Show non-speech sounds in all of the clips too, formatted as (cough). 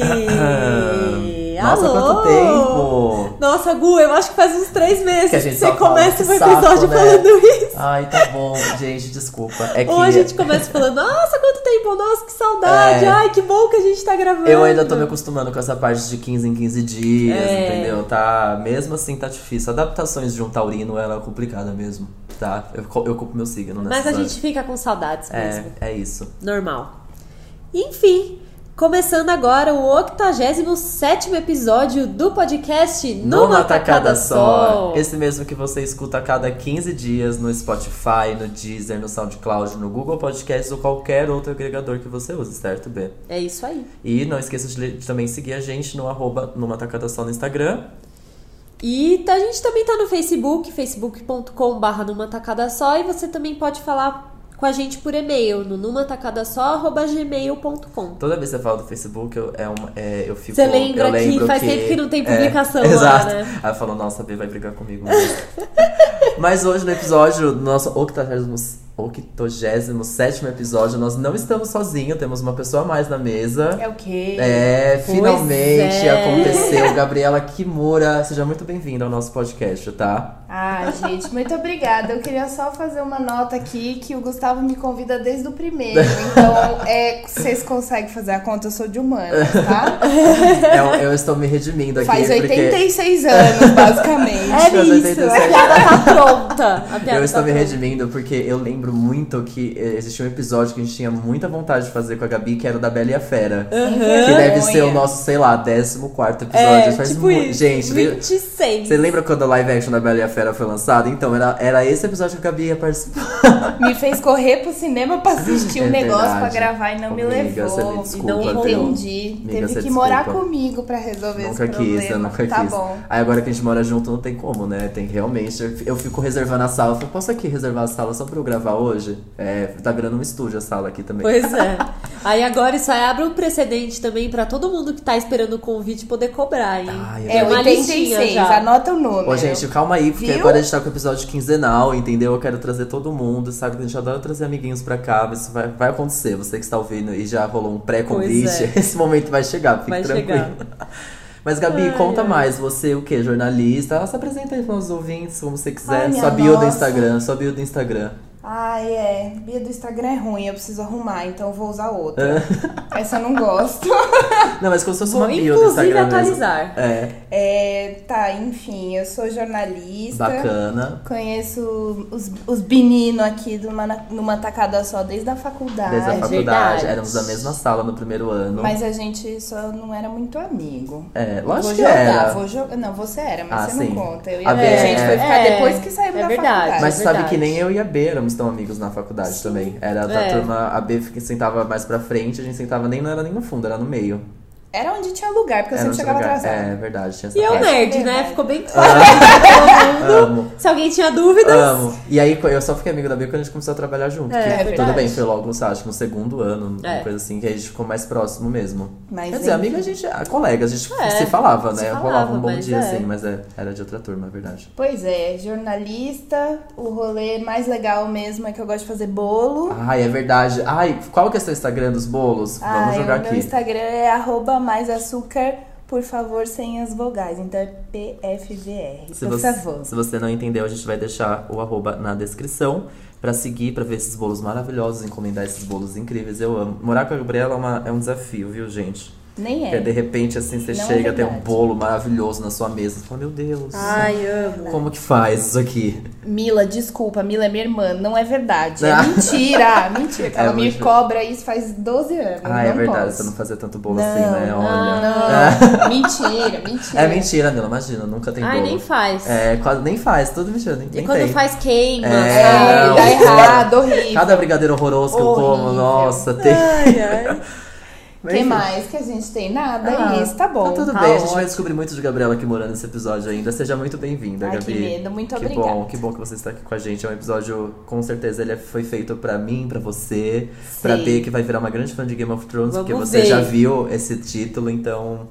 (laughs) Nossa, Alô? quanto tempo! Nossa, Gu, eu acho que faz uns três meses Que a gente você só fala, começa que o saco, episódio né? falando isso. Ai, tá bom, gente, desculpa. É que Ou a gente começa falando, nossa, quanto tempo, nossa, que saudade, É. ai, que bom que a gente tá gravando. eu ainda tô me acostumando com essa parte de 15 em 15 dias, É. entendeu? Tá, mesmo assim tá difícil. Adaptações de um taurino ela é complicada mesmo, tá? Eu, eu culpo meu signo nessa Mas a gente fica com saudades mesmo. É, é isso. Normal. Enfim, começando agora o 87 episódio do podcast Numa, Tacada Só. Esse mesmo que você escuta a cada 15 dias no Spotify, no Deezer, no SoundCloud, no Google Podcasts ou qualquer outro agregador que você use, certo, B? É isso aí. E não esqueça de, de também seguir a gente no arroba numa tacada só no Instagram. E a gente também tá no Facebook, facebook.com.br numa tacada só, e você também pode falar com a gente por e-mail, no numatacadasó.gmail.com. Toda vez que você fala do Facebook, eu, é uma, é, eu fico. Você lembra eu que faz que- tempo que não tem é, publicação (laughs) lá, exato. né? Aí eu falo, nossa, a B vai brigar comigo. mesmo. (laughs) Mas hoje no episódio, no nosso 87 episódio, nós não estamos sozinhos, temos uma pessoa a mais na mesa. É o quê? É, Pois finalmente é. aconteceu. (laughs) Gabriela Kimura, seja muito bem-vinda ao nosso podcast, tá? Ah, gente, muito obrigada. Eu queria só fazer uma nota aqui que o Gustavo me convida desde o primeiro. Então, é, vocês conseguem fazer a conta, eu sou de humanas, tá? Eu, (laughs) eu estou me redimindo aqui. Faz porque 86 (laughs) anos, basicamente. É isso, 87. a piada tá pronta. A piada Eu estou tá me pronta. redimindo porque eu lembro muito que eh, existia um episódio que a gente tinha muita vontade de fazer com a Gabi, que era o da Bela e a Fera. Que deve ser o nosso, sei lá, 14 episódio. É, Faz tipo. Gente, le- 26. você lembra quando a live action da Bela e a Fera foi lançada? Então, era, era esse episódio que a Gabi ia participar. (laughs) Me fez correr pro cinema pra assistir um É negócio verdade. pra gravar e não me Amiga, você me levou. desculpa, não. Entendi. Amiga, Teve você que morar desculpa. comigo pra resolver Nunca esse quis, problema. eu nunca tá quis. bom. Aí agora que a gente mora junto, não tem como, né? Tem realmente. eu- Eu fico reservando a sala. Eu falo, posso aqui reservar a sala só pra eu gravar hoje? É, tá virando um estúdio a sala aqui também. Pois é. (laughs) Aí agora isso aí abre um precedente também pra todo mundo que tá esperando o convite poder cobrar, hein? Ai, É, Uma listinha 86, já. anota o número. Ô, gente, calma aí, porque Viu? agora a gente tá com o episódio quinzenal, entendeu? Eu quero trazer todo mundo, sabe? Que a gente adora trazer amiguinhos pra cá, mas isso vai, vai acontecer. Você que está ouvindo e já rolou um pré-convite, é. (laughs) esse momento vai chegar, fique Vai tranquilo. chegar. (laughs) Mas, Gabi, Ai, conta ai. mais. Você, o quê? Jornalista? Ah, se apresenta aí para os ouvintes, como você quiser. Ai, sua bio do nossa. Instagram, sua bio do Instagram. Ai, é. Bia do Instagram é ruim, eu preciso arrumar, então eu vou usar outra. (laughs) Essa eu não gosto. (laughs) Não, mas como se fosse Vou uma bio do inclusive Instagram atualizar. mesmo. É, É, tá, enfim, eu sou jornalista. bacana. Conheço os, os meninos aqui numa, numa tacada só desde a faculdade. Desde a é faculdade. verdade. Éramos da mesma sala no primeiro ano. Mas a gente só não era muito amigo. É, lógico vou que jogar, era. vou jogar. Não, você era, mas Ah, você sim. não conta. Eu e A a, Bia gente é- foi ficar É, depois que saímos é da verdade. faculdade. Mas É sabe que nem eu e a B éramos tão amigos na faculdade também. Era da É. turma, a B sentava mais pra frente, a gente sentava nem, não era nem no fundo, era no meio. Era onde tinha lugar, porque eu sempre chegava lugar. atrasada. É verdade, tinha essa E eu parte. nerd, né? Ficou bem claro todo mundo. Se alguém tinha dúvidas, Amo. E aí eu só fiquei amigo da B quando a gente começou a trabalhar junto. É, que é tudo bem, foi logo, sabe, acho que no segundo ano, É. uma coisa assim, que a gente ficou mais próximo mesmo. Mas Quer dizer, amiga, a gente. A colega, a gente É, se falava, se né? falava, Rolava um bom dia, é. assim, mas é, era de outra turma, é verdade. Pois é, jornalista, o rolê mais legal mesmo é que eu gosto de fazer bolo. Ai, é verdade. Ai, qual que é o seu Instagram dos bolos? Vamos Ai, jogar o meu aqui. Instagram é arroba mais açúcar, por favor, sem as vogais. Então é PFVR, Se por você, favor. se você não entendeu, a gente vai deixar o arroba na descrição pra seguir, pra ver esses bolos maravilhosos, encomendar esses bolos incríveis. Eu amo. Morar com a Gabriela é, uma- é um desafio, viu, gente? Nem Porque é. de repente, assim, você Não é chega, tem um bolo maravilhoso na sua mesa. Você fala, meu Deus, Ai, amo. como que faz isso aqui? Mila, desculpa, Mila é minha irmã, não é verdade. É Ah. mentira, (laughs) mentira. É Ela me muito- cobra isso faz 12 anos. Ah, é verdade, posso. você não fazia tanto bolo Não, assim, né? Olha. Não, (laughs) mentira, mentira. É mentira, Mila, imagina, nunca tem Ai, bolo. nem faz. É, quase nem faz, tudo mentira, nem, E nem quando tem. faz queima, É, É, sabe? dá errado, horrível. Cada brigadeiro horroroso que eu como, Horrível. nossa, tem. Ai, ai. (laughs) O que mais que a gente tem? Nada, Ah, é isso, tá bom. Tá tudo Tá bem, a gente vai ótimo. descobrir muito de Gabriela aqui morando nesse episódio ainda. Seja muito bem-vinda, Ai, Gabi. que medo, muito que obrigada. bom, que bom que você está aqui com a gente. É um episódio, com certeza, ele foi feito pra mim, pra você, pra Sim. B, que vai virar uma grande fã de Game of Thrones, Vamos porque você ver. já viu esse título, então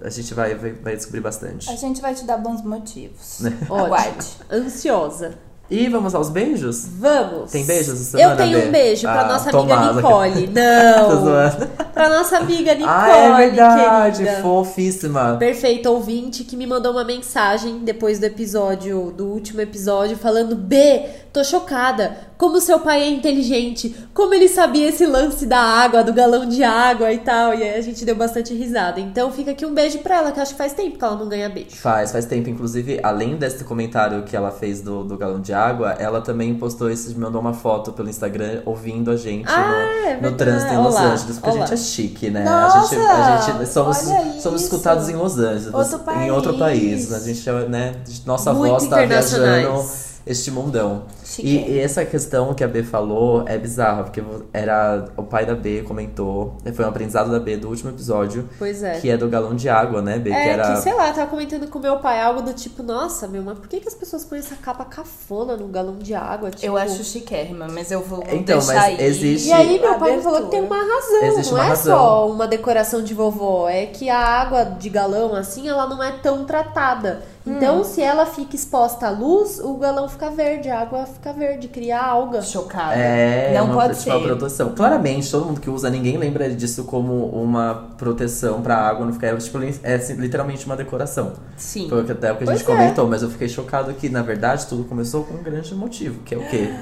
a gente vai, vai, vai descobrir bastante. A gente vai te dar bons motivos. Ótimo. (laughs) Aguarde. Ansiosa. E vamos aos beijos? Vamos. Tem beijos essa semana, Eu tenho um beijo pra Ah, nossa amiga tomada. Nicole. (laughs) Não. pra nossa amiga Nicole, (laughs) ah, é verdade. querida. Fofíssima. Perfeito ouvinte que me mandou uma mensagem depois do episódio, do último episódio, falando: B, tô chocada. Como seu pai é inteligente. Como ele sabia esse lance da água, do galão de água e tal. E aí a gente deu bastante risada. Então fica aqui um beijo pra ela, que acho que faz tempo que ela não ganha beijo. Faz, faz tempo. Inclusive, além desse comentário que ela fez do, do galão de água, ela também postou esse, mandou uma foto pelo Instagram ouvindo a gente Ah, no, é no trânsito em Los Olá, Angeles. Porque olá. a gente é chique, né? Nossa, a gente, a gente somos, somos isso. escutados em Los Angeles. Outro Em outro país. A gente, é, né? Nossa Muito voz tá viajando. Este mundão. E, e essa questão que a B falou é bizarra, porque era. O pai da B comentou. Foi um aprendizado da B do último episódio. Pois é. Que é do galão de água, né, B? É, que era. que sei lá, tava comentando com meu pai algo do tipo, nossa, meu, mas por que, que as pessoas põem essa capa cafona num galão de água? Tipo, Eu acho chiquérrima, mas eu vou Então, deixar mas aí. existe- E aí meu pai me falou que tem uma razão, Existe não uma é razão. só uma decoração de vovó, é que a água de galão assim, ela não é tão tratada. Então, Hum. se ela fica exposta à luz, o galão fica verde, a água fica verde, cria alga. Chocada. É, não uma, pode tipo, ser. uma proteção. Claramente, todo mundo que usa, ninguém lembra disso como uma proteção pra água não ficar. Tipo, é literalmente uma decoração. Sim. Foi o que- até o que a gente Pois é. comentou, mas eu fiquei chocado que, na verdade, tudo começou com um grande motivo, que é o quê?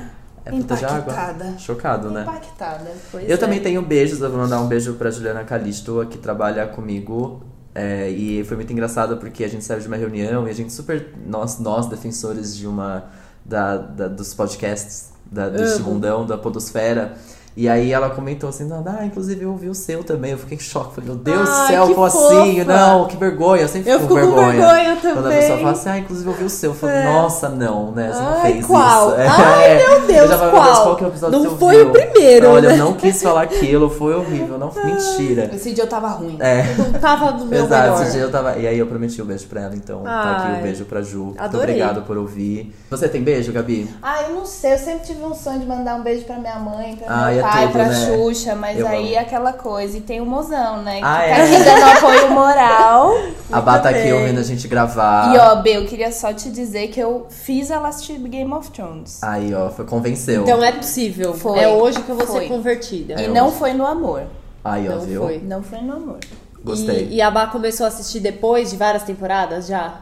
É proteger a água. Impactada. Chocado, né? Impactada. Pois Eu é. também tenho beijos, eu vou mandar um beijo pra Juliana Calisto, que trabalha comigo. É, e foi muito engraçado porque a gente saiu de uma reunião e a gente super. Nós, nós defensores de uma. Da, da- dos podcasts da, deste mundão, da Podosfera. E aí ela comentou assim, não, ah, inclusive eu ouvi o seu também. Eu fiquei em choque. Falei, meu Deus do Ai, céu, como assim? Não, que vergonha. Eu sempre Eu fico com com vergonha. vergonha Quando a também. pessoa fala assim, ah, inclusive eu ouvi o seu. Eu falo, É. nossa, não, né? Você não Ai, fez qual? isso. Ai, (laughs) É. meu Deus, Eu já falei, meu Deus, qual? qual que é o episódio Não que você foi o ouviu? primeiro, Olha, né? eu não quis falar aquilo, foi horrível. Não, mentira. Esse dia eu tava ruim. É. Não tava no meu Exato, melhor. esse dia eu tava. E aí eu prometi um beijo pra ela, então tá aqui Ai. o beijo pra Ju. Muito Adorei. obrigado por ouvir. Você tem beijo, Gabi? Ah, eu não sei, eu sempre tive um sonho de mandar um beijo pra minha mãe, pra Ah, meu é pai, tudo, pra né? Xuxa, mas Eu aí amo. é aquela coisa. E tem o mozão, né? Que Ah, tá é? aqui dando apoio moral. (laughs) a Bata aqui bem. ouvindo a gente gravar. E ó, B, eu queria só te dizer que eu fiz ela assistir Game of Thrones. Aí, ó, foi, convenceu. Então é possível. Foi. É hoje que eu vou Foi. ser convertida. E É não foi no amor. Aí, ó, Não viu? foi. Não foi no amor. Gostei. E, e a Bá começou a assistir depois de várias temporadas já?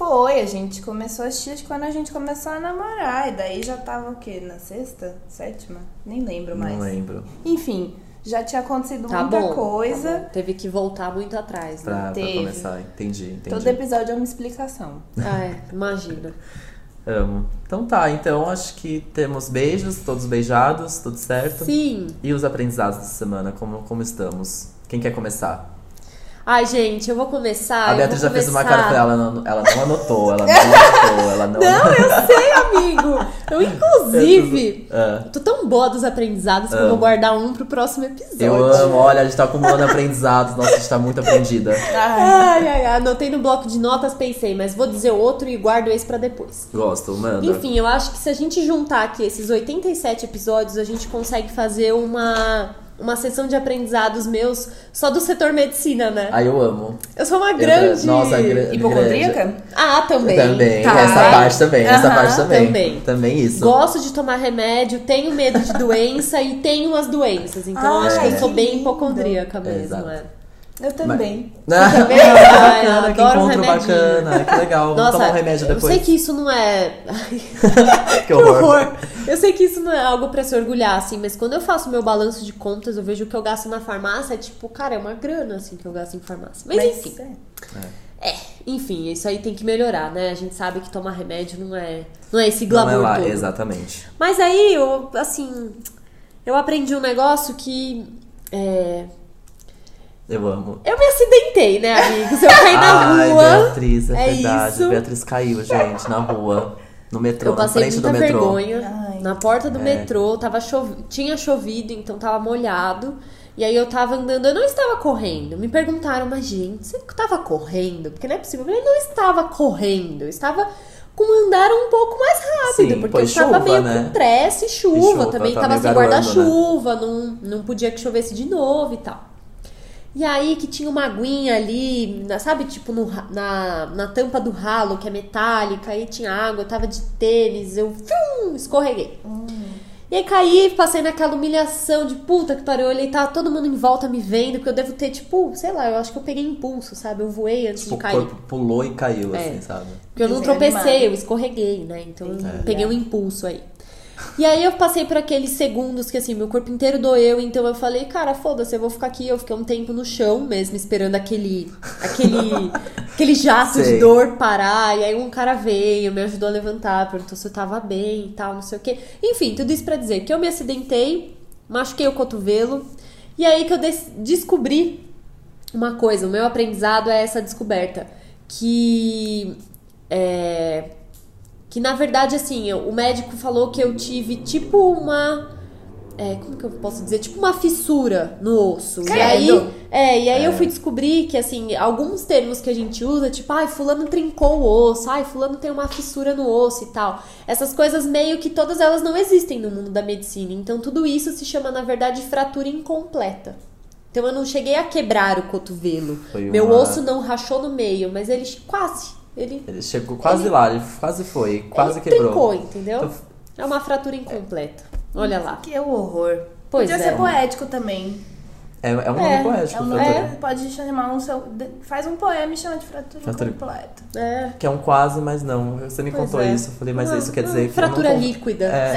Foi, a gente começou a assistir quando a gente começou a namorar. E daí já tava o quê? Na sexta? Sétima? Nem lembro mais. Não lembro. Enfim, já tinha acontecido Tá muita bom. coisa. tá bom. Teve que voltar muito atrás, né? Pra, pra começar, entendi, entendi. Todo episódio é uma explicação. (laughs) Ah, é, imagina. Amo. Então tá, então acho que temos beijos, todos beijados, tudo certo? Sim. E os aprendizados da semana, como, como estamos? Quem quer começar? Ai, gente, eu vou começar. a eu Beatriz já vou fez uma começar- cara pra ela, ela não, ela não anotou, ela (laughs) não anotou, ela não Não, eu sei, amigo. Eu, inclusive, Ah. tô tão boa dos aprendizados que eu vou guardar um pro próximo episódio. Eu amo, olha, a gente tá acumulando aprendizados, nossa, a gente tá muito aprendida. Ai, ai, ai, anotei no bloco de notas, pensei, mas vou dizer outro e guardo esse pra depois. Gosto, manda. Enfim, eu acho que se a gente juntar aqui esses 87 episódios, a gente consegue fazer uma, uma sessão de aprendizados meus só do setor medicina, né? Aí eu amo. Eu sou uma Eu- grande. Nossa, gra- Hipocondríaca? Ah, também. Também, Tá. essa parte também, essa parte também. também. Também isso. Gosto de tomar remédio, tenho medo de doença e tenho as doenças. Então Ai, acho que eu sou que bem hipocondríaca mesmo, Exato. é. Eu também. Também? Ai, eu bacana, que adoro encontro bacana, que legal. Vamos Nossa, tomar um remédio eu depois. sei que isso não é. (laughs) que horror. horror. Eu sei que isso não é algo pra se orgulhar, assim, mas quando eu faço meu balanço de contas, eu vejo que eu gasto na farmácia, é tipo, cara, é uma grana, assim, que eu gasto em farmácia. Mas, enfim. é. É, enfim, isso aí tem que melhorar, né? A gente sabe que tomar remédio não é, não é esse Não glamour é lá, todo. exatamente. Mas aí, eu, assim, eu aprendi um negócio que. É, Eu amo. eu me acidentei, né, amigos? Eu caí na Ai, rua. Beatriz, é, é verdade. isso. Beatriz caiu, gente, na rua. No metrô, Eu passei na frente muita do metrô. vergonha. Ai. Na porta do É. metrô, tava chov... tinha chovido, então tava molhado. E aí eu tava andando, eu não estava correndo. Me perguntaram, mas gente, você tava correndo? Porque não é possível. Eu falei, não estava correndo. Eu estava com um andar um pouco mais rápido. Sim, porque eu estava chuva, meio né? com pressa e chuva. chuva, também tá tava sem guarda-chuva, não, não podia que chovesse de novo e tal. E aí que tinha uma aguinha ali, na- sabe, tipo no na, na tampa do ralo, que é metálica, aí tinha água, eu tava de tênis, eu fium, escorreguei. E aí caí, passei naquela humilhação de puta que pariu, eu olhei, tava todo mundo em volta me vendo, porque eu devo ter, tipo, sei lá, eu acho que eu peguei impulso, sabe? Eu voei antes Tipo, de o cair. corpo pulou e caiu, É. assim, sabe? Porque eu não tropecei, eu escorreguei, né? Então eu Entendi. peguei um impulso aí. E aí eu passei por aqueles segundos que assim, meu corpo inteiro doeu, então eu falei, cara, foda-se, eu vou ficar aqui. Eu fiquei um tempo no chão mesmo, esperando aquele aquele (laughs) aquele jato Sei. de dor parar. E aí um cara veio, me ajudou a levantar, perguntou se eu tava bem e tal, não sei o quê. Enfim, tudo isso pra dizer que eu me acidentei, machuquei o cotovelo, e aí que eu des- descobri uma coisa, o meu aprendizado é essa descoberta. Que. É, que na verdade, assim, o médico falou que eu tive tipo uma. é, como que eu posso dizer? Tipo uma fissura no osso. E aí, Credo. é, e aí eu fui descobrir que, assim, alguns termos que a gente usa, tipo, ai, fulano trincou o osso, ai, fulano tem uma fissura no osso e tal. Essas coisas meio que todas elas não existem no mundo da medicina. Então tudo isso se chama, na verdade, fratura incompleta. Então eu não cheguei a quebrar o cotovelo. Foi Meu uma- osso não rachou no meio, mas ele quase. Ele, Ele chegou quase lá, ele quase foi, quase ele quebrou. trincou, entendeu? Então- É uma fratura incompleta. Olha lá. Que é o horror. Pois Podia é. ser poético também. É, é um nome É, poético, É um fratura. nome- pode chamar um seu. Faz um poema e chama de fratura, Fratura. incompleta. É. Que é um quase, mas não. Você me Pois contou é. isso. Eu falei, mas isso quer dizer que. Fratura líquida. É,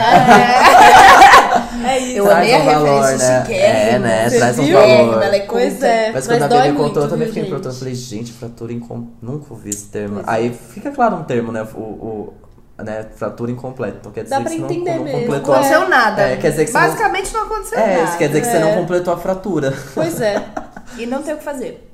É (laughs) isso. Eu Traz amei a valor, referência né? É, né? Você Traz um valor. Ela é Pois culta. é. Mas quando a Bia me muito, contou, eu também fiquei perguntando. Eu falei, gente, fratura incom... Nunca ouvi esse termo. Pois é. Aí fica claro um termo, né? O, o, né? Fratura incompleta. Então quer dizer Dá que pra você não, entender não mesmo. completou. Não aconteceu nada. É, quer dizer que você não- Basicamente não, aconteceu É, nada. isso quer dizer que você É. não completou a fratura. Pois é. (laughs) E não tem o que fazer.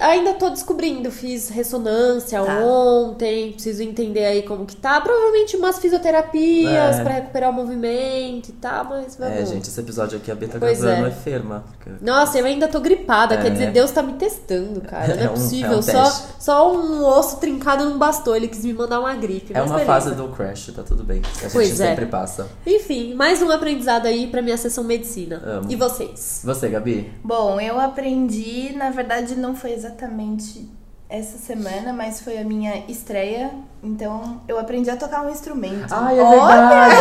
Ainda tô descobrindo, fiz ressonância Tá. ontem, preciso entender aí como que tá. Provavelmente umas fisioterapias É. pra recuperar o movimento e tal, mas vamos. É, gente, esse episódio aqui a tá Pois gravando é. é ferma. Nossa, eu ainda tô gripada, É. quer dizer, Deus tá me testando, cara. Não é, (laughs) É um- possível. é um só, só um osso trincado não bastou, ele quis me mandar uma gripe. É mas uma beleza. fase do crash, tá tudo bem. A gente Pois é. sempre passa. Enfim, mais um aprendizado aí pra minha sessão medicina. Amo. E vocês? Você, Gabi? Bom, eu aprendi, na verdade não foi exatamente essa semana, mas foi a minha estreia. Então eu aprendi a tocar um instrumento. Ai, é Olha! verdade!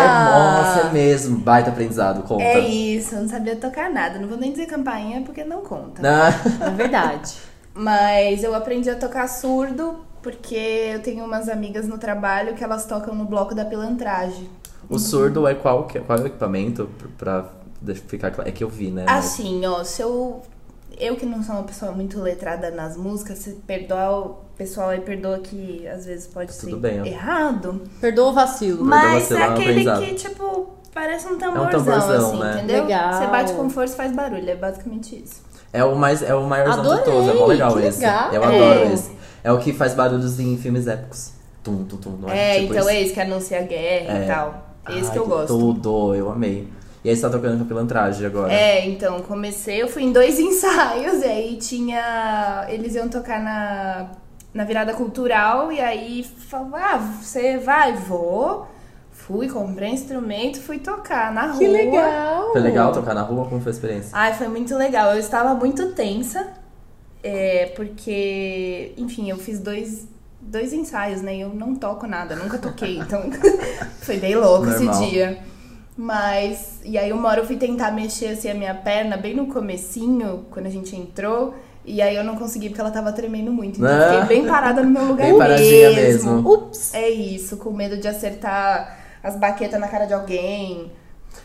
É, nossa, é mesmo. Baita aprendizado, conta. É isso, eu não sabia tocar nada. Não vou nem dizer campainha porque não conta. Ah, É verdade. Mas eu aprendi a tocar surdo porque eu tenho umas amigas no trabalho que elas tocam no bloco da pilantragem. o surdo é qual, que- qual é o equipamento pra ficar claro? É que eu vi, né? Assim, ó, se eu. Eu que não sou uma pessoa muito letrada nas músicas, se perdoar o pessoal aí, perdoa que às vezes pode Tudo ser bem, errado. Perdoa o vacilo. Mas vacilo, é é um aquele que, tipo, parece um tamborzão, tamborzão, assim, né? entendeu? Legal. Você bate com força e faz barulho, é basicamente isso. É o mais é o maiorzão de Adorei, todos, é mó legal que esse. legal. Eu É. adoro esse. É o que faz barulhos em filmes épicos. Tum, tum, tum, não É, é? Tipo então isso. é esse que anuncia a guerra É. e tal. Esse Ai, que eu gosto. Tudo, eu amei. E aí você tá tocando com a pilantragem agora. É, então, comecei, eu fui em dois (laughs) ensaios, e aí tinha. Eles iam tocar na, na virada cultural, e aí falavam, ah, você vai? Vou. Fui, comprei instrumento, fui tocar na rua. Que legal! Foi legal tocar na rua? Como foi a experiência? Ai, foi muito legal. Eu estava muito tensa, é, porque, enfim, eu fiz dois, dois ensaios, né? E eu não toco nada, nunca toquei, então (laughs) foi bem louco Normal. esse dia. Mas, e aí uma hora eu fui tentar mexer assim a minha perna bem no comecinho, quando a gente entrou, e aí eu não consegui porque ela tava tremendo muito. Então eu Ah. fiquei bem parada no meu lugar Bem paradinha mesmo. Ups! É isso, com medo de acertar as baquetas na cara de alguém.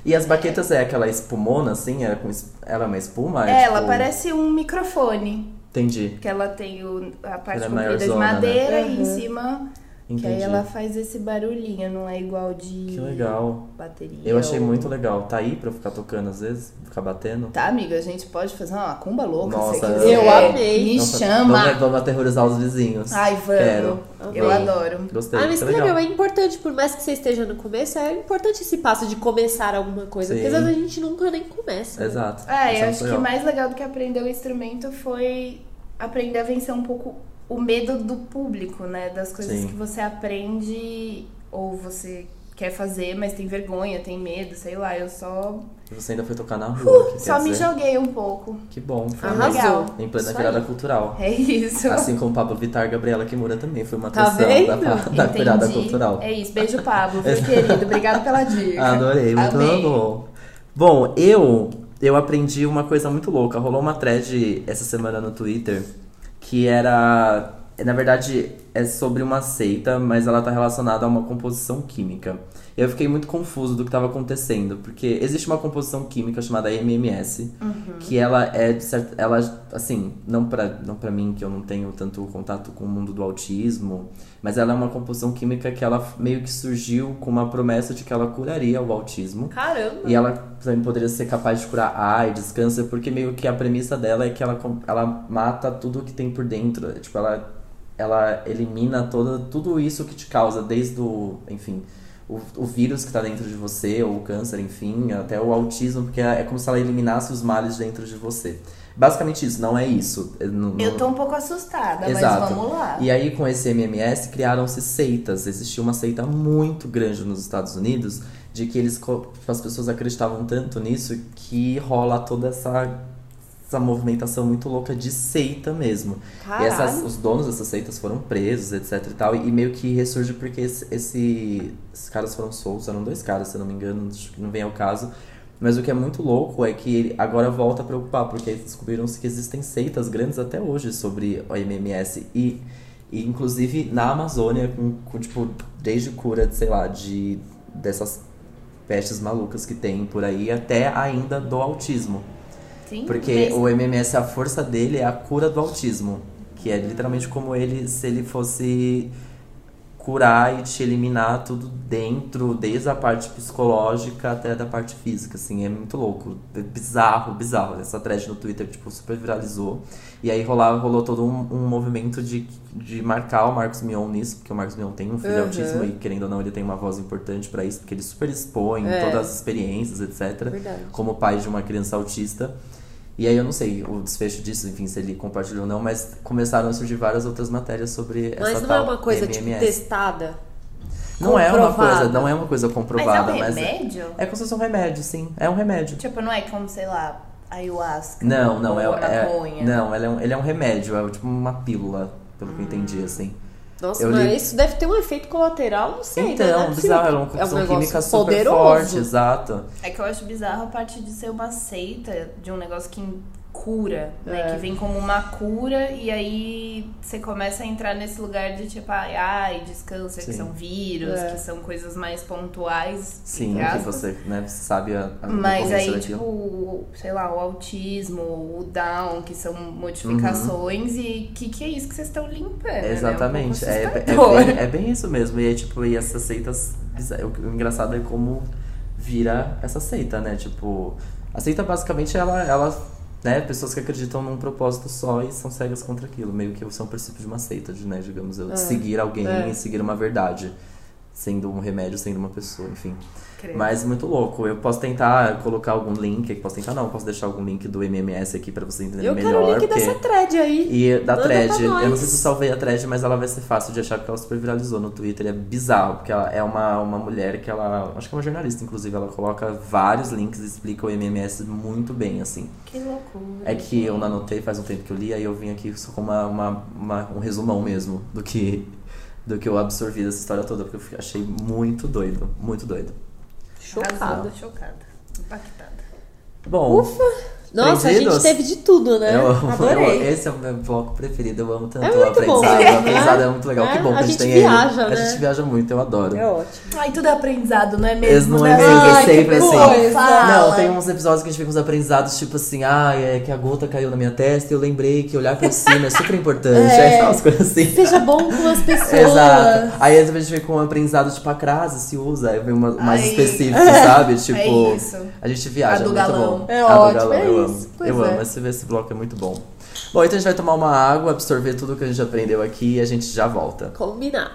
E as baquetas é aquela espumona, assim? É com es- Ela é uma espuma? É, ela tipo- parece um microfone. Entendi. Que ela tem o, a parte Ela é comprida de né? madeira e em Uhum. Cima. Que Entendi. aí ela faz esse barulhinho, não é igual de Que legal. bateria. Eu achei ou- muito legal. Tá aí pra eu ficar tocando às vezes? Ficar batendo? Tá, amiga, a gente pode fazer uma cumba louca Nossa, se você quiser. eu amei. Me Nossa, chama. Vamos, vamos aterrorizar os vizinhos. Ai, vamos. Quero. Eu adoro. Gostei. Ah, mas que que legal. é importante, por mais que você esteja no começo, é importante esse passo de começar alguma coisa. Porque às Sim. vezes a gente nunca nem começa. né? Exato. É, Isso eu é acho que legal. mais legal do que aprender o instrumento foi aprender a vencer um pouco o medo do público, né? Das coisas Sim. que você aprende ou você quer fazer, mas tem vergonha, tem medo, sei lá. Eu só, Você ainda foi tocar na rua, que só me dizer, joguei um pouco. Que bom, foi Arrasou. Legal. em plena virada cultural. (laughs) É isso. Assim como Pablo Vittar e Gabriela Kimura também foi uma Tá atração vendo? da, da virada cultural. É isso. Beijo, Pablo. (laughs) Foi querido. Obrigado pela dica. Adorei, muito Amei. bom. Bom, eu eu aprendi uma coisa muito louca. Rolou uma thread essa semana no Twitter que era, na verdade, é sobre uma seita, mas ela tá relacionada a uma composição química. E eu fiquei muito confuso do que estava acontecendo, porque existe uma composição química chamada MMS, que ela é de certa, ela assim, não pra, não para mim que eu não tenho tanto contato com o mundo do autismo, mas ela é uma composição química que ela meio que surgiu com uma promessa de que ela curaria o autismo. Caramba. E ela também poderia ser capaz de curar AIDS, câncer, porque meio que a premissa dela é que ela, ela mata tudo que tem por dentro. Tipo, ela, ela elimina toda, tudo isso que te causa, desde o, enfim, o, o vírus que tá dentro de você, ou o câncer, enfim, até o autismo, porque é como se ela eliminasse os males dentro de você. Basicamente isso, não é isso. Eu não- Eu não- tô um pouco assustada, Exato. mas vamos lá. E aí, com esse MMS, criaram-se seitas. Existia uma seita muito grande nos Estados Unidos de que eles, co- as pessoas acreditavam tanto nisso que rola toda essa, essa movimentação muito louca de seita mesmo. E essas, Caralho. os donos dessas seitas foram presos, etc e tal. E meio que ressurge porque esse, esse- esses caras foram soltos. Eram dois caras, se eu não me engano, acho que não vem ao caso. Mas o que é muito louco é que ele agora volta a preocupar, porque eles descobriram-se que existem seitas grandes até hoje sobre o MMS. E, e inclusive na Amazônia, com, com, tipo, desde cura, de, sei lá, de dessas pestes malucas que tem por aí, até ainda do autismo. Sim, Porque mas- o MMS, a força dele é a cura do autismo. Que é literalmente como ele, se ele fosse curar e te eliminar tudo dentro, desde a parte psicológica até da parte física, assim, é muito louco. É bizarro, bizarro. Essa thread no Twitter, tipo, super viralizou. E aí rolava, rolou todo um, um movimento de, de marcar o Marcos Mion nisso, porque o Marcos Mion tem um filho Uhum. autismo e, querendo ou não, ele tem uma voz importante pra isso, porque ele super expõe É. todas as experiências, etc Verdade. como pai de uma criança autista. E aí eu não sei o desfecho disso, enfim, se ele compartilhou ou não, mas começaram a surgir várias outras matérias sobre Mas essa não tal é uma coisa, tipo, testada? Não é uma comprovada. coisa, não é uma coisa Mas é comprovada, um mas é, remédio? é como se fosse um remédio, sim. É um remédio. Tipo, não é como, sei lá, ayahuasca. Não, não, ou é, é não, ele é, um, ele é um remédio, é tipo uma pílula, pelo que eu Hum. entendi, assim. Nossa, Eu mas li- isso deve ter um efeito colateral, não sei, né? Não é Então, bizarro, é uma é um química super poderoso. forte, exato. É que eu acho bizarro a parte de ser uma seita de um negócio que cura, né? É. Que vem como uma cura e aí você começa a entrar nesse lugar de tipo, ai, ai câncer, que são vírus, É. que são coisas mais pontuais. Sim, que você, né, você sabe a, a Mas aí, daquilo. tipo, sei lá, o autismo, o Down, que são modificações, Uhum. e que que é isso que vocês estão limpando? né? Exatamente, É, um é, é, bem, é bem isso mesmo. E é tipo, e essas seitas. O, o engraçado é como vira essa seita, né? Tipo, a seita basicamente ela, ela né, pessoas que acreditam num propósito só e são cegas contra aquilo. Meio que são o princípio de uma seita, de, né, digamos, eu, de seguir alguém É. e seguir uma verdade. Sendo um remédio, sendo uma pessoa, enfim. Mas muito louco. Eu posso tentar colocar algum link, posso tentar não, posso deixar algum link do MMS aqui pra você entender Eu melhor. quero o link porque... dessa thread aí. E da Manda thread, eu não sei se eu salvei a thread, mas ela vai ser fácil de achar porque ela super viralizou no Twitter. É bizarro, porque ela é uma, uma mulher que ela. Acho que é uma jornalista, inclusive. Ela coloca vários links e explica o MMS muito bem, assim. Que loucura. É que eu não anotei faz um tempo que eu li, aí eu vim aqui só com uma, uma, uma- um resumão mesmo do que, do que eu absorvi dessa história toda, porque eu achei muito doido, muito doido. Chocada. Arrasou, chocada. Impactada. Bom, Nossa, a Aprendidos? gente teve de tudo, né? eu amo, (laughs) Adorei. eu- esse é o meu bloco preferido, eu amo tanto É o bom, aprendizado. né? O aprendizado é muito legal. É, que bom que a a gente tem viaja, ele. né? A gente viaja muito, eu adoro. É ótimo. Ai, tudo é aprendizado, não é mesmo? não é né? mesmo, é Ai, que sempre assim. coisa. Não, tem uns episódios que a gente fica com os aprendizados, tipo assim, ah, é que a gota caiu na minha testa e eu lembrei que olhar pra cima é super importante. (laughs) É. É, umas coisas assim. Seja bom com as (laughs) pessoas. Exato. Aí às vezes a gente vem com um aprendizado, tipo, a crase se usa, aí vem uma, mais Ai. específico, sabe? Tipo, É isso. a gente viaja, A do muito galão. bom. É a do ótimo, galão, é. Amo. Eu é. amo, esse, esse bloco é muito bom. Bom, então a gente vai tomar uma água, absorver tudo que a gente aprendeu aqui e a gente já volta. Combinado.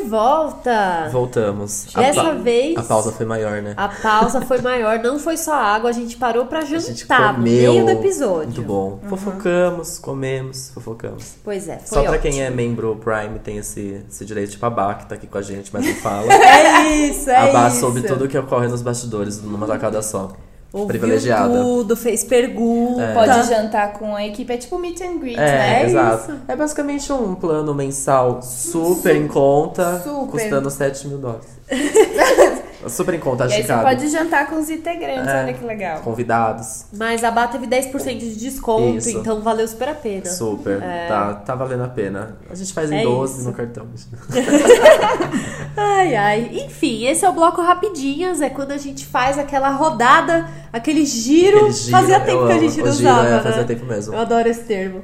De volta! Voltamos. Dessa a, vez- A pausa foi maior, né? A pausa foi maior, não foi só água, a gente parou pra A gente jantar no meio do episódio. Muito bom. Fofocamos, comemos, fofocamos. Pois é, foi Só pra ótimo. quem é membro Prime tem esse, esse direito, tipo a Bá, que tá aqui com a gente, mas não fala. (laughs) É isso, é a Bá isso. soube tudo que ocorre nos bastidores numa tacada só. Ouviu Privilegiada. tudo, fez pergunta. Pode jantar com a equipe, é tipo meet and greet. É, né? É exato. isso. É basicamente um plano mensal super em conta, Super. custando 7 mil dólares. (laughs) super em conta, E acho aí você pode jantar com os integrantes, É. olha que legal. Convidados, Mas a Bá teve 10% de desconto, Isso. então valeu super a pena. super. Tá, tá valendo a pena. A gente faz em É 12 isso. no cartão. (laughs) Ai, ai. Enfim, esse é o bloco Rapidinhas, é quando a gente faz aquela rodada, aquele giro. Aquele giro, fazia tempo que a gente não giro, usava, é, né? fazia tempo mesmo. Eu adoro esse termo.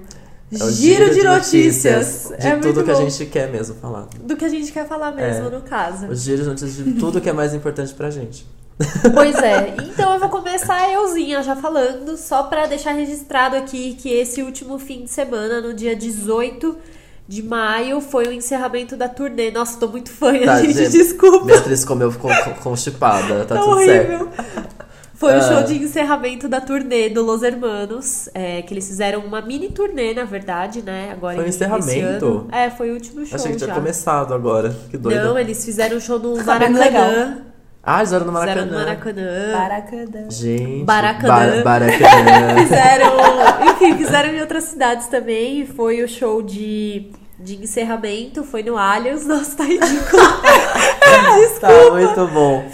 É o giro, de notícias. De é tudo que a bom. gente quer mesmo falar. Do que a gente quer falar mesmo, É. no caso. O giro de notícias de tudo que é mais importante pra gente. Pois é. Então eu vou começar euzinha já falando, só pra deixar registrado aqui que esse último fim de semana, no dia 18 de maio, foi o encerramento da turnê. Nossa, tô muito fã, Tá, gente, gente, desculpa. Beatriz comeu com, com, constipada, tá Tá tudo certo. Foi o Ah. show de encerramento da turnê do Los Hermanos, é, que eles fizeram uma mini turnê, na verdade, né? Agora Foi um esse encerramento? É, foi o último show Achei que tinha já. começado agora. Que doido. Não, eles fizeram um show no Tá Maracanã. Ah, eles eram no Fizeram Maracanã. no Maracanã. Baracadã. Gente. Baracanã. Bar- Baracanã. (laughs) Fizeram, enfim, fizeram em outras cidades também. Foi o show de, de encerramento, foi no Allianz. (laughs) Nossa, tá ridículo. (laughs) tá muito bom.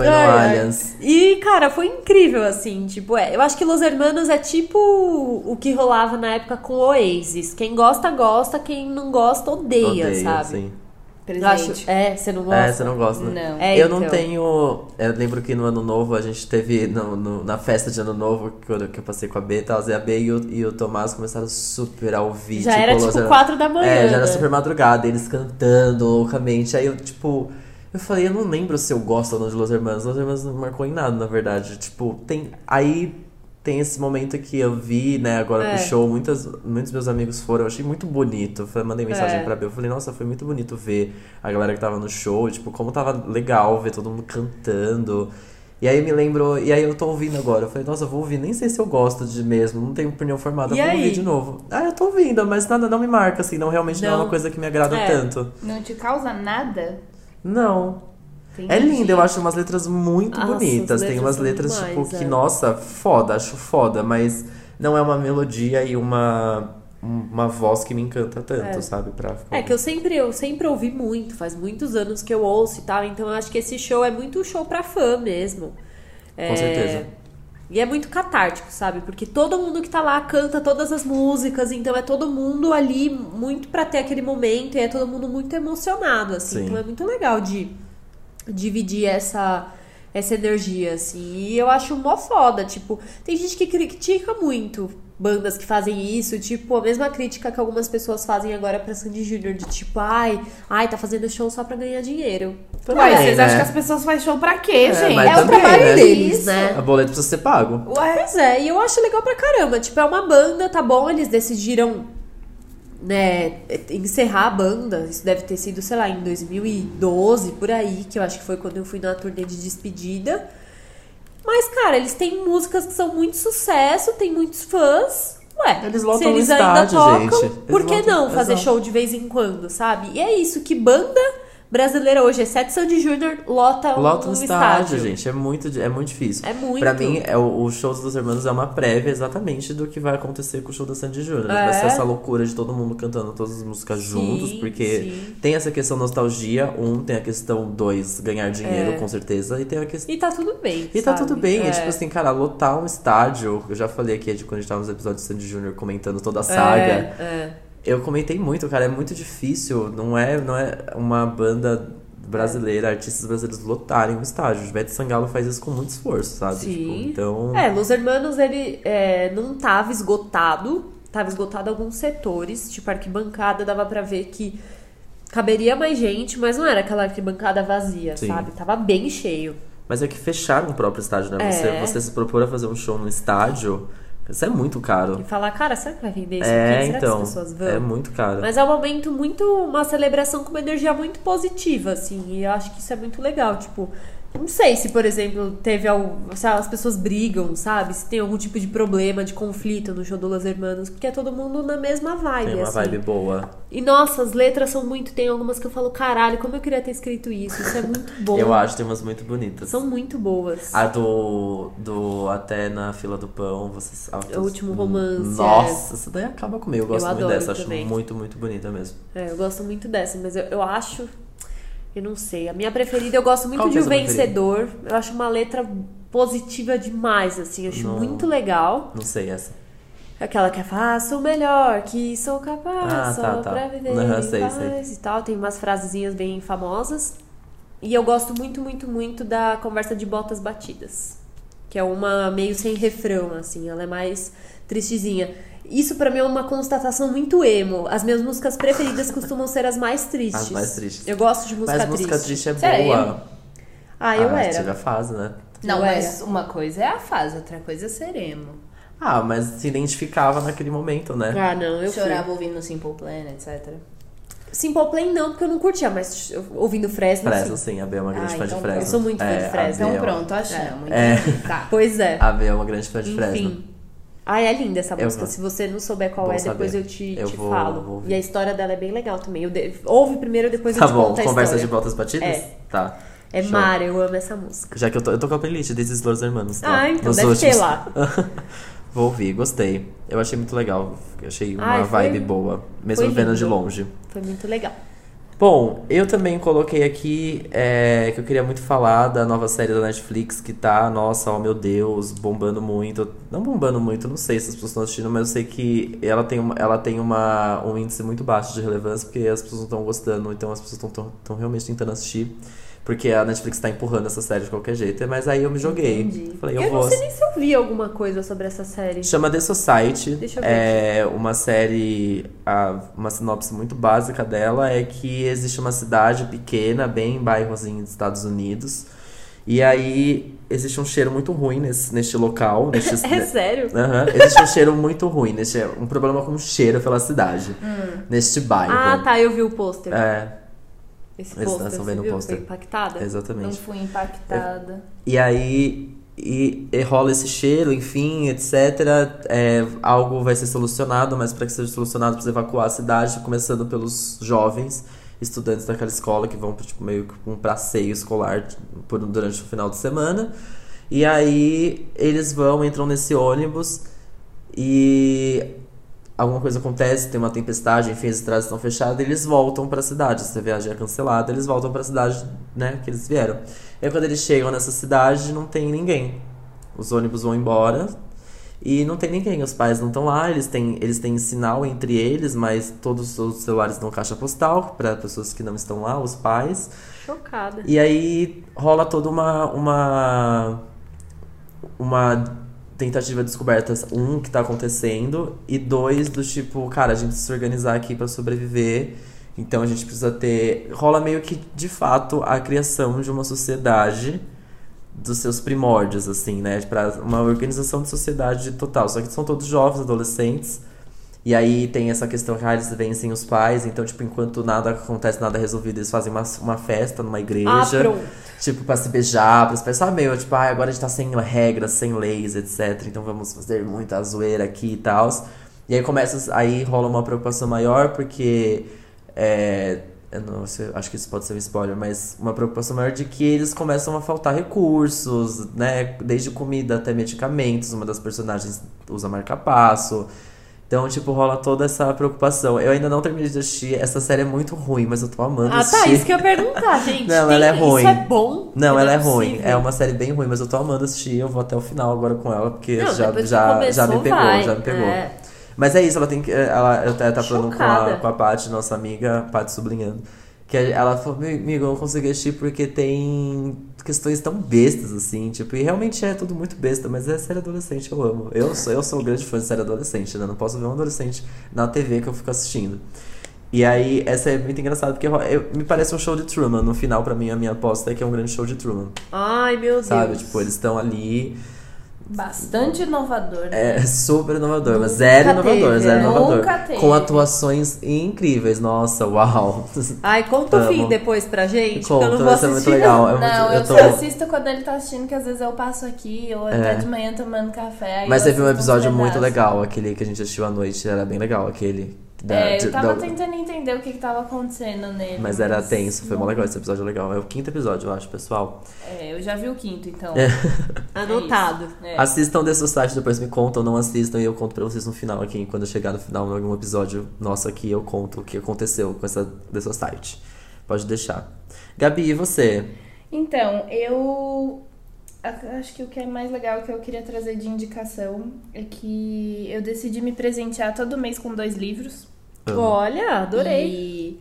Foi no Ai, ai. Allianz. E, cara, foi incrível, assim, tipo, é, eu acho que Los Hermanos é tipo o que rolava na época com o Oasis. Quem gosta, gosta, quem não gosta, odeia, Odeio, sabe? sim. Eu acho, é, você não gosta? É, você não gosta, né? Não. É, eu não então. tenho. Eu lembro que no ano novo a gente teve. No, no- na festa de ano novo, que eu, que eu passei com a B e tal, a B e o, e o Tomás começaram super a ouvir. Já era, Los tipo, Her- 4 da manhã, É, já era super madrugada, eles cantando loucamente. Aí eu, tipo. Eu falei, eu não lembro se eu gosto ou não de Los Hermanos. Los Hermanos não marcou em nada, na verdade. Tipo, tem. Aí tem esse momento que eu vi, né, agora É. pro show, muitas, muitos meus amigos foram, eu achei muito bonito. Eu mandei mensagem É. pra B, eu falei, nossa, foi muito bonito ver a galera que tava no show, tipo, como tava legal ver todo mundo cantando. E aí me lembrou, e aí eu tô ouvindo agora. Eu falei, nossa, eu vou ouvir, nem sei se eu gosto de mesmo, não tenho opinião formada, E eu vou aí? ouvir de novo. Ah, eu tô ouvindo, mas nada não me marca, assim, não realmente não, é Não. uma coisa que me agrada É. tanto. Não te causa nada? Não. Entendi. É lindo, eu acho umas letras muito Nossa, bonitas. as Tem letras umas letras, demais, tipo, que, é. nossa, foda, acho foda, mas não é uma melodia e uma, uma voz que me encanta tanto, É. sabe? Pra ficar É que eu sempre, eu sempre ouvi muito, faz muitos anos que eu ouço e tal, então eu acho que esse show é muito show pra fã mesmo. É, Com certeza. E é muito catártico, sabe? Porque todo mundo que tá lá canta todas as músicas, então é todo mundo ali muito pra ter aquele momento e é todo mundo muito emocionado, assim. Sim. Então é muito legal de dividir essa essa energia, assim. E eu acho mó foda, tipo, tem gente que critica muito bandas que fazem isso, tipo, a mesma crítica que algumas pessoas fazem agora pra Sandy Júnior, de tipo, ai, ai, tá fazendo show só pra ganhar dinheiro. Ué, vocês né? acham que as pessoas fazem show pra quê, gente? mas É o também, trabalho né? deles, né? A boleto precisa ser pago. Ué, Pois é, e eu acho legal pra caramba. Tipo, é uma banda, tá bom? Eles decidiram, né, encerrar a banda. Isso deve ter sido, sei lá, em 2012, por aí, que eu acho que foi quando eu fui na turnê de despedida. Mas, cara, eles têm músicas que são muito sucesso, tem muitos fãs. Ué, Eles lotam se eles ainda estádio, tocam, gente. Eles por que lotam- não fazer exato. show de vez em quando, sabe? E é isso, que banda brasileira hoje, exceto Sandy Júnior, lota Lota um um estádio, gente. É muito, é muito difícil. É muito. Pra mim, é o, o show dos Hermanos é uma prévia exatamente do que vai acontecer com o show da Sandy Júnior. Vai ser É. essa loucura de todo mundo cantando todas as músicas juntos, porque sim. tem essa questão nostalgia, um, tem a questão dois, ganhar dinheiro, É. com certeza, e tem a questão. E tá tudo bem. E tá sabe? tudo bem, é. É. tipo assim, cara, lotar um estádio. Eu já falei aqui de quando a gente tava nos episódios de Sandy Júnior comentando toda a saga. É, é. Eu comentei muito, cara, é muito difícil. Não é, não é uma banda brasileira, artistas brasileiros lotarem um estádio. O Ivete Sangalo faz isso com muito esforço, sabe? Sim. Tipo, então. É, Los Hermanos, ele é, não tava esgotado. Tava esgotado alguns setores. Tipo, arquibancada dava pra ver que caberia mais gente, mas não era aquela arquibancada vazia, Sim. sabe? Tava bem cheio. Mas é que fecharam o próprio estádio, né? É. Você, você se propor a fazer um show no estádio, Isso é muito caro. E falar, cara, será que vai vender isso É, aqui? Será então. que as pessoas vão? É muito caro. Mas é um momento muito. uma celebração com uma energia muito positiva, assim. E eu acho que isso é muito legal. Tipo, não sei se, por exemplo, teve algum. Se as pessoas brigam, sabe? Se tem algum tipo de problema, de conflito no show do Los Hermanos, porque é todo mundo na mesma vibe, Tem uma assim. vibe boa. E nossa, as letras são muito. Tem algumas que eu falo, caralho, como eu queria ter escrito isso. Isso é muito bom. Eu acho, tem umas muito bonitas. São muito boas. A do, do Até na Fila do Pão, vocês. ah, O Último Romance, Nossa, essa daí acaba comigo. Eu gosto Eu muito adoro dessa, também. acho muito, muito bonita mesmo. É, eu gosto muito dessa, mas eu, eu acho. Eu não sei. A minha preferida, eu gosto muito Qual de é O preferida? Vencedor. Eu acho uma letra positiva demais, assim. Eu acho Não. muito legal. Não sei essa. Aquela que é faço o melhor, que sou capaz, Ah, só tá, tá. pra viver em sei, paz e tal. Tem umas frasezinhas bem famosas. E eu gosto muito, muito, muito da Conversa de Botas Batidas. Que é uma meio sem refrão, assim. Ela é mais tristezinha. Isso pra mim é uma constatação muito emo. As minhas músicas preferidas (laughs) costumam ser as mais tristes. As mais tristes. Eu gosto de música Mas triste. música triste é Você era boa. Ah, eu ah, era. Tive a fase, né? Não, Eu mas uma coisa é a fase, outra coisa é ser emo. Ah, mas se identificava naquele momento, né? Ah, não, eu fui. Chorava ouvindo Simple Plan, etc. Simple Plan não, porque eu não curtia, mas ouvindo Fresno, Fresno, sim. sim, a B é uma grande Ah, fã então de Fresno. eu sou muito fã de É, a Fresno. Então é uma- pronto, achamos. É. Tá. Pois é. A B é uma grande fã de Fresno. Ai, é linda essa música. Se você não souber qual Bom é, depois saber. eu te, Eu te vou- falo. vou e a história dela é bem legal também. Eu de... Ouve primeiro, depois Tá eu te bom, conto a conversa de botas batidas? É. Tá. É Show. Mara, eu amo essa música. Já que eu tô, eu tô com a playlist desses Los Hermanos. Tá? Ah, então Nos deve últimos. ter lá. (laughs) Vou ouvir, gostei. Eu achei muito legal. Eu achei uma Ai, foi- vibe boa. Mesmo vendo de longe. Foi muito legal. Bom, eu também coloquei aqui é, que eu queria muito falar da nova série da Netflix que tá, nossa, oh meu Deus, bombando muito. Não bombando muito, não sei se as pessoas estão assistindo, mas eu sei que ela tem, uma, ela tem uma, um índice muito baixo de relevância porque as pessoas não estão gostando, então as pessoas estão realmente tentando assistir. Porque a Netflix tá empurrando essa série de qualquer jeito. Mas aí eu me joguei. Entendi. Falei, eu, Eu, vou. não sei nem se eu vi alguma coisa sobre essa série. Chama The Society. Deixa eu ver é uma série, uma sinopse muito básica dela é que existe uma cidade pequena, bem bairrozinho dos Estados Unidos. E aí existe um cheiro muito ruim nesse, neste local. Neste, (laughs) É sério? Aham, Existe um cheiro muito ruim, neste, um problema com o cheiro pela cidade. Neste bairro. Ah, tá, eu vi o pôster. É, Esse Eles pôster, estão vendo o pôster. Foi impactada? Não exatamente. fui impactada. E aí e, e rola esse cheiro, enfim, etc. É, algo vai ser solucionado, mas para que seja solucionado precisa evacuar a cidade, começando pelos jovens estudantes daquela escola que vão tipo, meio que um passeio escolar por, durante o final de semana. E aí eles vão, entram nesse ônibus e alguma coisa acontece, tem uma tempestade, enfim, as estradas estão fechadas, e eles voltam pra cidade. Se a viagem é cancelada, eles voltam pra cidade, né, que eles vieram. E aí, quando eles chegam nessa cidade, não tem ninguém. Os ônibus vão embora e não tem ninguém. Os pais não estão lá, eles têm, eles têm sinal entre eles, mas todos os celulares dão caixa postal para pessoas que não estão lá, os pais. Chocada. E aí rola toda uma uma uma tentativa de descoberta, um que tá acontecendo e dois do tipo, cara, a gente precisa se organizar aqui para sobreviver. Então a gente precisa ter rola meio que de fato a criação de uma sociedade dos seus primórdios assim, né, para uma organização de sociedade total. Só que são todos jovens, adolescentes. E aí tem essa questão que ah, eles vencem os pais, então, tipo, enquanto nada acontece, nada é resolvido, eles fazem uma, uma festa numa igreja. Ah, pronto. Tipo, pra se beijar, pra se pensar, meio, tipo, ah, agora a gente tá sem regras, sem leis, etc. Então vamos fazer muita zoeira aqui e tal. E aí começa, aí rola uma preocupação maior, porque. É, eu não sei, acho que isso pode ser um spoiler, mas uma preocupação maior de que eles começam a faltar recursos, né? Desde comida até medicamentos. Uma das personagens usa marca-passo. Então, tipo, rola toda essa preocupação. Eu ainda não terminei de assistir. Essa série é muito ruim, mas eu tô amando Ah, assistir. tá, isso que eu ia perguntar, (laughs) gente. Não, Tem- ela é ruim. Isso é bom? Não, ela é ruim. possível. É uma série bem ruim, mas eu tô amando assistir. Eu vou até o final agora com ela, porque Não, já, já, começou, já me pegou, vai. já me pegou. É. Mas é isso, ela tem que. Ela, eu até tá falando com a, com a Paty, nossa amiga, Paty sublinhando. Que ela falou, amigo, eu não consegui assistir porque tem questões tão bestas, assim, tipo, e realmente é tudo muito besta, mas é série adolescente, eu amo. Eu sou, eu sou um grande fã de série adolescente, né? Não posso ver um adolescente na TV que eu fico assistindo. E aí, essa é muito engraçada, porque eu- eu- me parece um show de Truman. No final, pra mim, a minha aposta é que é um grande show de Truman. Ai, meu Deus. Sabe? Tipo, eles estão ali Bastante inovador. É né? super inovador, mas zero inovador, teve, zero é. inovador. Nunca teve. Com atuações incríveis, nossa, uau. (laughs) Ai, conta o fim depois pra gente, que eu Conta, não vou vai ser assistir. muito legal. É (laughs) muito, Não, eu tô- só assisto quando ele tá assistindo, que às vezes eu passo aqui, ou até É. de manhã tomando café. Mas eu teve um episódio muito pedaços. legal, aquele que a gente assistiu à noite, era bem legal, aquele. Da- É, de- eu tava da- tentando entender o que, que tava acontecendo nele. Mas era tenso, foi mó legal esse episódio legal. É o quinto episódio, eu acho, pessoal. É, eu já vi o quinto, então. É. (laughs) Anotado. É. Assistam The Society, depois me contam, não assistam e eu conto pra vocês no final aqui. Quando eu chegar no final, em algum episódio nosso aqui, eu conto o que aconteceu com essa The Society. Pode deixar. Gabi, e você? Então, eu acho que o que é mais legal que eu queria trazer de indicação é que eu decidi me presentear todo mês com dois livros. Olha, adorei. E-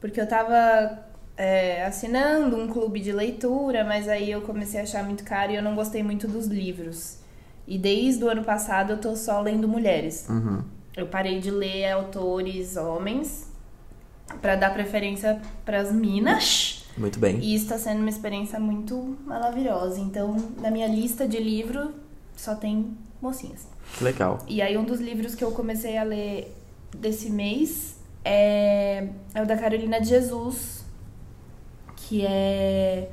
porque eu tava é, assinando um clube de leitura, mas aí eu comecei a achar muito caro e eu não gostei muito dos livros. E desde o ano passado eu tô só lendo mulheres. Uhum. Eu parei de ler autores homens pra dar preferência pras minas. Muito bem. E está sendo uma experiência muito maravilhosa. Então, na minha lista de livro só tem mocinhas. Que legal. E aí um dos livros que eu comecei a ler desse mês é, é o da Carolina de Jesus, que é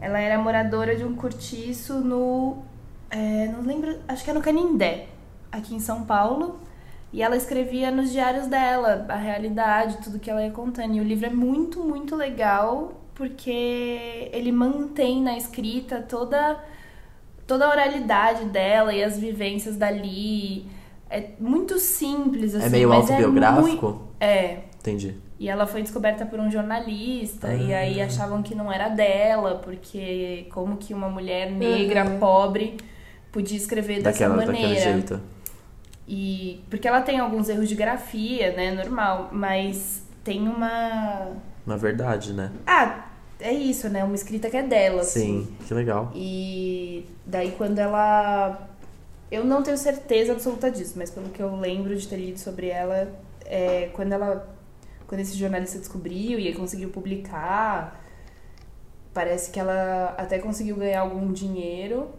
ela era moradora de um cortiço no é, não lembro, acho que é no Canindé, aqui em São Paulo. E ela escrevia nos diários dela a realidade, tudo que ela ia contando. E o livro é muito, muito legal porque ele mantém na escrita toda toda a oralidade dela e as vivências dali. É muito simples, assim. é meio mas autobiográfico? É, muito... é. Entendi. E ela foi descoberta por um jornalista, e Ah. aí achavam que não era dela, porque como que uma mulher negra, Uhum. pobre, podia escrever dessa Daquela, daquele maneira. jeito. E porque ela tem alguns erros de grafia, né, normal, mas tem uma Na verdade, né? Ah, é isso, né, uma escrita que é dela, assim. Sim, que legal. E daí quando ela. Eu não tenho certeza absoluta disso, mas pelo que eu lembro de ter lido sobre ela, é, quando ela. Quando esse jornalista descobriu e conseguiu publicar, parece que ela até conseguiu ganhar algum dinheiro,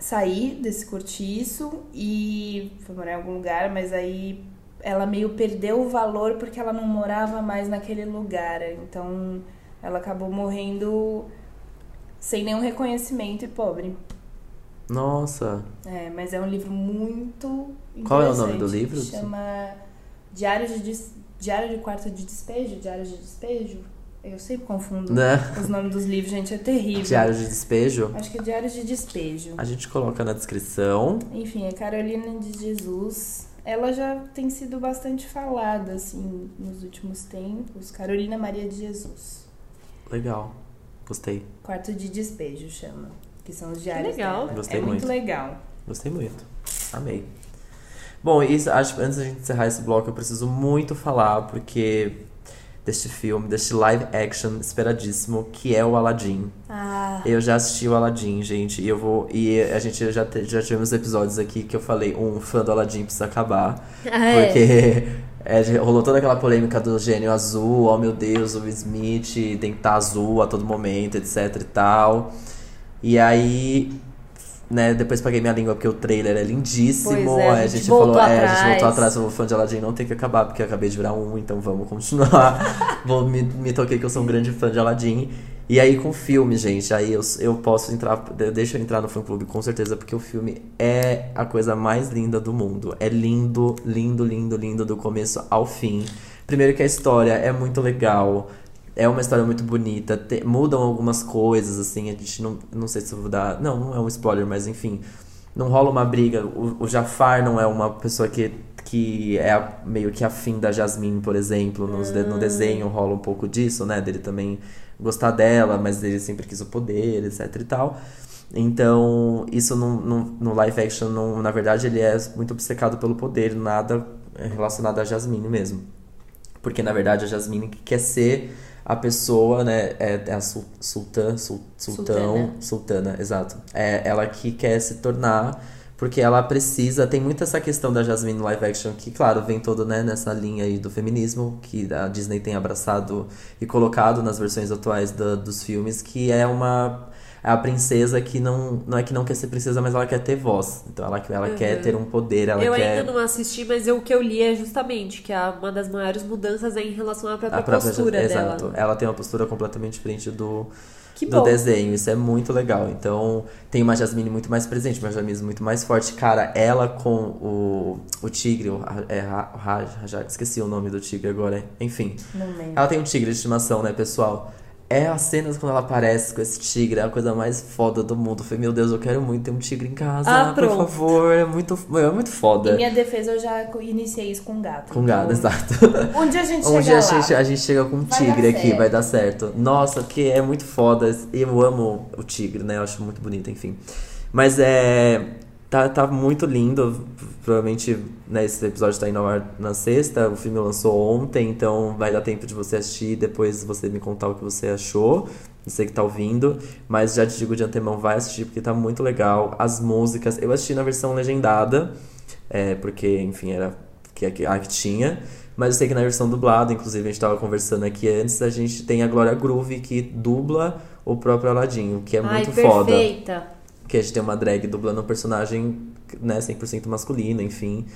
sair desse cortiço e foi morar em algum lugar, mas aí ela meio perdeu o valor porque ela não morava mais naquele lugar. Então ela acabou morrendo sem nenhum reconhecimento e pobre. Nossa. É, mas é um livro muito Qual é o nome do livro? Chama Diário de, Des... Diário de Quarto de Despejo, Diário de Despejo. Eu sempre confundo Né? os nomes dos livros, gente, é terrível. Diário de despejo. Acho que é Diário de Despejo. A gente coloca na descrição. Enfim, é Carolina de Jesus. Ela já tem sido bastante falada, assim, nos últimos tempos. Carolina Maria de Jesus. Legal. Gostei. Quarto de Despejo chama. Que são os diários legal. dela. Gostei é muito, muito. legal. Gostei muito. Amei. Bom, isso, acho que antes da gente encerrar esse bloco, eu preciso muito falar, porque deste filme, deste live action esperadíssimo, que é o Aladdin. Ah, Eu já assisti o Aladdin, gente, e eu vou. E a gente já, te- já tivemos episódios aqui que eu falei, um fã do Aladdin precisa acabar. (laughs) Ah, é. Porque (laughs) é, rolou toda aquela polêmica do gênio azul, oh meu Deus, o Smith tem que estar azul a todo momento, etc e tal. E aí, né, depois paguei minha língua porque o trailer é lindíssimo. Pois é, a aí a gente gente falou, é, a gente atrás. voltou atrás, o fã de Aladdin não tem que acabar, porque eu acabei de virar um, então vamos continuar. (laughs) Vou, me, me toquei que eu sou um grande fã de Aladdin. E aí com o filme, gente, aí eu, eu posso entrar, deixa eu entrar no fã clube com certeza, porque o filme é a coisa mais linda do mundo. É lindo, lindo, lindo, lindo do começo ao fim. Primeiro que a história é muito legal. É uma história muito bonita, te- mudam algumas coisas, assim, a gente não, não sei se eu vou dar. Não, não é um spoiler, mas enfim. Não rola uma briga. O, o Jafar não é uma pessoa que, que é a- meio que afim da Jasmine, por exemplo. Nos de- no desenho rola um pouco disso, né? Dele também gostar dela, mas ele sempre quis o poder, etc e tal. Então, isso no, no, no live action, não- na verdade, ele é muito obcecado pelo poder, nada relacionado a Jasmine mesmo. Porque, na verdade, a Jasmine que quer ser a pessoa, né? É, é a sul, sultã, sul, sultão, Sultana. sultana, exato. É ela que quer se tornar, porque ela precisa. Tem muito essa questão da Jasmine live action, que, claro, vem todo né, nessa linha aí do feminismo, que a Disney tem abraçado e colocado nas versões atuais da- dos filmes, que é uma. É a princesa que não, não é que não quer ser princesa, mas ela quer ter voz. Então ela, ela quer ter um poder, ela eu quer. ainda não assisti, mas eu- o que eu li é justamente que a- uma das maiores mudanças é em relação à própria, a própria postura Exato. dela. Ela tem uma postura completamente diferente do, Que do bom. desenho. Isso é muito legal. Então, tem uma Jasmine muito mais presente, uma Jasmine muito mais forte. Cara, ela com o, o tigre, o, é, Rajak, esqueci o nome do tigre agora. Enfim. Não lembro. Ela tem um tigre de estimação, né, pessoal? É as cenas quando ela aparece com esse tigre, é a coisa mais foda do mundo. Eu falei, meu Deus, eu quero muito ter um tigre em casa, Ah, por pronto. favor. É muito, é muito foda. Em minha defesa, eu já iniciei isso com gato. Com Então, exato. (laughs) Um dia a gente Um chega dia a lá. gente, a gente chega com um Vai tigre aqui, certo. vai dar certo. Nossa, porque é muito foda. Eu amo o tigre, né? Eu acho muito bonito, enfim. Mas é. Tá, tá muito lindo. Provavelmente né, esse episódio tá indo ao ar na sexta. O filme lançou ontem, então vai dar tempo de você assistir e depois você me contar o que você achou. Você que tá ouvindo. Mas já te digo de antemão, vai assistir porque tá muito legal. As músicas. Eu assisti na versão legendada. É, porque, enfim, era que a que, tinha. Mas eu sei que na versão dublada, inclusive a gente tava conversando aqui antes, a gente tem a Glória Groove que dubla o próprio Aladdin, o que é Ai, muito foda. perfeita. Que a gente tem uma drag dublando um personagem, né, 100% masculino, enfim.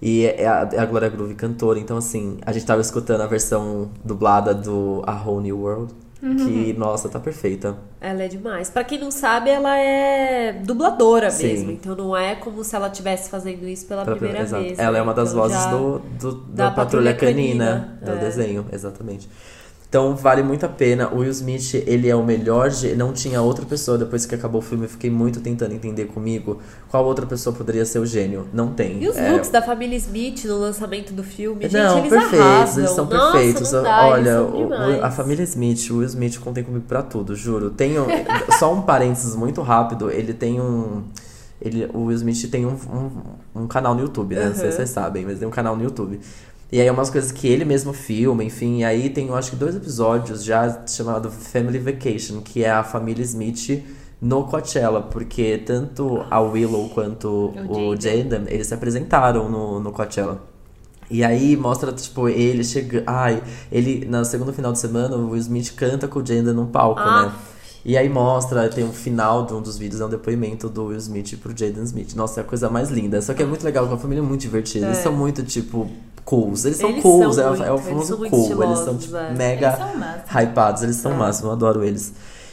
E é a, é a Glória Groove cantora, então assim, a gente tava escutando a versão dublada do A Whole New World, que, nossa, tá perfeita. Ela é demais. Pra quem não sabe, ela é dubladora Sim. mesmo. Então não é como se ela estivesse fazendo isso pela Pela primeira vez. Ela né? é uma das Então vozes do, do, da da Patrulha, Patrulha Canina, Canina, do é. desenho, exatamente. Então vale muito a pena. O Will Smith, ele é o melhor. Não tinha outra pessoa depois que acabou o filme. Eu fiquei muito tentando entender comigo qual outra pessoa poderia ser o gênio. Não tem. E os É, looks da família Smith no lançamento do filme, gente, não, eles perfeitos, arrasam. eles são Nossa, perfeitos. Dá, Olha, o- a família Smith, o Will Smith contém comigo pra tudo, juro. Tenho (laughs) só um parênteses muito rápido, ele tem um ele, o Will Smith tem um, um, um canal no YouTube, né? Não sei se Uhum. vocês sabem, mas tem um canal no YouTube. E aí é umas coisas que ele mesmo filma, enfim. E aí tem, eu acho que dois episódios já chamado Family Vacation, que é a família Smith no Coachella, porque tanto a Willow quanto o Jaden, eles se apresentaram no, no Coachella. E aí mostra, tipo, ele chega. Ai, ele, no segundo final de semana, o Will Smith canta com o Jaden num palco, Ah. né? E aí mostra, tem um final de um dos vídeos, é um depoimento do Will Smith pro Jaden Smith. Nossa, é a coisa mais linda. Só que é muito legal, com a família é muito divertida. Eles É. são muito, tipo, cools. Eles são Eles cools, são é, o- muito, é o eles famoso muito cool. Eles são, tipo, é. mega Eles hypados. Eles são máximo, eu adoro eles.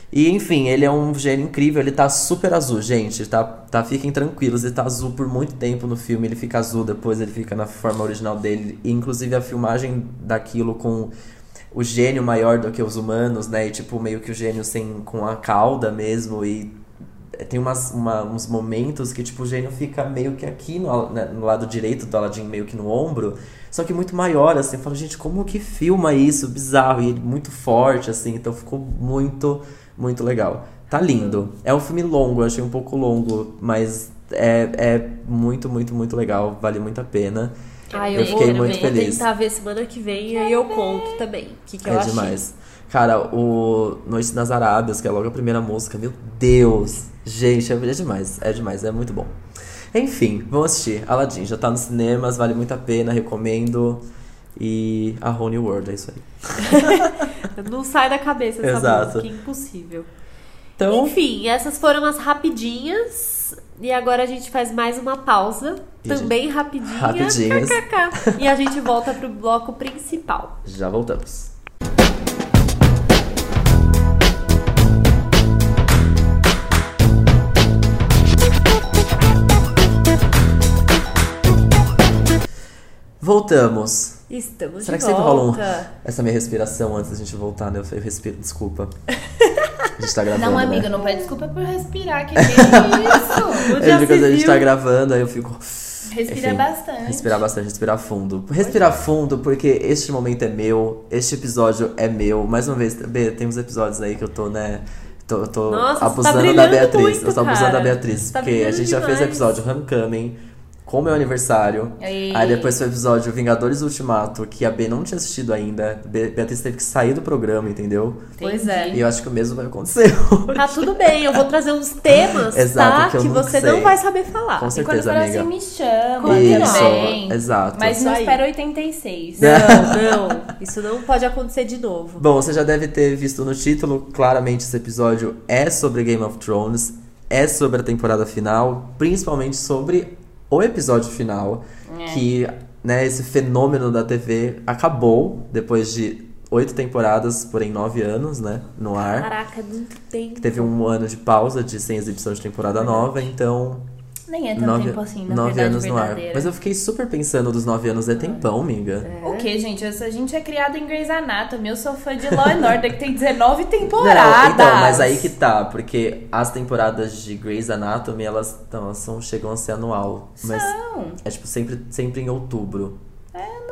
E enfim, ele é um gênio incrível, ele tá super azul, gente. Tá, tá, fiquem tranquilos, ele tá azul por muito tempo no filme, ele fica azul, depois ele fica na forma original dele. E, inclusive a filmagem daquilo com o gênio maior do que os humanos, né? E tipo, meio que o gênio sem com a cauda mesmo. E tem umas, uma- uns momentos que, tipo, o gênio fica meio que aqui no, né, no lado direito do Aladdin, meio que no ombro, só que muito maior, assim. Eu falo, gente, como que filma isso? Bizarro. E muito forte, assim. Então ficou muito, muito legal. Tá lindo. É um filme longo, achei um pouco longo, mas é, é muito, muito, muito legal. Vale muito a pena. Ai, eu eu, fiquei vou, muito vou feliz. tentar ver semana que vem e aí eu conto também. O que, que eu É achei. demais. Cara, o Noite nas Arábias, que é logo a primeira música, meu Deus! Gente, é, é demais, é demais, é muito bom. Enfim, vamos assistir. Aladdin já tá nos cinemas, vale muito a pena, recomendo. E a New World, é isso aí. (laughs) Não sai da cabeça essa Exato. música, impossível. Então, Enfim, essas foram as rapidinhas. E agora a gente faz mais uma pausa, E também rapidinha. Rapidinhas. KKK. E a gente volta pro bloco principal. já voltamos. Voltamos. Estamos Será de que sempre rola um- volta. Essa minha respiração antes da gente voltar, né? Eu respiro, desculpa. A gente tá gravando. Não, né? amiga, não pede desculpa por respirar. Que é isso? (laughs) É porque a gente tá gravando, aí eu fico. Respira Enfim, bastante. Respirar bastante, respirar fundo. Respirar fundo, porque este momento é meu, este episódio é meu. Mais uma vez, B, tem uns episódios aí que eu tô, né? Tô, eu tô Nossa, tá abusando da brilhando Beatriz. muito, eu tô abusando cara. da Beatriz. Tá porque a gente já fez o demais. episódio Homecoming. Com o meu aniversário. Ei. Aí depois foi o episódio Vingadores Ultimato, que a B não tinha assistido ainda. Be Beatriz teve que sair do programa, entendeu? Pois é. E eu acho que o mesmo vai acontecer (laughs) hoje. Tá tudo bem, eu vou trazer uns temas, (laughs) Exato, tá? que Que não você sei. não vai saber falar. Com E quando certeza, amiga. assim, me chama Isso, exato. Mas não espera 86. (laughs) Não, não. Isso não pode acontecer de novo. Bom, você já deve ter visto no título, claramente esse episódio é sobre Game of Thrones, é sobre a temporada final, principalmente sobre o episódio final, É. que, né, esse fenômeno da TV acabou depois de oito temporadas, porém nove anos, né, no ar. Caraca, muito tempo. Teve um ano de pausa de sem exibição de temporada nova, então Nem é tanto nove, tempo assim, na nove verdade anos no ar. Mas eu fiquei super pensando dos nove anos, é tempão, amiga. O que, gente? Eu- A gente é criado em Grey's Anatomy. Eu sou fã de Law and (laughs) Order, que tem 19 Não, temporadas. então, mas aí que tá, porque as temporadas de Grey's Anatomy, elas, então, elas são, chegam a ser anual. Mas Não, é tipo sempre, sempre em outubro. é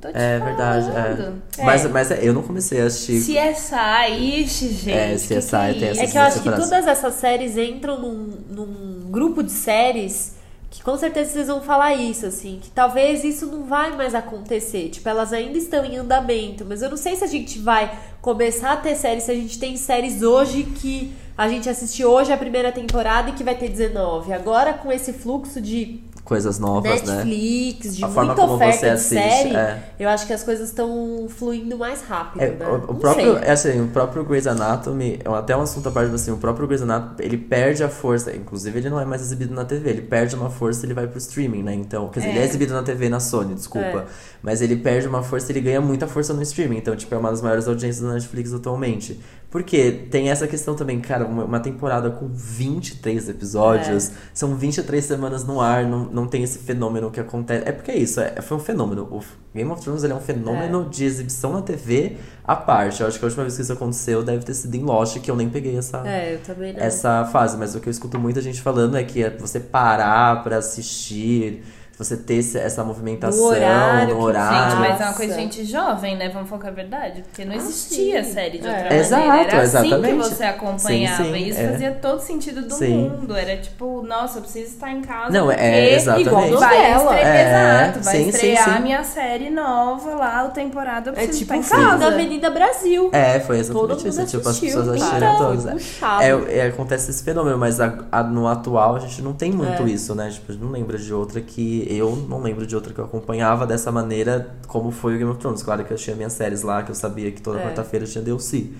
Tô te É falando. verdade, é. É. Mas, mas é, eu não comecei a assistir. CSI, ixi, gente. É, que que CSI é tem isso? É que eu acho que todas essas séries entram num, num grupo de séries que com certeza vocês vão falar isso, assim, que talvez isso não vai mais acontecer. Tipo, elas ainda estão em andamento, mas eu não sei se a gente vai começar a ter séries, se a gente tem séries hoje que a gente assiste hoje a primeira temporada e que vai ter 19. Agora, com esse fluxo de Coisas novas, né? Netflix, de A forma como você assiste, série, é. eu acho que as coisas estão fluindo mais rápido, É, né? o, o próprio, sei. é assim, o próprio Grey's Anatomy, é até um assunto à parte, assim, o próprio Grey's Anatomy, ele perde a força, inclusive ele não é mais exibido na TV, ele perde uma força e ele vai pro streaming, né? Então, quer dizer, ele é É. exibido na TV na Sony, desculpa, É. mas ele perde uma força e ele ganha muita força no streaming, então, tipo, é uma das maiores audiências da Netflix atualmente. Porque tem essa questão também, cara, uma, temporada com 23 episódios, são 23 semanas no ar, não, não tem esse fenômeno que acontece. É porque é isso, é, foi um fenômeno. O Game of Thrones é um fenômeno de exibição na TV à parte. Eu acho que a última vez que isso aconteceu deve ter sido em Lost, que eu nem peguei essa, É, essa fase. Mas o que eu escuto muita gente falando é que é você parar pra assistir, você ter essa movimentação No horário no horário. Gente, mas é uma coisa de gente jovem, né? Vamos focar a verdade. Porque não Ah, existia sim. série de É. outra Exato, maneira. Era assim que exatamente. você acompanhava. Sim, sim, e isso é. fazia todo sentido do Sim. mundo. Era tipo, nossa, eu preciso estar em casa. Não, é, porque exatamente. igual Vai estrear, É, exato, vai estrear sim. a minha série nova lá, o temporada, eu É preciso tipo estar o em casa. da Avenida Brasil. É, foi exatamente isso. Tipo, as pessoas assistiram Então, todas. né? É, é, acontece esse fenômeno, mas a- a- no atual a gente não tem muito É. isso, né? Tipo, a gente não lembra de outra que. Eu não lembro de outra que eu acompanhava dessa maneira como foi o Game of Thrones. Claro que eu tinha minhas séries lá, que eu sabia que toda É. quarta-feira tinha DLC.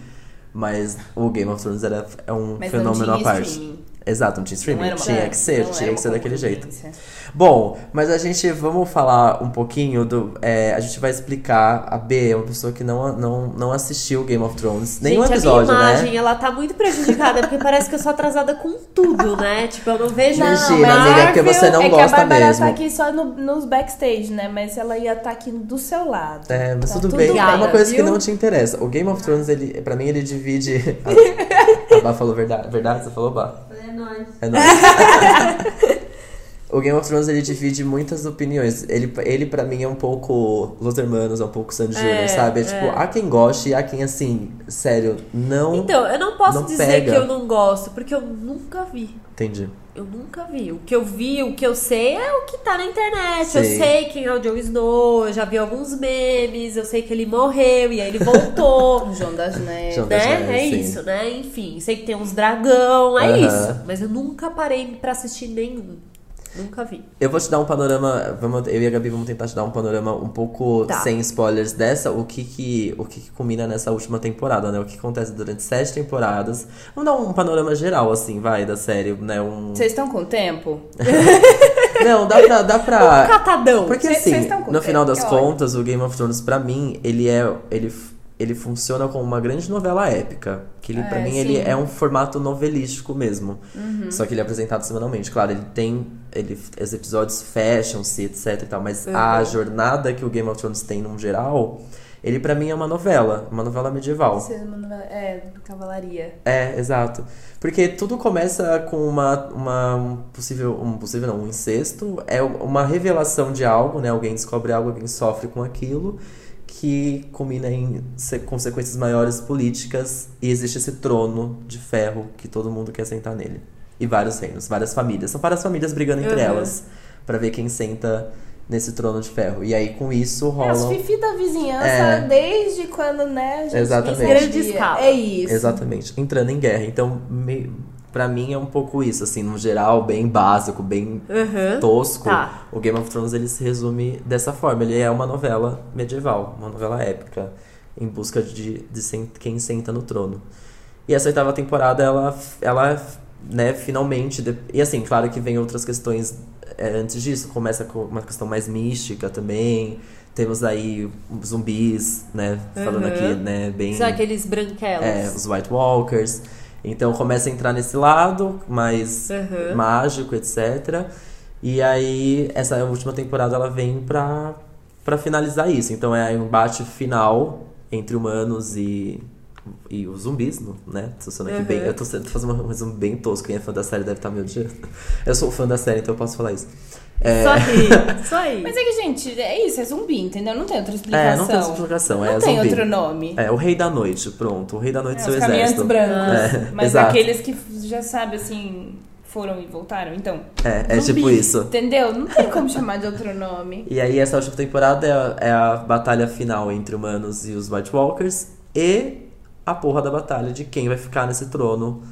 Mas o Game of Thrones era, é um Mas fenômeno à parte. streaming. Exato, não tinha streaming. Não tinha que ser, tinha que ser daquele jeito. Bom, mas a gente vamos falar um pouquinho do. é, a gente vai explicar. A B é uma pessoa que não, não, não assistiu Game of Thrones. Nenhum Gente, episódio, a minha né? imagem, ela tá muito prejudicada, porque parece que eu sou atrasada com tudo, né? Tipo, eu não vejo Imagina, nada. amiga, porque você não é gosta que a Bárbara mesmo. tá aqui só no- nos backstage, né? Mas ela ia estar aqui do seu lado. É, mas Tá tudo, tudo bem. bem, é uma coisa que viu? não te interessa. O Game of Thrones, ele, pra mim, ele divide. (laughs) Bá falou verdade. Verdade? Você falou, Bá? É nóis. É nóis. (laughs) O Game of Thrones ele divide muitas opiniões. Ele, ele para mim é um pouco Los Hermanos, é um pouco Sandy É, Júnior, sabe? É é. tipo, há quem goste e há quem assim, sério, não Então, eu não posso Não dizer pega. que eu não gosto, porque eu nunca vi. entendi. Eu nunca vi. O que eu vi, o que eu sei é o que tá na internet. Eu Sei. quem é o Jon Snow, eu já vi alguns memes, eu sei que ele morreu e aí ele voltou. (laughs) O João das Neves. João das né? Neves, É sim. isso, né? Enfim, sei que tem uns dragão, é Aham. isso. Mas eu nunca parei pra assistir nenhum. Nunca vi. Eu vou te dar um panorama, vamos, eu e a Gabi vamos tentar te dar um panorama um pouco Tá. sem spoilers dessa, o que que, o que que culmina nessa última temporada, né? O que acontece durante sete temporadas. Vamos dar um panorama geral, assim, vai, da série, né? Um... Vocês estão com tempo? (laughs) Não, dá pra... Dá pra... Catadão. Porque Cês- assim, cês no final tempo, das que ótimo. contas, o Game of Thrones, pra mim, ele é. Ele, ele funciona como uma grande novela épica. Que ele, pra É, mim, ele sim. é um formato novelístico mesmo. Uhum. Só que ele é apresentado semanalmente. Claro, ele tem. Ele, os episódios fecham-se, etc e tal. Mas a Uhum. jornada que o Game of Thrones tem num geral, ele pra mim é uma novela. Uma novela medieval. Você não- É, Cavalaria. É, exato. Porque tudo começa com uma, uma um possível, um possível não, um incesto, é uma revelação de algo, né? Alguém descobre algo, alguém sofre com aquilo, que culmina em se- consequências maiores políticas e existe esse trono de ferro que todo mundo quer sentar nele. E vários reinos, várias famílias. São várias famílias brigando entre Uhum. elas pra ver quem senta nesse trono de ferro. E aí com isso É, os rolam. fifi da vizinhança, É. desde quando, né? A gente Exatamente. Grande escala. É isso. Exatamente, entrando em guerra. Então, me, pra mim é um pouco isso, assim, no geral, bem básico, bem Aham. tosco. Tá. O Game of Thrones ele se resume dessa forma. Ele é uma novela medieval, uma novela épica, em busca de, de quem senta no trono. E essa oitava temporada, ela, ela né, finalmente. E assim, claro que vem outras questões é, antes disso. Começa com uma questão mais mística também. Temos aí zumbis, né? Falando Uhum. aqui, né? Bem. São aqueles branquelos. É, os White Walkers. Então começa a entrar nesse lado mais Uhum. mágico, etc. E aí, essa última temporada ela vem pra, pra finalizar isso. Então é um embate final entre humanos e, e os zumbis, né? Tô sendo aqui Uhum. bem. Eu tô, sendo- tô fazendo um resumo bem tosco. Quem é fã da série deve estar me odiando. (laughs) Eu sou fã da série, então eu posso falar isso. É, (laughs) Isso aí, isso aí. Mas é que, gente, é isso, é zumbi, entendeu? Não tem outra é, explicação. não tem essa explicação. Não é tem zumbi. outro nome. É, o Rei da Noite, pronto. O Rei da Noite É, seu os exército. brancos. É, mas exato. aqueles que já sabe, assim, foram e voltaram. Então, É, é Zumbi. tipo isso. entendeu? Não tem como chamar de outro nome. (laughs) E aí essa última temporada é a, é a batalha final entre humanos e os White Walkers e a porra da batalha de quem vai ficar nesse trono.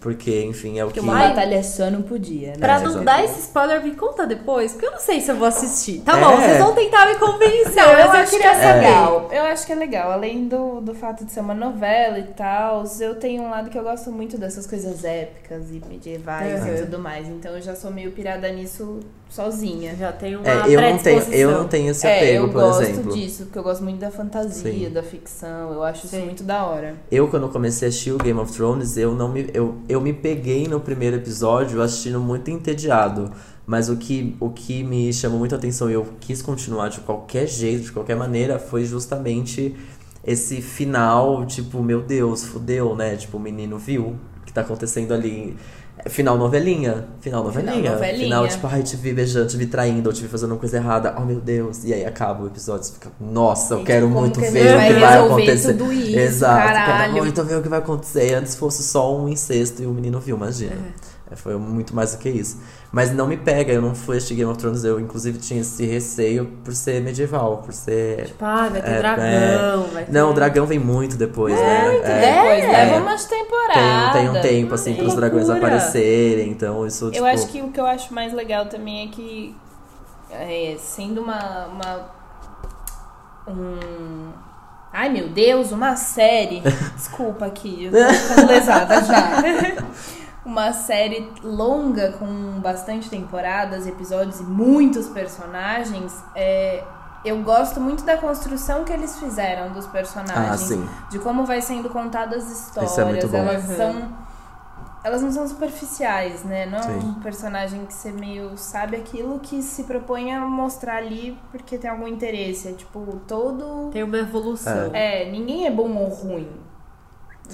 Porque, enfim, é o Porque que. uma batalha só não podia, né? Pra É, não exato. dar esse spoiler, me conta depois, porque eu não sei se eu vou assistir. Tá É. bom, vocês vão tentar me convencer. Não, mas eu eu acho que queria é saber. legal. Eu acho que é legal. Além do, do fato de ser uma novela e tal, eu tenho um lado que eu gosto muito dessas coisas épicas e medievais Uhum. e tudo mais. Então eu já sou meio pirada nisso sozinha. Já tem uma É, eu, não tenho, eu não tenho esse é, apego, eu por gosto exemplo. disso, porque eu gosto muito da fantasia, Sim. da ficção. Eu acho isso Sim. muito da hora. Eu, quando comecei a assistir o Game of Thrones, eu não me. Eu, eu me peguei no primeiro episódio assistindo muito entediado. Mas o que, o que me chamou muita atenção e eu quis continuar de qualquer jeito, de qualquer maneira, foi justamente esse final, tipo, meu Deus, fudeu, né? Tipo, o menino viu o que tá acontecendo ali. Final novelinha. Final novelinha. novelinha. Final, tipo, ai, te vi beijando, te vi traindo, ou te vi fazendo uma coisa errada. Oh, meu Deus. E aí acaba o episódio, você fica, nossa, eu quero muito ver o que vai acontecer. tudo isso, Exato, quero caralho? muito ver o que vai acontecer. Antes fosse só um incesto e o menino viu, imagina. É, Foi muito mais do que isso. Mas não me pega, eu não fui assistir Game of Thrones, eu inclusive tinha esse receio por ser medieval, por ser. Tipo, ah, vai ter É, dragão, vai ter... Não, o dragão vem muito depois, né? Muito É, depois, é. leva umas tem, temporadas. tem um tempo, assim, Que pros dragões aparecerem, então isso, tipo. Eu acho que o que eu acho mais legal também é que, é, sendo uma, uma. Um. Ai meu Deus, uma série. (laughs) Desculpa aqui, eu tô ficando lesada já. (laughs) Uma série longa com bastante temporadas, episódios e muitos personagens. é, eu gosto muito da construção que eles fizeram dos Ah, personagens sim. de como vai sendo contadas as histórias. Isso é muito bom. Elas Uhum. são. Elas não são superficiais, né? Não é Sim. um personagem que você meio sabe aquilo que se propõe a mostrar ali porque tem algum interesse. É tipo, todo. Tem uma evolução. É, ninguém é bom ou ruim.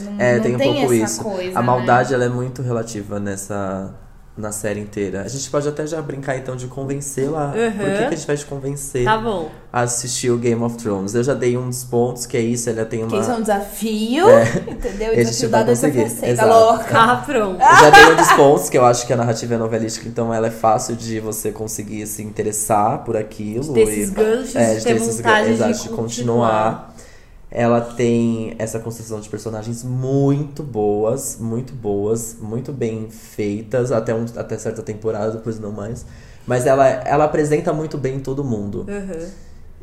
Não, É, não tem um pouco essa isso. coisa. A né? maldade, ela é muito relativa nessa. Na série inteira. A gente pode até já brincar então de convencê-la. Uhum. Por que, que a gente vai te convencer Tá bom. a assistir o Game of Thrones? Eu já dei uns pontos, que é isso, ela tem uma. Que isso é um desafio, (laughs) entendeu? E a gente desafio vai dado é conseguir, você, tá louca? Ah, pronto. Eu já dei um dos pontos, que eu acho que a narrativa é novelística, então ela é fácil de você conseguir se interessar por aquilo. ter esses e- ganchos, é, de ter esses ganchos, de continuar. continuar. Ela tem essa construção de personagens muito boas, muito boas, muito bem feitas, até, um, até certa temporada, depois não mais. Mas ela, ela apresenta muito bem todo mundo. Uhum.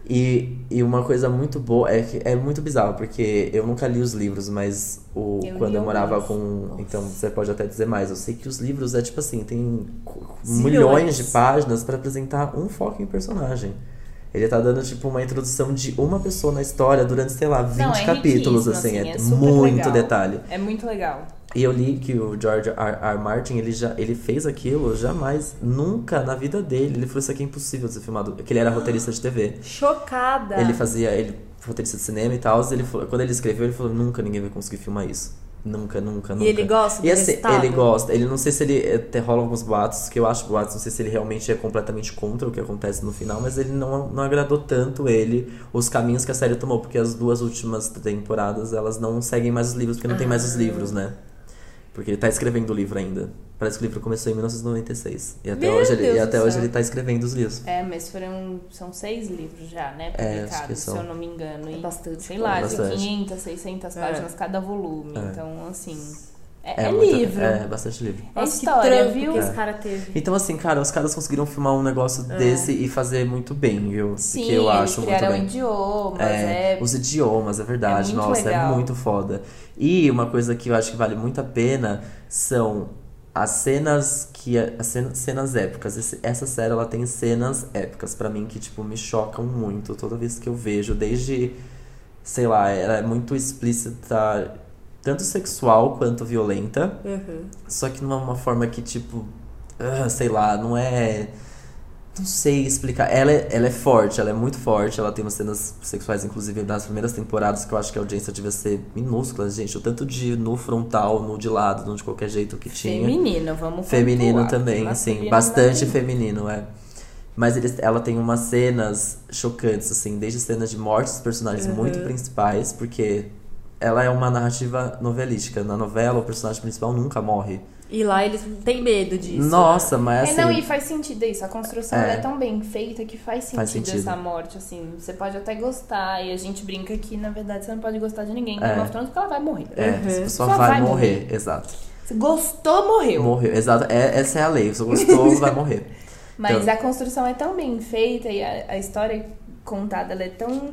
E, e uma coisa muito boa é que é muito bizarro, porque eu nunca li os livros, mas o, Eu quando eu morava alguns. com. Então você pode até dizer mais. Eu sei que os livros é tipo assim, tem Zilhões. milhões de páginas pra apresentar um foco em personagem. Ele tá dando tipo uma introdução de uma pessoa na história durante, sei lá, 20 Não, é capítulos, assim, assim, é, é muito legal. detalhe. É muito legal. E eu li que o George R. R. Martin, ele já ele fez aquilo jamais, nunca na vida dele. Ele falou isso aqui é impossível de ser filmado, porque ele era roteirista de TV. Chocada. Ele fazia, ele roteirista de cinema e tal, ele quando ele escreveu, ele falou, nunca ninguém vai conseguir filmar isso. Nunca, nunca, nunca. E ele gosta do E assim, ele gosta. Ele não sei se ele até rola alguns boatos, que eu acho boatos, não sei se ele realmente é completamente contra o que acontece no final, mas ele não, não agradou tanto ele os caminhos que a série tomou, porque as duas últimas temporadas elas não seguem mais os livros, porque não tem mais os Ah. livros, né? Porque ele tá escrevendo o livro ainda. Parece que o livro começou em 1996. E até, Meu hoje, ele, e até céu. hoje ele tá escrevendo os livros. É, mas foram. São seis livros já, né? É, Publicados, são. se eu não me engano. É E, bastante Sei lá, É de bastante. 500, 600 páginas cada volume. É. Então, assim. É, é muito- livro. É, bastante livro. É que história, trampo viu? que esse É. cara teve. Então, assim, cara, os caras conseguiram filmar um negócio É. desse e fazer muito bem, viu? Sim, que eu eles acho muito bem. idiomas, É, é. os idiomas, é verdade. É Nossa, legal. é muito foda. E uma coisa que eu acho que vale muito a pena são as cenas que as cenas, cenas épicas. Esse- essa série ela tem cenas épicas pra mim que tipo me chocam muito toda vez que eu vejo, desde sei lá, ela é muito explícita, tanto sexual quanto violenta. Uhum. Só que não é uma forma que, tipo, ah, sei lá, não é. Não sei explicar. Ela é, ela é forte, ela é muito forte. Ela tem umas cenas sexuais, inclusive, nas primeiras temporadas, que eu acho que a audiência devia ser minúscula, gente. O tanto de no frontal, no de lado, no de qualquer jeito que tinha. Feminino, vamos Feminino pontuar, também, porque sim. masculino Bastante feminino, é. Mas eles, ela tem umas cenas chocantes, assim, desde cenas de morte dos personagens muito principais, porque ela é uma narrativa novelística. Na novela, o personagem principal nunca morre. E lá eles têm medo disso. Nossa, mas assim. É, não, e faz sentido isso. A construção É. é tão bem feita que faz sentido, Faz sentido. essa morte, assim. Você pode até gostar, e a gente brinca que, na verdade, você não pode gostar de ninguém É. Thrones porque ela vai morrer. É, Uhum. a pessoa Só vai, vai morrer. Exato. Se gostou, morreu. Morreu. Exato. É, essa é a lei. Se você gostou, (laughs) vai morrer. Mas Então- a construção é tão bem feita e a, a história contada ela é tão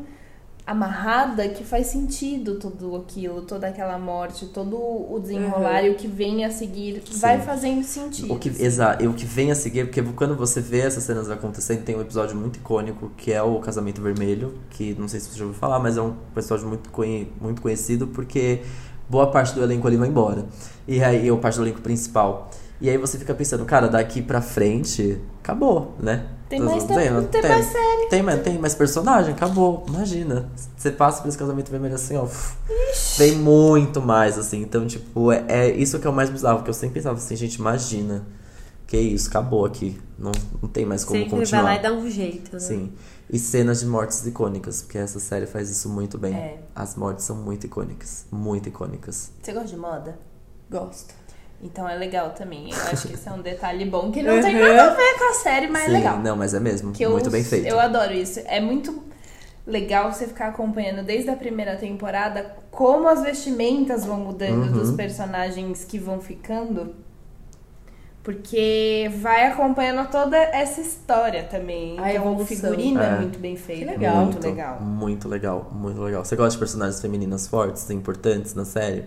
amarrada que faz sentido tudo aquilo, toda aquela morte, todo o desenrolar e o que vem a seguir vai fazendo sentido. O que, exato, e o que vem a seguir, porque quando você vê essas cenas acontecendo, tem um episódio muito icônico que é o Casamento Vermelho, que não sei se você já ouviu falar, mas é um episódio muito, conhe- muito conhecido porque boa parte do elenco ali vai embora. E aí, ou parte do elenco principal. E aí você fica pensando, cara, daqui pra frente, acabou, né? Tem mais tempo, tem mais série. Tem, mais- tem mais personagem, acabou. Imagina. Você passa por esse casamento vermelho assim, ó. uf, Vem muito mais, assim. Então, tipo, é, é isso que é o mais bizarro. Porque eu sempre pensava assim, gente, imagina. Que isso, acabou aqui. Não, não tem mais como Sempre continuar. vai lá e dá um jeito, né? Sim. E cenas de mortes icônicas, porque essa série faz isso muito bem. É. As mortes são muito icônicas. Muito icônicas. Você gosta de moda? Gosto. Então é legal também. Eu acho que esse é um detalhe bom que não Uhum. tem nada a ver com a série, mas Sim, é legal. não, mas é mesmo. Que eu, muito bem feito. Eu adoro isso. É muito legal você ficar acompanhando desde a primeira temporada como as vestimentas vão mudando Uhum. dos personagens que vão ficando. Porque vai acompanhando toda essa história também. A então o evolução. figurino é. É. muito bem feito. Que legal. Muito legal. Muito legal, muito legal. Você gosta de personagens femininas fortes, importantes na série?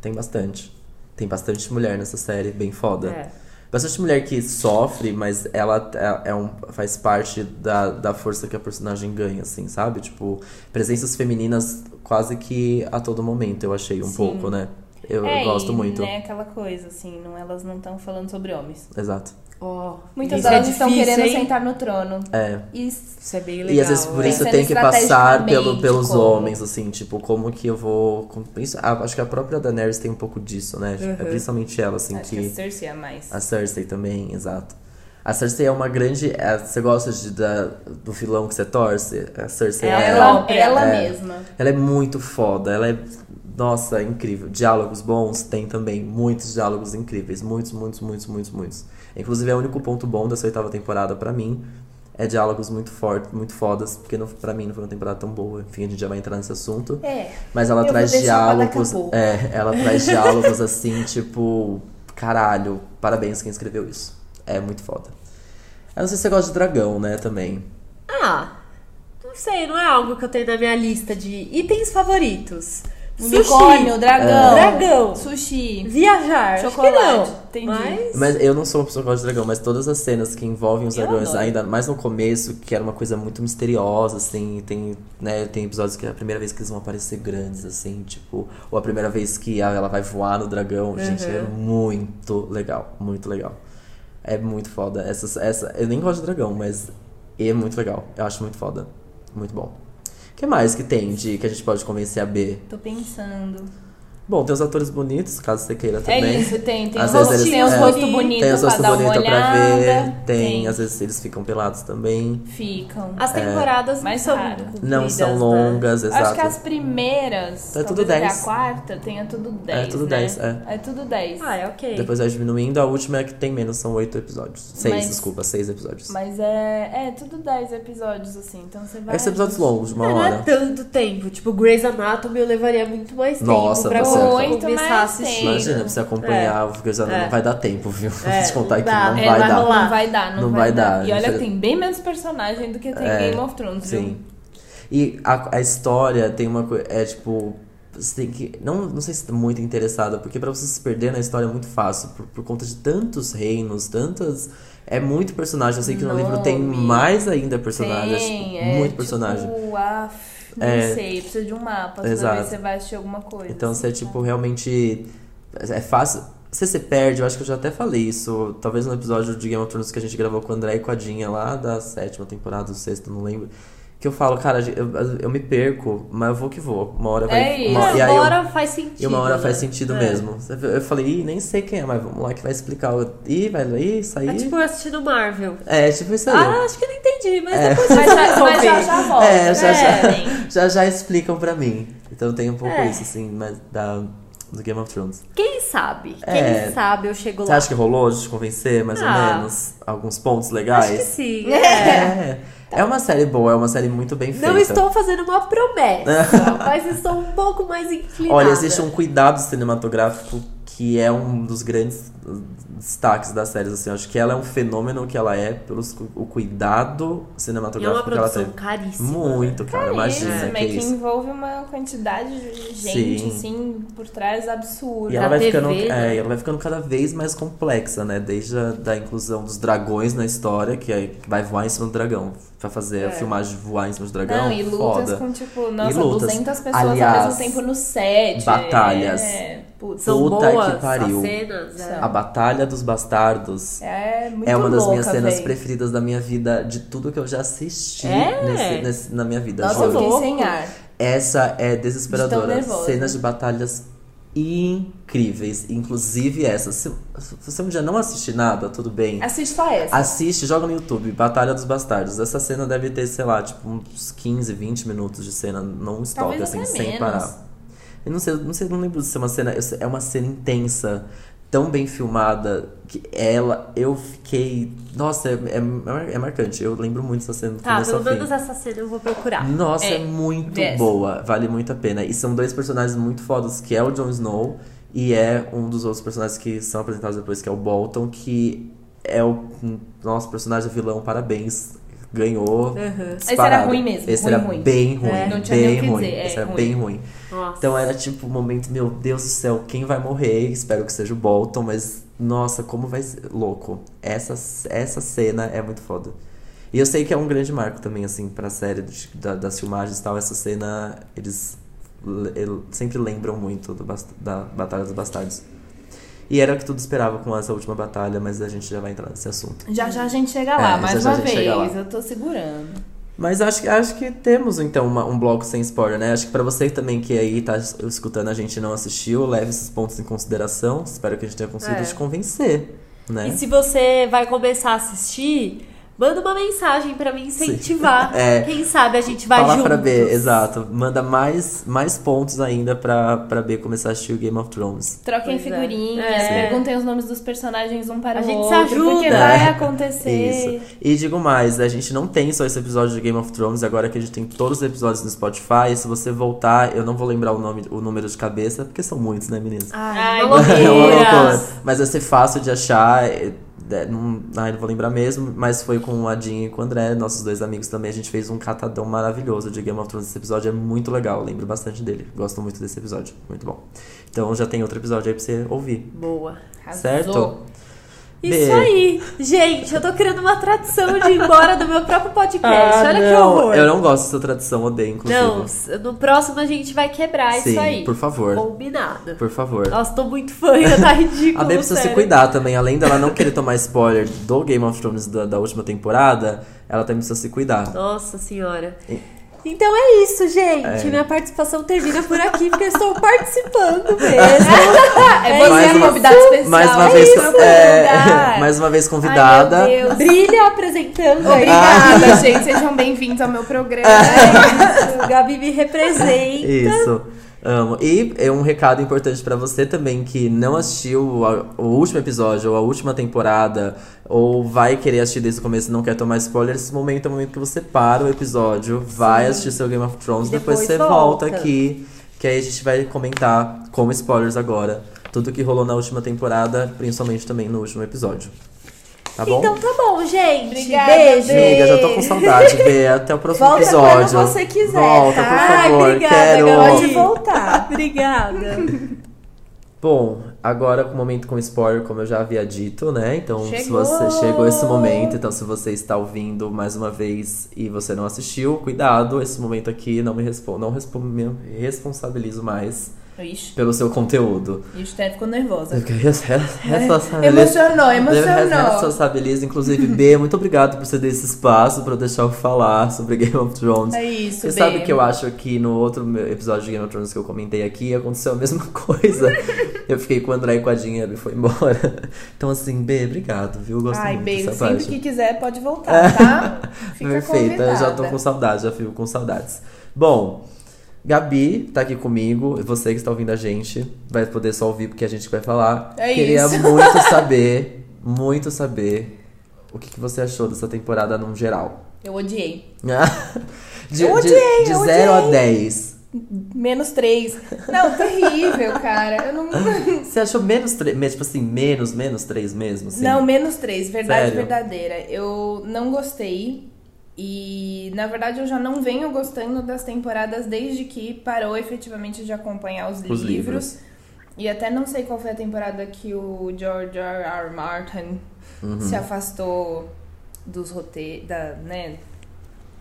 Tem bastante. Tem bastante mulher nessa série, bem foda. É. Bastante mulher que sofre, mas ela é, é um, faz parte da, da força que a personagem ganha, assim, sabe? Tipo, presenças femininas quase que a todo momento, eu achei um Sim. pouco, né? Eu, eu é, gosto e, muito. Né, aquela coisa, assim, não, elas não estão falando sobre homens. Exato. Ó, Muitas isso delas é estão querendo hein? sentar no trono. É. E Isso é bem legal. E às vezes por é. isso tem que passar pelo, pelos como. homens, assim, tipo, como que eu vou. isso- ah, acho que a própria Daenerys tem um pouco disso, né? É Uhum. principalmente ela, assim, acho que que. a Cersei é mais. A Cersei também, exato. A Cersei é uma grande. é, você gosta de, da, do vilão que você torce? A Cersei É, é, Ela, É. ela É. mesma. ela é muito foda. Ela é. Nossa, incrível. Diálogos bons tem também. Muitos diálogos incríveis. Muitos, muitos, muitos, muitos, muitos. Inclusive, é o único ponto bom dessa oitava temporada pra mim. É diálogos muito fortes, muito fodas, porque não, pra mim não foi uma temporada tão boa. Enfim, a gente já vai entrar nesse assunto. É. Mas ela traz diálogos. É, ela traz diálogos assim, (laughs) tipo. Caralho, parabéns quem escreveu isso. É muito foda. Eu não sei se você gosta de dragão, né, também. Ah, não sei, não é algo que eu tenho na minha lista de itens favoritos. Unicórnio, dragão. Dragão. Sushi. Viajar. acho que Chocolate, não. entendi. Mas... Mas eu não sou uma pessoa que gosta de dragão, mas todas as cenas que envolvem os Eu dragões, adoro. ainda mais no começo, que era uma coisa muito misteriosa, assim, tem, né, tem episódios que é a primeira vez que eles vão aparecer grandes, assim, tipo, ou a primeira vez que ela vai voar no dragão, gente, é muito legal, muito legal. É muito foda. Essa, essa, eu nem gosto de dragão, mas é muito legal. Eu acho muito foda. Muito bom. O que mais que tem de que a gente pode convencer a B? Tô pensando. Bom, tem os atores bonitos, caso você queira É também. isso, tem, tem Às os vezes tem os é. rostos Tem bonitos Tem os rostos bonitos pra ver. Tem, às vezes eles ficam pelados também. Ficam. As temporadas mais não são raro. Não são né? longas, exato. Acho que as primeiras, É tudo talvez até 10. a quarta, tenha tudo 10, É tudo né? 10, é. É tudo 10. Ah, é ok. Depois vai diminuindo, a última é que tem menos, são oito episódios. Seis, Mas- desculpa, seis episódios. Mas é, é tudo 10 episódios, assim, então você vai... Esses episódios longos, de uma Não é hora. tanto tempo. Tipo, Grey's Anatomy eu levaria muito mais Nossa, tempo pra você- Muito começar a mais assistir. tempo. Imagina, pra você acompanhar, porque já É. não vai dar tempo, viu? É, (laughs) Vou te contar não que dá. não É, vai vai dar. Não vai dar, não, Não vai, vai dar. dar, E olha tem bem menos personagem do que tem É, Game of Thrones, viu? Sim. E a, a história tem uma coisa. É tipo. Você tem que. Não, não sei se tá muito interessada, porque pra você se perder na história é muito fácil. Por, por conta de tantos reinos, tantas. É muito personagem. Eu sei que no livro tem mais ainda personagens. Tem, tipo, é, muito personagem. Tipo, ah, não É. sei, precisa de um mapa toda Exato. vez você vai assistir alguma coisa. Então assim, você, tipo, realmente. É fácil. Você se perde, eu acho que eu já até falei isso. Talvez no episódio de Game of Thrones que a gente gravou com o André e com a Dinha lá da sétima temporada, do sexto, não lembro. Que eu falo, cara, eu, eu me perco, mas eu vou que vou. Uma hora vai. É uma, e aí eu- Agora faz sentido. E uma hora né? faz sentido É. mesmo. Eu falei, ih, nem sei quem é, mas vamos lá que vai explicar. o- Ih, vai ih, isso aí. É tipo eu assistindo Marvel. É, tipo isso aí. Ah, acho que eu não entendi, mas É. depois Mas já, mas já, já volta. É, já, né? já, (laughs) já já explicam pra mim. Então tem um pouco É. isso, assim, mas da, do Game of Thrones. Quem sabe? É. Quem sabe eu chego Você lá. acha que rolou de te convencer, mais ou Ah. menos? Alguns pontos Acho legais? que sim. É. É uma série boa, é uma série muito bem feita. Não estou fazendo uma promessa, (laughs) mas estou um pouco mais inclinada. Olha, existe um cuidado cinematográfico que é um dos grandes destaques das séries, assim. Eu acho que ela é um fenômeno que ela é pelo o cuidado E é cinematográfico uma que ela produção teve. caríssima. Muito, cara. Imagina Isso, que meio que isso. envolve uma quantidade de gente, Sim. assim, por trás absurda. E ela, vai TV, ficando, né? é, e ela vai ficando cada vez mais complexa, né? Desde a da inclusão dos dragões na história, que, é, vai voar em cima do dragão. Pra fazer a É. filmagem de voar em cima do dragão. Não, e lutas foda. com, tipo, nossa, lutas. 200 pessoas ao Aliás, mesmo tempo no set. batalhas. É, putz, São Puta que boas pariu. as cenas. é. A Batalha dos Bastardos. é muito É uma das louca, minhas cenas véi. preferidas da minha vida, de tudo que eu já assisti É? nesse- nesse- na minha vida. Nossa, eu juro. fiquei louco. sem ar. Essa é De desesperadora. nervosa. Cenas de batalhas incríveis, inclusive essa. Se, se você um dia não assistir nada, tudo bem. Assiste só essa. Assiste, joga no YouTube, Batalha dos Bastardos. Essa cena deve ter, sei lá, tipo, uns 15, 20 minutos de cena não stop, Talvez assim, sem menos. parar. Eu não sei, não sei, não lembro se é uma cena. É uma cena intensa, tão bem filmada, que ela. Eu fiquei. Nossa, é, é, é marcante. Eu lembro muito dessa cena Tá, pelo menos essa cena eu vou procurar. Nossa, é, É, muito yes. boa. Vale muito a pena. E são dois personagens muito fodas, que é o Jon Snow e é um dos outros personagens que são apresentados depois, que é o Bolton, que é o nosso personagem vilão, parabéns. Ganhou. Uhum. Esse era ruim mesmo, Esse ruim, era ruim. bem ruim. É. Não tinha bem ruim. dizer, é Esse era ruim. bem ruim. Nossa. Então era tipo um momento, meu Deus do céu, quem vai morrer? Espero que seja o Bolton, mas nossa, como vai ser louco. Essa, essa cena é muito foda. E eu sei que é um grande marco também, assim, pra série de- da- das filmagens e tal. Essa cena, eles le- el- sempre lembram muito do da Batalha dos Bastardos. E era o que tudo esperava com essa última batalha, mas a gente já vai entrar nesse assunto. Já já a gente chega lá, É, mais já já uma lá. vez. Eu tô segurando. Mas acho, que- acho que temos, então, uma- um bloco sem spoiler, né? Acho que pra você também que aí tá es- escutando a gente e não assistiu, leve esses pontos em consideração. Espero que a gente tenha conseguido É. te convencer, né? E se você vai começar a assistir, manda uma mensagem pra me incentivar. (laughs) É. Quem sabe a gente vai Fala juntos. pra B, exato. Manda mais, mais pontos ainda pra, pra B começar a assistir o Game of Thrones. Troquem Pois é. figurinhas, É. perguntem os nomes dos personagens um para A o gente se outro. ajuda. Porque É. vai acontecer. Isso. E digo mais, a gente não tem só esse episódio de Game of Thrones, agora que a gente tem todos os episódios no Spotify. Se você voltar, eu não vou lembrar o nome, o número de cabeça, porque são muitos, né, meninas? Ai, Ai, (laughs) É uma loucura. Mas vai ser fácil de achar. É, não, ai, não vou lembrar mesmo, mas foi com o Adinho e com o André, nossos dois amigos também. A gente fez um catadão maravilhoso de Game of Thrones. Esse episódio é muito legal, lembro bastante dele. Gosto muito desse episódio, muito bom. Então já tem outro episódio aí pra você ouvir, Boa. Arrasou. certo? Isso aí. Gente, eu tô criando uma tradição de ir embora do meu próprio podcast. Olha que Ah, não, horror. Eu não gosto dessa tradição, odeio, inclusive. Não, no próximo a gente vai quebrar Sim, isso aí. por favor. Combinado. Por favor. Nossa, tô muito fã, (laughs) tá ridículo. A B precisa se sério. cuidar também, além dela não querer tomar spoiler do Game of Thrones da, da última temporada, ela também precisa se cuidar. Nossa senhora. Então é isso, gente. É. Minha participação termina por aqui, porque eu estou participando mesmo. (laughs) É você Mais a uma- convidada especial. Mais uma é vez, isso, é, lugar. (laughs) mais uma vez convidada. Ai, meu Deus. Brilha apresentando aí. Obrigada, gente. Sejam bem-vindos ao meu programa. É (laughs) isso, Gabi me representa. Isso. Amo. E é um recado importante pra você também que não assistiu o último episódio ou a última temporada ou vai querer assistir desde o começo e não quer tomar spoiler, esse momento é o momento que você para o episódio, vai assistir seu Game of Thrones, E depois, depois você volta. volta. aqui, que aí a gente vai comentar com spoilers agora tudo que rolou na última temporada, principalmente também no último episódio. Tá bom? Então tá bom, gente. Obrigada, Beijo. Amiga, já tô com saudade, Bê. Até o próximo Volta episódio. quando você quiser, Volta, tá? por Ai, favor. obrigada, Quero. Pode voltar. (laughs) Obrigada. Bom, agora com o momento com spoiler, como eu já havia dito, né? Então, se Chegou! você chegou esse momento, então se você está ouvindo mais uma vez e você não assistiu, cuidado, esse momento aqui não me responde, não respo- me responsabilizo mais Ixi, pelo seu conteúdo. ixi, até ficou nervosa. Responsabilizo- Emocionou, emocionou. responsabilizo, inclusive, B, muito obrigado por você dar esse espaço pra eu deixar eu falar sobre Game of Thrones. É isso, Você Bê. sabe que eu acho que no outro episódio de Game of Thrones que eu comentei aqui, aconteceu a mesma (laughs) coisa. eu fiquei com o André e com a Dinha e foi embora. (laughs) Então, assim, B, obrigado, viu? Gosto Ai, muito dessa sempre parte. que quiser pode voltar, tá? (laughs) Fica Perfeita, eu já tô convidada. com saudade, já fico com saudades. Bom, Gabi tá aqui comigo, você que está ouvindo a gente, vai poder só ouvir porque a gente vai falar. É Queria isso. muito (laughs) saber, muito saber o que, que você achou dessa temporada num geral. Eu odiei. (laughs) de, Eu odiei, de, eu 0 a odiei. 10. Menos três. Não, terrível, cara. Eu não. (laughs) Você achou menos 3, tipo assim, menos, menos 3 mesmo? Assim? Não, menos três, verdade Sério? verdadeira. Eu não gostei. E, na verdade, eu já não venho gostando das temporadas desde que parou efetivamente de acompanhar os, Os livros. E até não sei qual foi a temporada que o George R. R. Martin Uhum. se afastou dos roteiros, da, né,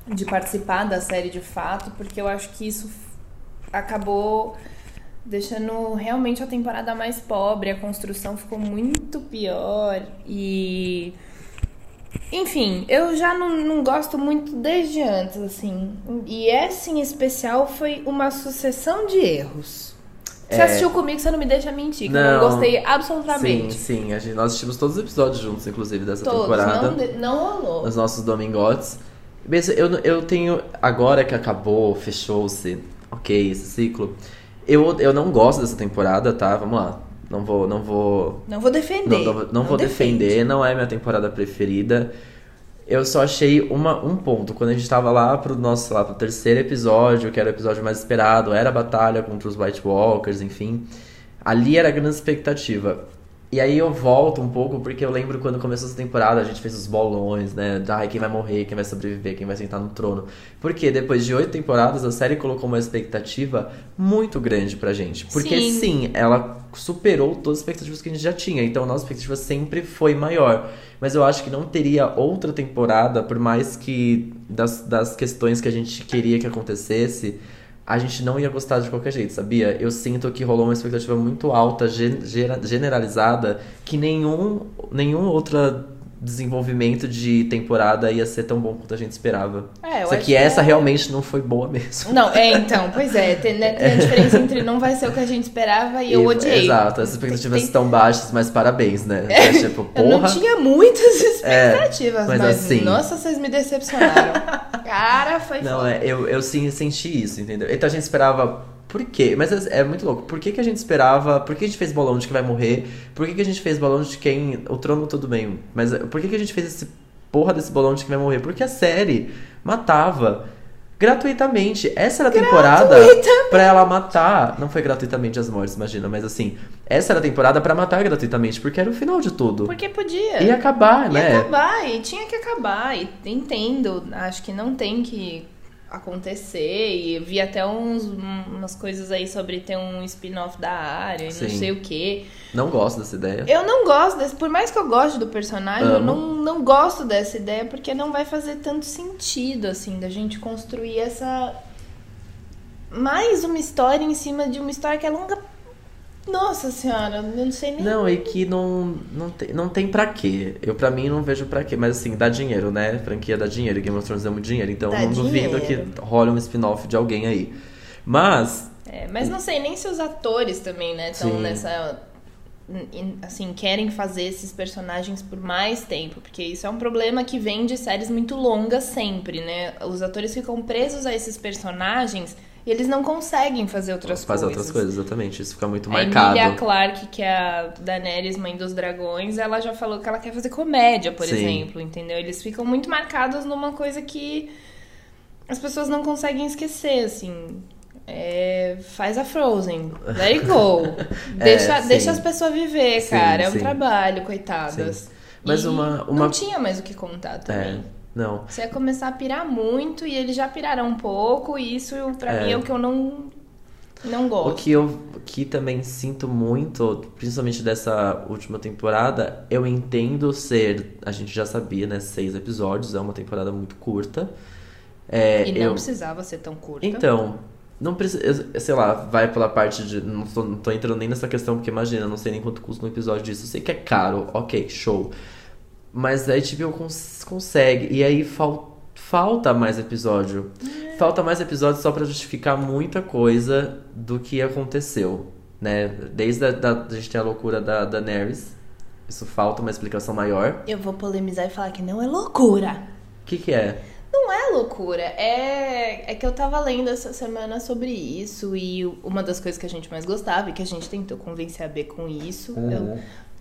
de participar da série de fato, porque eu acho que isso acabou deixando realmente a temporada mais pobre, a construção ficou muito pior e enfim, eu já não, não gosto muito desde antes, assim. E essa em especial foi uma sucessão de erros. Você É. assistiu comigo, você não me deixa mentir, que eu não gostei Sim, absolutamente. sim. A gente, nós assistimos todos os episódios juntos, inclusive, dessa Todos, temporada. não, não rolou. Nos nossos domingotes. Eu, eu tenho. Agora que acabou, fechou-se, ok, esse ciclo. Eu, eu não gosto dessa temporada, tá? Vamos lá. Não vou. Não vou. Não vou defender. Não, não- não vou defende. defender, não é minha temporada preferida. Eu só achei uma, um ponto. Quando a gente tava lá pro nosso lá, pro terceiro episódio, que era o episódio mais esperado, era a batalha contra os White Walkers, enfim. Ali era a grande expectativa. E aí eu volto um pouco, porque eu lembro quando começou essa temporada, a gente fez os bolões, né? Ai, quem vai morrer, quem vai sobreviver, quem vai sentar no trono. Porque depois de oito temporadas, a série colocou uma expectativa muito grande pra gente. Porque Sim. sim, ela superou todas as expectativas que a gente já tinha. Então a nossa expectativa sempre foi maior. Mas eu acho que não teria outra temporada, por mais que das, das questões que a gente queria que acontecesse, a gente não ia gostar de qualquer jeito, sabia? Eu sinto que rolou uma expectativa muito alta, generalizada, que nenhum, nenhum outro desenvolvimento de temporada ia ser tão bom quanto a gente esperava. É, eu Só que essa é- realmente não foi boa mesmo. Não, é, então, pois é. Tem, né, tem a (laughs) diferença entre não vai ser o que a gente esperava e eu E- odiei. Exato, as expectativas Tem- estão baixas, mas parabéns, né? (laughs) É, tipo, Eu não porra. tinha muitas (laughs) expectativas, mas mas, assim- nossa, vocês me decepcionaram. Cara, foi Não, foda. é, eu, eu sim senti isso, entendeu? Então a gente esperava. Por quê? Mas é, é muito louco. Por que, que a gente esperava? Por que a gente fez bolão de que vai morrer? Por que, que a gente fez bolão de quem. O trono tudo bem. Mas é, por que, que a gente fez esse porra desse bolão de que vai morrer? Porque a série matava gratuitamente. Essa era a temporada pra ela matar. Não foi gratuitamente as mortes, imagina, mas assim. Essa era a temporada pra matar gratuitamente, porque era o final de tudo. Porque podia. Ia acabar, Ia né? acabar, e tinha que acabar. E entendo, acho que não tem que acontecer. E vi até uns, um- umas coisas aí sobre ter um spin-off da área e não sei o quê. Não gosto dessa ideia. Eu não gosto desse, por mais que eu goste do personagem, eu Amo. não, não gosto dessa ideia porque não vai fazer tanto sentido, assim, da gente construir essa. Mais uma história em cima de uma história que é longa Nossa senhora, eu não sei nem. Não, e que não, não, tem, não tem pra quê. Eu, pra mim, não vejo pra quê. Mas, assim, dá dinheiro, né? Franquia dá dinheiro. Game of Thrones dá muito dinheiro. Então, Dá não duvido dinheiro. que role um spin-off de alguém aí. Mas, É, mas não sei nem se os atores também, né, estão nessa. Assim, querem fazer esses personagens por mais tempo, porque isso é um problema que vem de séries muito longas sempre, né? Os atores ficam presos a esses personagens e eles não conseguem fazer outras fazer coisas. outras coisas, exatamente. Isso fica muito A marcado. Emilia Clarke, que é a Daenerys, mãe dos dragões, ela já falou que ela quer fazer comédia, por Sim. exemplo, entendeu? Eles ficam muito marcados numa coisa que as pessoas não conseguem esquecer, assim. É, faz a Frozen, let it go. (laughs) deixa, É, sim. deixa as pessoas viver, Sim, cara. É um sim. trabalho, coitadas. Mas E uma- uma- Não tinha mais o que contar também. É, não. Você ia começar a pirar muito e eles já piraram um pouco, e isso pra É. mim é o que eu não, não O gosto. que eu o que também sinto muito, principalmente dessa última temporada, eu entendo ser. A gente já sabia, né? Seis episódios, é uma temporada muito curta. É, E não eu, precisava ser tão curta. Então, não precisa. Sei lá, vai pela parte de. Não tô, não tô entrando nem nessa questão, porque imagina, não sei nem quanto custa um episódio disso. Eu sei que é caro, ok, show. Mas a HBO cons- consegue. E aí fal, falta mais episódio. Falta mais episódio só pra justificar muita coisa do que aconteceu. Né? Desde a, da, a gente tem a loucura da Daenerys. Isso falta uma explicação maior. Eu vou polemizar e falar que não é loucura. O que, que é? Não é loucura, é, é que eu tava lendo essa semana sobre isso e uma das coisas que a gente mais gostava e que a gente tentou convencer a B com isso. Eu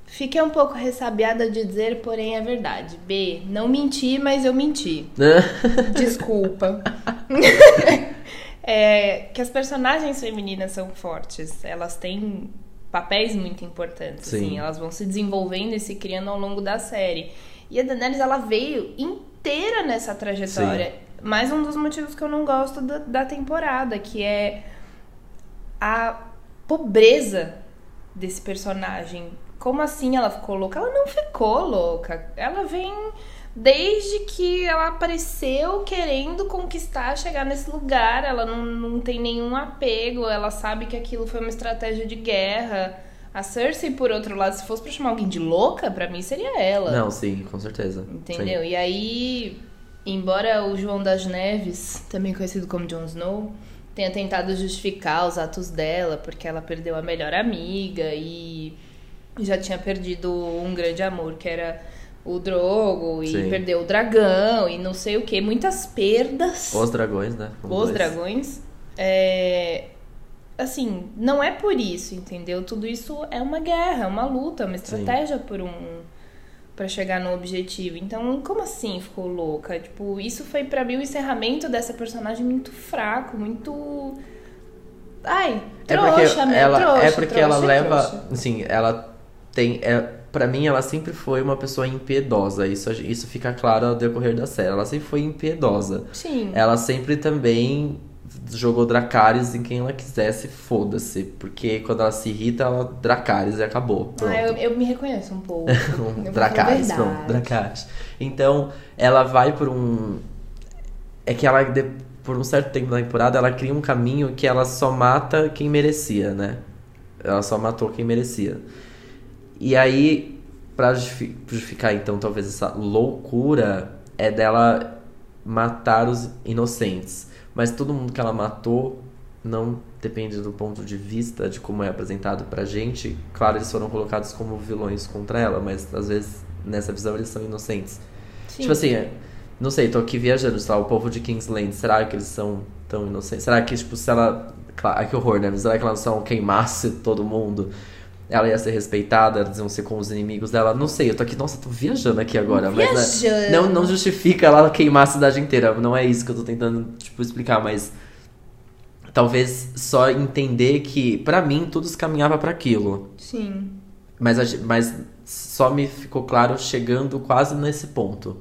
fiquei um pouco ressabiada de dizer, porém é verdade. B, não menti, mas eu menti. (laughs) Desculpa. (laughs) É, que as personagens femininas são fortes. Elas têm papéis muito importantes. Sim. Assim, elas vão se desenvolvendo e se criando ao longo da série. E a Daenerys, ela veio inteira nessa trajetória. Mais um dos motivos que eu não gosto da, da temporada, que é a pobreza desse personagem. Como assim ela ficou louca? Ela não ficou louca. Ela vem desde que ela apareceu querendo conquistar, chegar nesse lugar. Ela não, não tem nenhum apego. Ela sabe que aquilo foi uma estratégia de guerra. A Cersei, por outro lado, se fosse pra chamar alguém de louca, pra mim seria ela. Não, sim, com certeza. Entendeu? E aí, embora o João das Neves, também conhecido como Jon Snow, tenha tentado justificar os atos dela porque ela perdeu a melhor amiga e já tinha perdido um grande amor que era o Drogo e Sim. perdeu o dragão e não sei o que, muitas perdas. Os dragões, né? Como Os dois. dragões. É, Assim, não é por isso, entendeu? Tudo isso é uma guerra, é uma luta, é uma estratégia por um para chegar no objetivo. Então, como assim ficou louca? Tipo, isso foi pra mim o encerramento dessa personagem muito fraco, muito Ai, É trouxa, porque meu, ela, trouxa, é porque trouxa, ela leva, trouxa. assim, ela tem, é, para mim ela sempre foi uma pessoa impiedosa. Isso isso fica claro ao decorrer da série. Ela sempre foi impiedosa. Sim. Ela sempre também jogou Dracarys em quem ela quisesse, foda-se, porque quando ela se irrita, ela Dracarys e acabou. Pronto. Ah, eu, eu me reconheço um pouco. (laughs) Dracarys, pronto, Dracarys. Então, ela vai por um. É que ela, de- por um certo tempo da temporada, ela cria um caminho que ela só mata quem merecia, né? Ela só matou quem merecia. E aí, pra justifi- justificar então talvez essa loucura, é dela matar os inocentes. Mas todo mundo que ela matou não depende do ponto de vista de como é apresentado pra gente. Claro, eles foram colocados como vilões contra ela, mas às vezes nessa visão eles são inocentes. Sim. Tipo assim, não sei, tô aqui viajando, sei lá, o povo de Kingsland, será que eles são tão inocentes? Será que, tipo, se ela. Claro, ai, que horror, né? Será que ela não queimasse todo mundo? Ela ia ser respeitada, eles iam ser com os inimigos dela. Não sei, eu tô aqui, nossa, tô viajando aqui agora. Mas né, Viajando. não, não justifica ela queimar a cidade inteira. Não é isso que eu tô tentando, tipo, explicar, mas. Talvez só entender que, pra mim, tudo se caminhava pra aquilo. Sim. Mas, mas só me ficou claro chegando quase nesse ponto.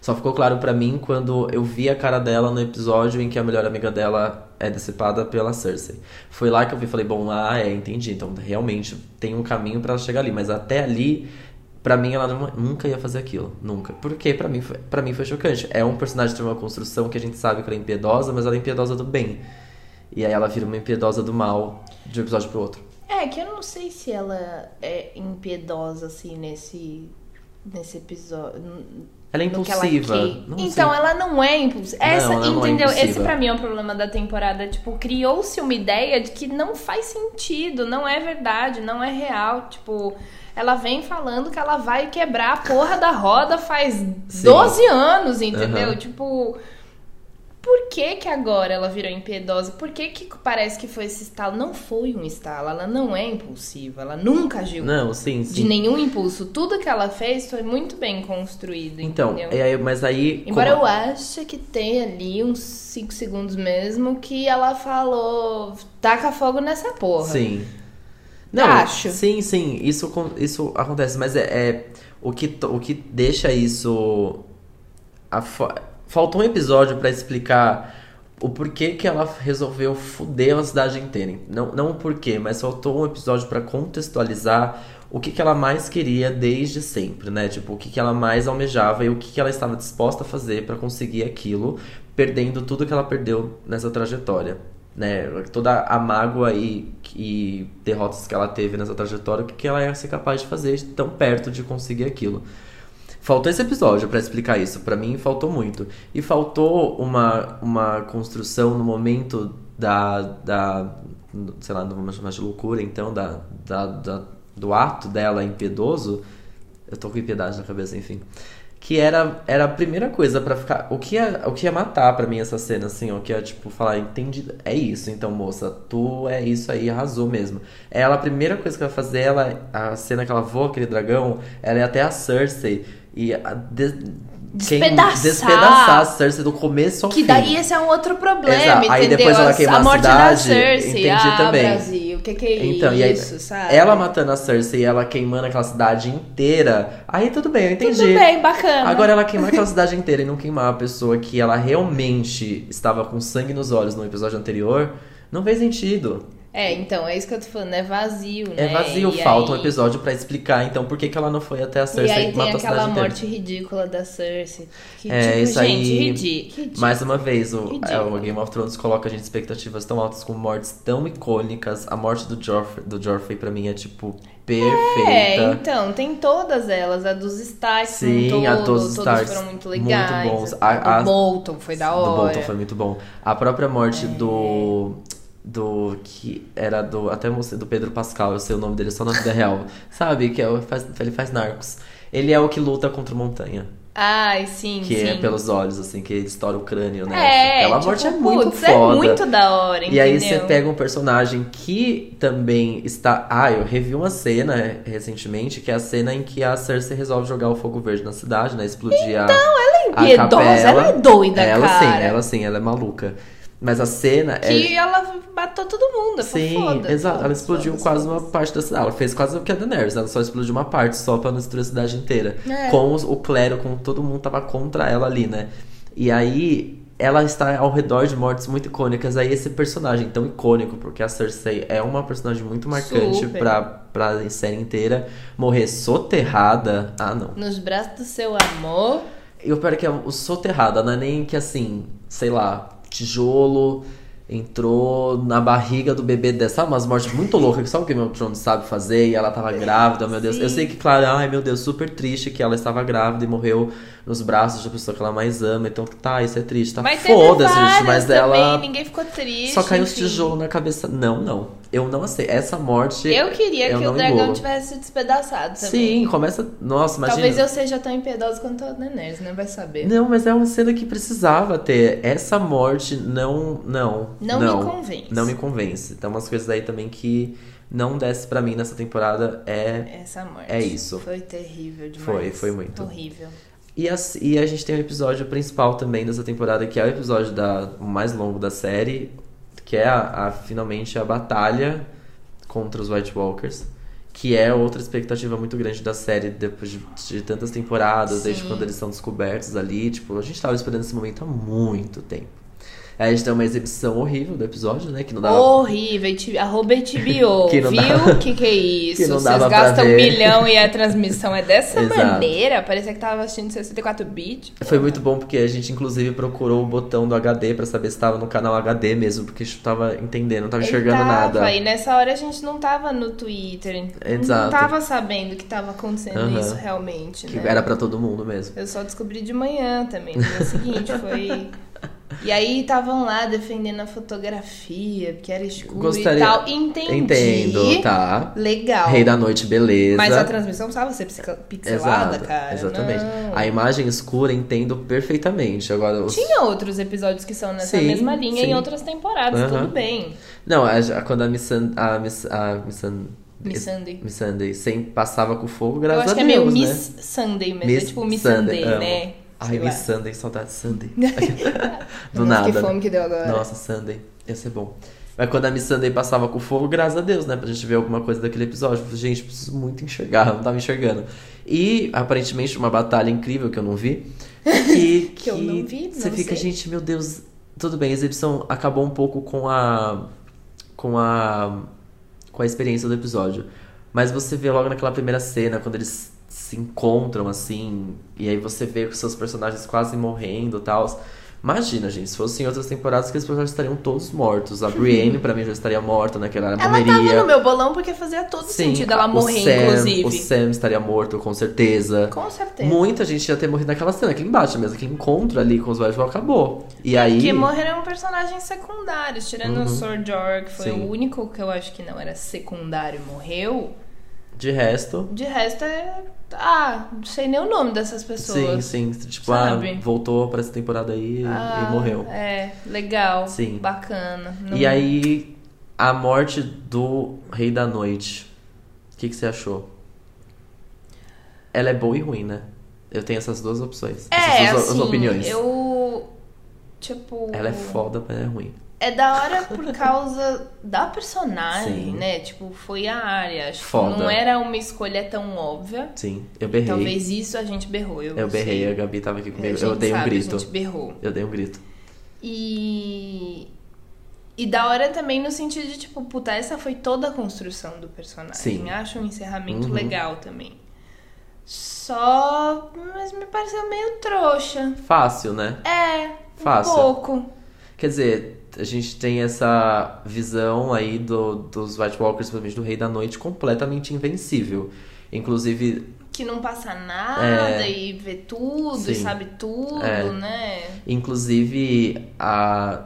Só ficou claro pra mim quando eu vi a cara dela no episódio em que a melhor amiga dela é decepada pela Cersei. Foi lá que eu vi falei, bom, ah, é, entendi. Então realmente tem um caminho pra ela chegar ali. Mas até ali, pra mim, ela nunca ia fazer aquilo. Nunca. Porque pra mim, pra mim foi chocante. É um personagem tem uma construção que a gente sabe que ela é impiedosa, mas ela é impiedosa do bem. E aí ela vira uma impiedosa do mal de um episódio pro outro. É, que eu não sei se ela é impiedosa, assim, nesse, nesse episódio. Ela é ela impulsiva. quer. Não então, sei. ela não é impulsiva. Não, Essa, ela não é entendeu? Esse pra mim é o problema da temporada. Tipo, criou-se uma ideia de que não faz sentido, não é verdade, não é real. Tipo, ela vem falando que ela vai quebrar a porra da roda faz 12 anos, entendeu? Aham. Tipo. Por que que agora ela virou impiedosa? Por que que parece que foi esse estalo? Não foi um estalo, ela não é impulsiva, ela nunca agiu Não, sim, sim. de nenhum impulso. Tudo que ela fez foi muito bem construído, Então, entendeu? é, mas aí. Embora como- eu ache que tem ali uns 5 segundos mesmo que ela falou, taca fogo nessa porra. Sim. Não, Acho. Sim, sim, isso, isso acontece, mas é, é o, que, o que deixa isso. a faltou um episódio pra explicar o porquê que ela resolveu fuder a cidade inteira. Não, não o porquê, mas faltou um episódio pra contextualizar o que, que ela mais queria desde sempre, né? Tipo, o que, que ela mais almejava e o que, que ela estava disposta a fazer pra conseguir aquilo, perdendo tudo que ela perdeu nessa trajetória né, toda a mágoa e, e derrotas que ela teve nessa trajetória, o que, que ela ia ser capaz de fazer tão perto de conseguir aquilo. Faltou esse episódio pra explicar isso, Pra mim faltou muito. E faltou uma, uma construção no momento da, da sei lá, não vamos chamar de loucura, então, da, da, da- do ato dela impiedoso. Eu tô com impiedade na cabeça, enfim. Que era, era a primeira coisa pra ficar. O que ia, o que ia matar pra mim essa cena, assim, o que ia, tipo, falar, entendi. É isso, então, moça, tu é isso aí, arrasou mesmo. Ela, a primeira coisa que vai fazer, ela, a cena que ela voa aquele dragão, ela é até a Cersei e a de- quem- Despedaçar. despedaçar a Cersei do começo ao Que fim. daí esse é um outro problema, Exato. Aí entendeu? depois ela queima a a morte cidade, da Cersei. entendi ah, também. Brasil, o que que é Então, e aí, isso, sabe? ela matando a Cersei e ela queimando aquela cidade inteira, aí tudo bem, eu entendi. Tudo bem, bacana. Agora ela queimar aquela cidade inteira e não queimar a pessoa que ela realmente estava com sangue nos olhos no episódio anterior, não fez sentido. É, então, é isso que eu tô falando, é vazio, né? É vazio, E falta um aí- episódio pra explicar então por que, que ela não foi até a E Cersei aí e tem matou a aquela cidade inteira. morte ridícula da Cersei. Que, É, tipo, isso gente, aí- ridículo. Mais uma vez, o, é, o Game of Thrones coloca a gente expectativas tão altas com mortes tão icônicas. A morte do Joffrey, do Joffrey pra mim é, tipo, perfeita. É, então, tem todas elas. A dos Starks, Sim, um a todo, dos Starks, foram muito muito legais. bons. A, A- do Bolton foi da hora. Do Bolton foi muito bom. A própria morte do. Do. Que era do. Até mostrei do Pedro Pascal, eu sei o nome dele só na vida real. (laughs) Sabe? Que é, o- faz, ele faz narcos. Ele é o que luta contra o Montanha. Ai, sim, Que sim. é pelos olhos, assim, que ele estoura o crânio, né? É, Aquela tipo, morte é muito putz, foda. é muito da hora, E aí entendeu? você pega um personagem que também está. Ah, eu revi uma cena recentemente, que é a cena em que a Cersei resolve jogar o fogo verde na cidade, né? Explodir a. Então, ela é impiedosa, ela é doida, ela, cara. sim, ela sim, ela é maluca. Mas a cena Que é. ela matou todo mundo, Sim, foda. exato. Ela explodiu foda-se, quase uma parte da cidade. Ela fez quase o que a Daenerys. Ela só explodiu uma parte, só pra não destruir a cidade inteira. É. Com os- o clero, com todo mundo tava contra ela ali, né? E aí, ela está ao redor de mortes muito icônicas. Aí, esse personagem tão icônico, porque a Cersei é uma personagem muito marcante Super. pra, pra série inteira, morrer soterrada. Ah, não. Nos braços do seu amor. E o pior é que é o soterrada, não é nem que assim, sei lá, tijolo entrou na barriga do bebê dessa. Sabe, umas mortes muito loucas que só o Game of Thrones sabe fazer e ela tava grávida, meu Deus. Eu sei que, claro, ai meu Deus, super triste que ela estava grávida e morreu nos braços da pessoa que ela mais ama. Então, tá, isso é triste, tá foda-se, gente, mas também, ela. ninguém ficou triste. Só caiu os tijolos na cabeça. Não, não. Eu não aceito. Essa morte. Eu queria eu que o dragão engolo. tivesse se despedaçado também. Sim, começa. Nossa, imagina. Talvez eu seja tão impiedosa quanto a Daenerys, não vai saber. Não, mas é uma cena que precisava ter. Essa morte não. Não. Não me convence. Não me convence. Tem umas coisas aí também que não desce pra mim nessa temporada. É. Essa morte. É isso. Foi terrível demais. Foi, foi muito. Horrível. E a, e a gente tem o episódio principal também dessa temporada, que é o episódio da, mais longo da série, que é a, a- finalmente a batalha contra os White Walkers. Que é outra expectativa muito grande da série depois de, de tantas temporadas, desde Sim. quando eles são descobertos ali. Tipo, a gente tava esperando esse momento há muito tempo. Aí a gente tem uma exibição horrível do episódio, né? Que não dava. Horrível, arroba (laughs) HBO, Que não viu? dava- que que é isso? que não Vocês gastam um milhão e a transmissão é dessa (laughs) maneira? Parecia que tava assistindo 64 bits. Foi muito bom porque a gente, inclusive, procurou o botão do HD pra saber se tava no canal HD mesmo, porque a gente não tava entendendo, não tava enxergando tava, nada. E nessa hora a gente não tava no Twitter, não Exato. tava sabendo que tava acontecendo Aham. isso realmente, Que né? era pra todo mundo mesmo. Eu só descobri de manhã também, no dia seguinte, foi... (laughs) E aí estavam lá defendendo a fotografia, porque era escuro Gostaria- e tal. Entendi. Entendo, tá. Legal. Rei da Noite, beleza. Mas a transmissão precisava ser pixelada, Exato, cara. exatamente. Não. A imagem escura entendo perfeitamente. Agora, os... Tinha outros episódios que são nessa Sim, mesma linha sim. em outras temporadas, tudo bem. Não, quando a Miss, a Miss, a Sunday. Miss Sunday sempre passava com fogo, Eu graças acho a que é Deus, meio né? Miss Sunday mesmo. Miss é tipo Miss Sunday, Sunday, né? Ai, Miss. Sunday, saudade de Sunday. (laughs) Do Nossa, nada. Que fome que deu agora. Nossa, Sunday. Ia ser bom. Mas quando a Miss Sunday passava com fogo, graças a Deus, né? Pra gente ver alguma coisa daquele episódio. Gente, preciso muito enxergar, não tava enxergando. E, aparentemente, uma batalha incrível que eu não vi. (laughs) E Que eu não vi, Você não fica, sei. gente, meu Deus. Tudo bem, a exibição acabou um pouco com a. Com a. Com a experiência do episódio. Mas você vê logo naquela primeira cena, quando eles se encontram, assim, e aí você vê os seus personagens quase morrendo e tal. Imagina, gente, se fosse em outras temporadas, aqueles personagens estariam todos mortos. A Brienne, pra mim, já estaria morta, né? Que ela era Ela morreria. tava no meu bolão porque fazia todo Sim, sentido ela morrer, Sam- inclusive. O Sam estaria morto, com certeza. Com certeza. Muita gente ia ter morrido naquela cena, aquele embate mesmo, aquele encontro ali com os White Walker acabou. E aí. Que morreram personagens secundários, tirando Uhum. o Sir Jorah, que foi Sim. o único que eu acho que não era secundário e morreu. De resto. De resto é. Ah, não sei nem o nome dessas Sim, pessoas. sim. Tipo, Sabe? ah, voltou pra essa temporada aí Ah, e morreu. É, legal. Sim. Bacana. Não- E aí, a morte do Rei da Noite. O que, que você achou? Ela é boa e ruim, né? Eu tenho essas duas opções. É, essas duas assim, opiniões. Eu. Tipo. Ela é foda, mas é ruim. É da hora por causa da personagem, Sim. né? Tipo, foi a área. Acho Foda. que não era uma escolha tão óbvia. Sim, eu berrei. Talvez isso a gente berrou. Eu, Eu berrei, sei. a Gabi tava aqui comigo. Eu dei um sabe, grito. A gente berrou. Eu dei um grito. E. E da hora também no sentido de, tipo, puta, essa foi toda a construção do personagem. Sim. Acho um encerramento Uhum. legal também. Só. Mas me pareceu meio trouxa. Fácil, né? É, Fácil. um pouco. Quer dizer, a gente tem essa visão aí do, dos White Walkers, principalmente do Rei da Noite, completamente invencível. Inclusive, Que não passa nada É. e vê tudo e Sim. sabe tudo, É. né? inclusive a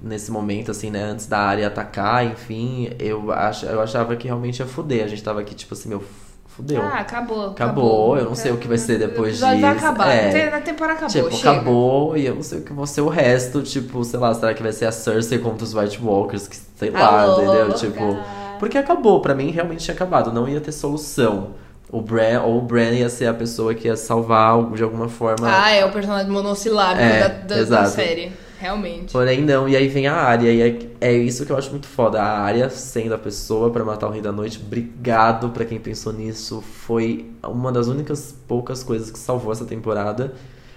nesse momento assim, né, antes da área atacar, enfim, eu ach, eu achava que realmente ia fuder. A gente tava aqui tipo assim, meu, fudeu. Ah, acabou. Acabou, eu não sei o que vai ser depois O episódio vai disso. acabar. É. A temporada acabou, Tipo, chega. acabou e eu não sei o que vai ser o resto. Tipo, sei lá, será que vai ser a Cersei contra os White Walkers? Que, sei lá, Alô, entendeu? Tipo. Porque acabou, pra mim realmente tinha acabado, não ia ter solução. O Bran, ou o Bran ia ser a pessoa que ia salvar algo de alguma forma. Ah, é o personagem monossilábico É, da, da- da série. Realmente. Porém, não, e aí vem a área, e é, é isso que eu acho muito foda. A área sendo a pessoa pra matar o Rei da Noite. Obrigado pra quem pensou nisso. Foi uma das únicas poucas coisas que salvou essa temporada.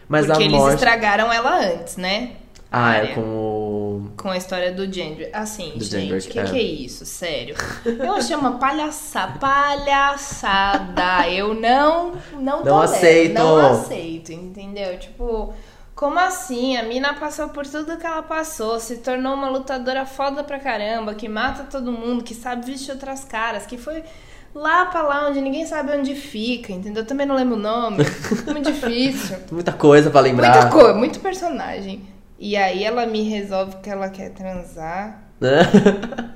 Mas Porque a eles morte. estragaram ela antes, né? Ah, é Arya. com o. Com a história do Gendry. Assim, Do gente, o que, é. que é isso? Sério. Eu achei uma palhaçada. Palhaçada. Eu não. Não, Não aceito. Não aceito, entendeu? Tipo. Como assim? A mina passou por tudo que ela passou, se tornou uma lutadora foda pra caramba, que mata todo mundo, que sabe vestir outras caras, que foi lá pra lá onde ninguém sabe onde fica, entendeu? Eu também não lembro o nome. (laughs) Muito difícil. Muita coisa pra lembrar. Muita coisa, muito personagem. E aí ela me resolve que ela quer transar.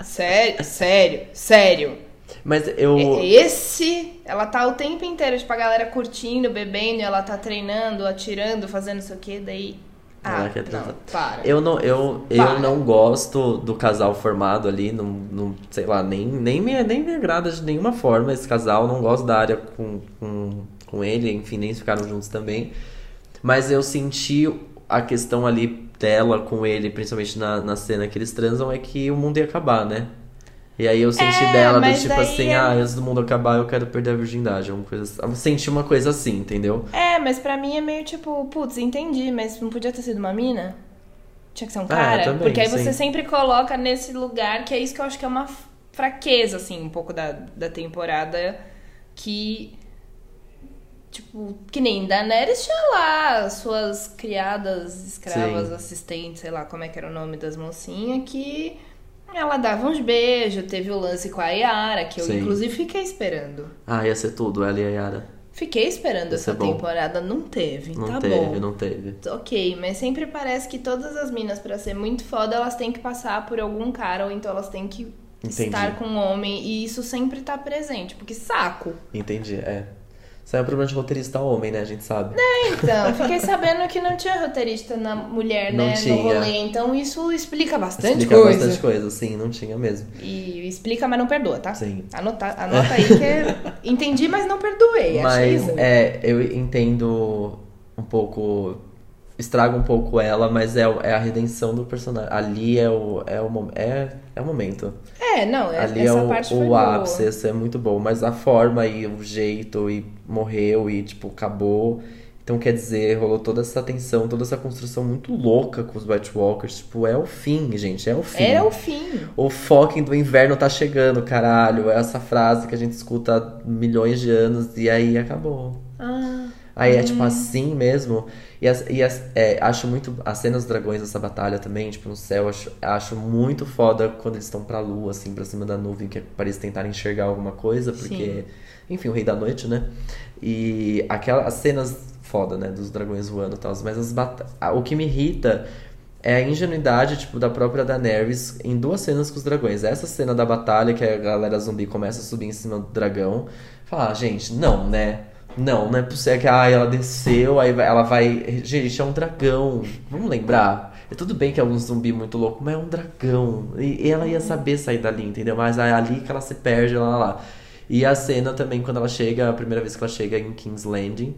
Sério, sério, sério. Mas eu. É- Esse, ela tá o tempo inteiro, tipo, a galera curtindo, bebendo, e ela tá treinando, atirando, fazendo não sei o que, daí. Ah, não, para. Eu não, eu, Para. eu não gosto do casal formado ali, não, não sei lá, nem, nem, me, nem me agrada de nenhuma forma esse casal, não gosto da área com, com, com ele, enfim, nem ficaram juntos também. Mas eu senti a questão ali dela com ele, principalmente na, na cena que eles transam, é que o mundo ia acabar, né? E aí eu senti É, dela do tipo assim, é- ah, antes do mundo acabar eu quero perder a virgindade. Uma coisa assim. Eu senti uma coisa assim, entendeu? É, mas pra mim é meio tipo, putz, entendi, mas não podia ter sido uma mina? tinha que ser um Ah, cara. também, porque aí sim. você sempre coloca nesse lugar, que é isso que eu acho que é uma fraqueza, assim, um pouco da, da temporada. Que. Tipo, que nem Daenerys tinha lá suas criadas, escravas, Sim. assistentes, sei lá como é que era o nome das mocinhas, que ela dava uns beijos, teve o lance com a Yara, que eu Sim. inclusive fiquei esperando. Ah, ia ser tudo, ela e a Yara. Fiquei esperando Ia essa bom. temporada, não teve. Não tá teve, bom. não teve. Ok, mas sempre parece que todas as minas, pra ser muito foda, elas têm que passar por algum cara, ou então elas têm que Entendi. estar com um homem, e isso sempre tá presente, porque saco. Entendi, é. Isso é um problema de roteirista homem, né? A gente sabe. Então, fiquei sabendo que não tinha roteirista na mulher, Não né, tinha. no rolê, então isso explica bastante Explica coisa. bastante coisa, sim, não tinha mesmo. E explica, mas não perdoa, tá? Sim. Anota, (laughs) anota aí que é... entendi, mas não perdoei. achei Mas é, eu entendo um pouco. Estraga um pouco ela, mas é, é a redenção do personagem. Ali é o, é o, é, é o momento. É, não, é- Ali é essa o, parte o ápice, isso é muito bom. Mas a forma e o jeito, e morreu, e tipo, acabou. Então quer dizer, rolou toda essa tensão, toda essa construção muito louca com os White Walkers. Tipo, é o fim, gente, é o fim. Era o fim. O fucking do inverno tá chegando, caralho. É essa frase que a gente escuta há milhões de anos e aí acabou. Ah, Aí é tipo assim mesmo. E, as, e as- é, acho muito. As cenas dos dragões dessa batalha também, tipo, no céu, acho, acho muito foda quando eles estão pra lua, assim, pra cima da nuvem, que parece tentar enxergar alguma coisa, porque. Sim. Enfim, o Rei da Noite, né? E aquelas as cenas foda, né? Dos dragões voando e tal. Mas as bata- o que me irrita é a ingenuidade, tipo, da própria Daenerys em duas cenas com os dragões. Essa cena da batalha, que a galera zumbi começa a subir em cima do dragão. Fala, ah, gente, não, né? Não, não é possível É que ah, ela desceu, aí ela vai. Gente, é um dragão. Vamos lembrar. É tudo bem que é um zumbi muito louco, mas é um dragão. E, ela ia saber sair dali, entendeu? Mas é ali que ela se perde lá, lá, lá. E a cena também, quando ela chega, a primeira vez que ela chega em King's Landing.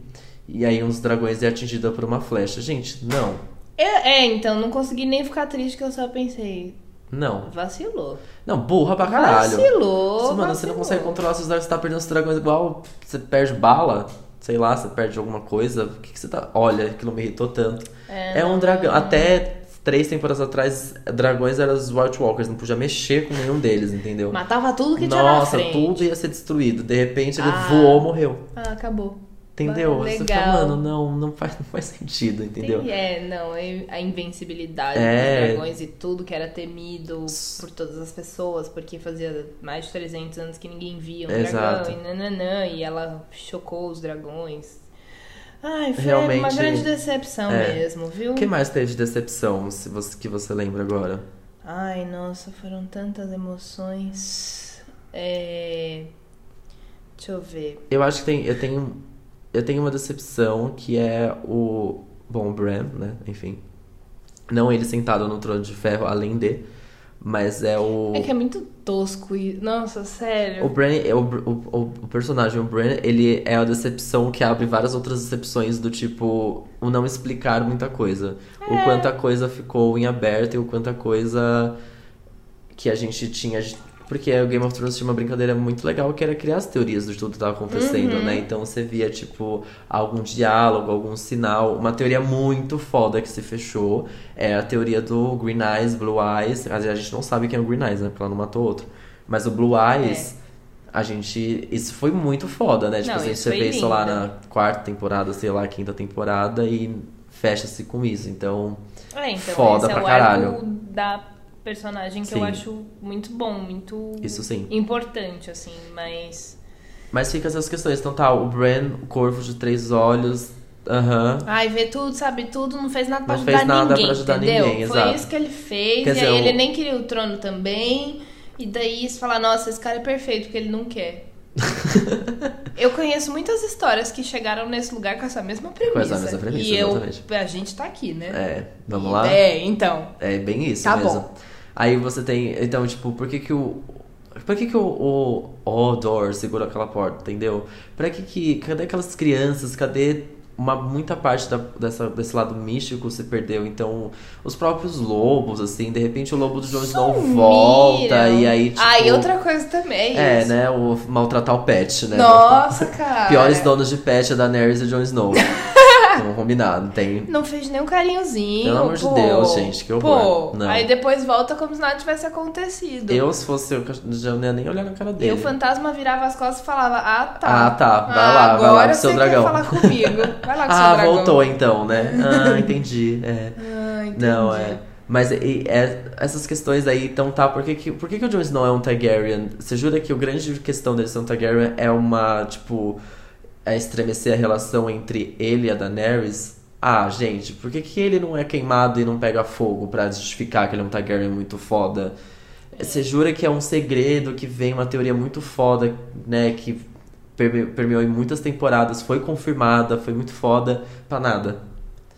E aí uns dragões é atingida por uma flecha. Gente, não. É, é, então, não consegui nem ficar triste que eu só pensei, Não. vacilou. Não, burra pra caralho. Vacilou, Mano, você não vacilou. consegue controlar seus dragões, você tá perdendo os dragões igual você perde bala, sei lá, você perde alguma coisa. O que, que você tá. Olha, aquilo me irritou tanto. É, É, um não- dragão. Até três temporadas atrás, dragões eram os White Walkers, não podia mexer com nenhum deles, entendeu? Matava tudo que tinha na Nossa, frente. tudo ia ser destruído. De repente ele Ah. voou, morreu. Ah, acabou. Entendeu? Você fica, mano, não, não faz, não faz sentido, entendeu? Tem- é, não, é a invencibilidade É. dos dragões e tudo que era temido por todas as pessoas, porque fazia mais de 300 anos que ninguém via um Exato. dragão e nananã, e ela chocou os dragões. Ai, foi Realmente, uma grande decepção é. mesmo, viu? O que mais teve de decepção se você, que você lembra agora? Ai, nossa, foram tantas emoções. É... Deixa eu ver. Eu acho que tem, eu tenho, eu tenho uma decepção que é o bom o Bran, né? Enfim, não ele sentado no trono de ferro, além de, mas é o É que é muito tosco e. Nossa, sério. o Bran, é o, o, o, personagem o Bran, ele é a decepção que abre várias outras decepções do tipo o não explicar muita coisa, É. o quanto a coisa ficou em aberto e o quanto a coisa que a gente tinha. Porque o Game of Thrones tinha uma brincadeira muito legal que era criar as teorias de tudo que estava acontecendo, Uhum. né? Então você via, tipo, algum diálogo, algum sinal. Uma teoria muito foda que se fechou é a teoria do Green Eyes, Blue Eyes. A gente não sabe quem é o Green Eyes, né? Porque ela não matou outro. Mas o Blue Eyes. A gente. Isso foi muito foda, né? Tipo, Não, assim, você vê isso lá na quarta temporada, sei lá, quinta temporada e fecha-se com isso. Então. É, então, Foda é pra o caralho. da personagem que Sim. eu acho muito bom, muito Isso sim. importante, assim, mas. Mas fica essas questões. Então tá, o Bran, o corvo de três olhos. Aham. Ai, vê tudo, sabe tudo, não fez nada pra Não ajudar fez nada ninguém. pra ajudar entendeu? ninguém, Foi exato. isso que ele fez, Quer e dizer, aí o- ele nem queria o trono também. E daí você fala, nossa, esse cara é perfeito, porque ele não quer. (laughs) eu conheço muitas histórias que chegaram nesse lugar com essa mesma premissa. essa mesma premissa, e eu, exatamente. a gente tá aqui, né? É, vamos E- lá? É, então. É bem isso Tá mesmo. bom. Aí você tem. Então, tipo, por que que o. Por que que o, o Odor segurou aquela porta, entendeu? Pra que que. Cadê aquelas crianças? Cadê. Uma, muita parte da- dessa, desse lado místico se perdeu. Então, os próprios lobos, assim, de repente o lobo do Jon Snow Sumiram. volta e aí, tipo. Ah, e outra coisa também. É, isso. né? O maltratar o pet, né? Nossa, (laughs) cara. Piores donos de pet é da Daenerys e Jon Snow. (laughs) Então, combinar, não tem. Não fez nem um carinhozinho. Pelo amor de pô. Deus, gente, que horror. Pô, Não. aí depois volta como se nada tivesse acontecido. Eu, se fosse eu, já não ia nem olhar na cara dele. E o fantasma virava as costas e falava: Ah, tá. Ah, tá. Vai Ah, lá, vai lá com seu dragão. Quer falar comigo. Vai lá com (laughs) seu Ah, dragão. voltou então, né? (laughs) Ah, entendi. É. Ah, entendi. Não, é. Mas e- é, essas questões aí, então tá, por que, que, por que, que o Jon Snow é um Targaryen? Você jura que a grande questão dele ser um Targaryen é uma, tipo, é estremecer a relação entre ele e a Daenerys? Ah, gente, por que, que ele não é queimado e não pega fogo pra justificar que ele é um Targaryen muito foda? Você jura que é um segredo que vem uma teoria muito foda, né, que perme- permeou em muitas temporadas, foi confirmada, foi muito foda, pra nada.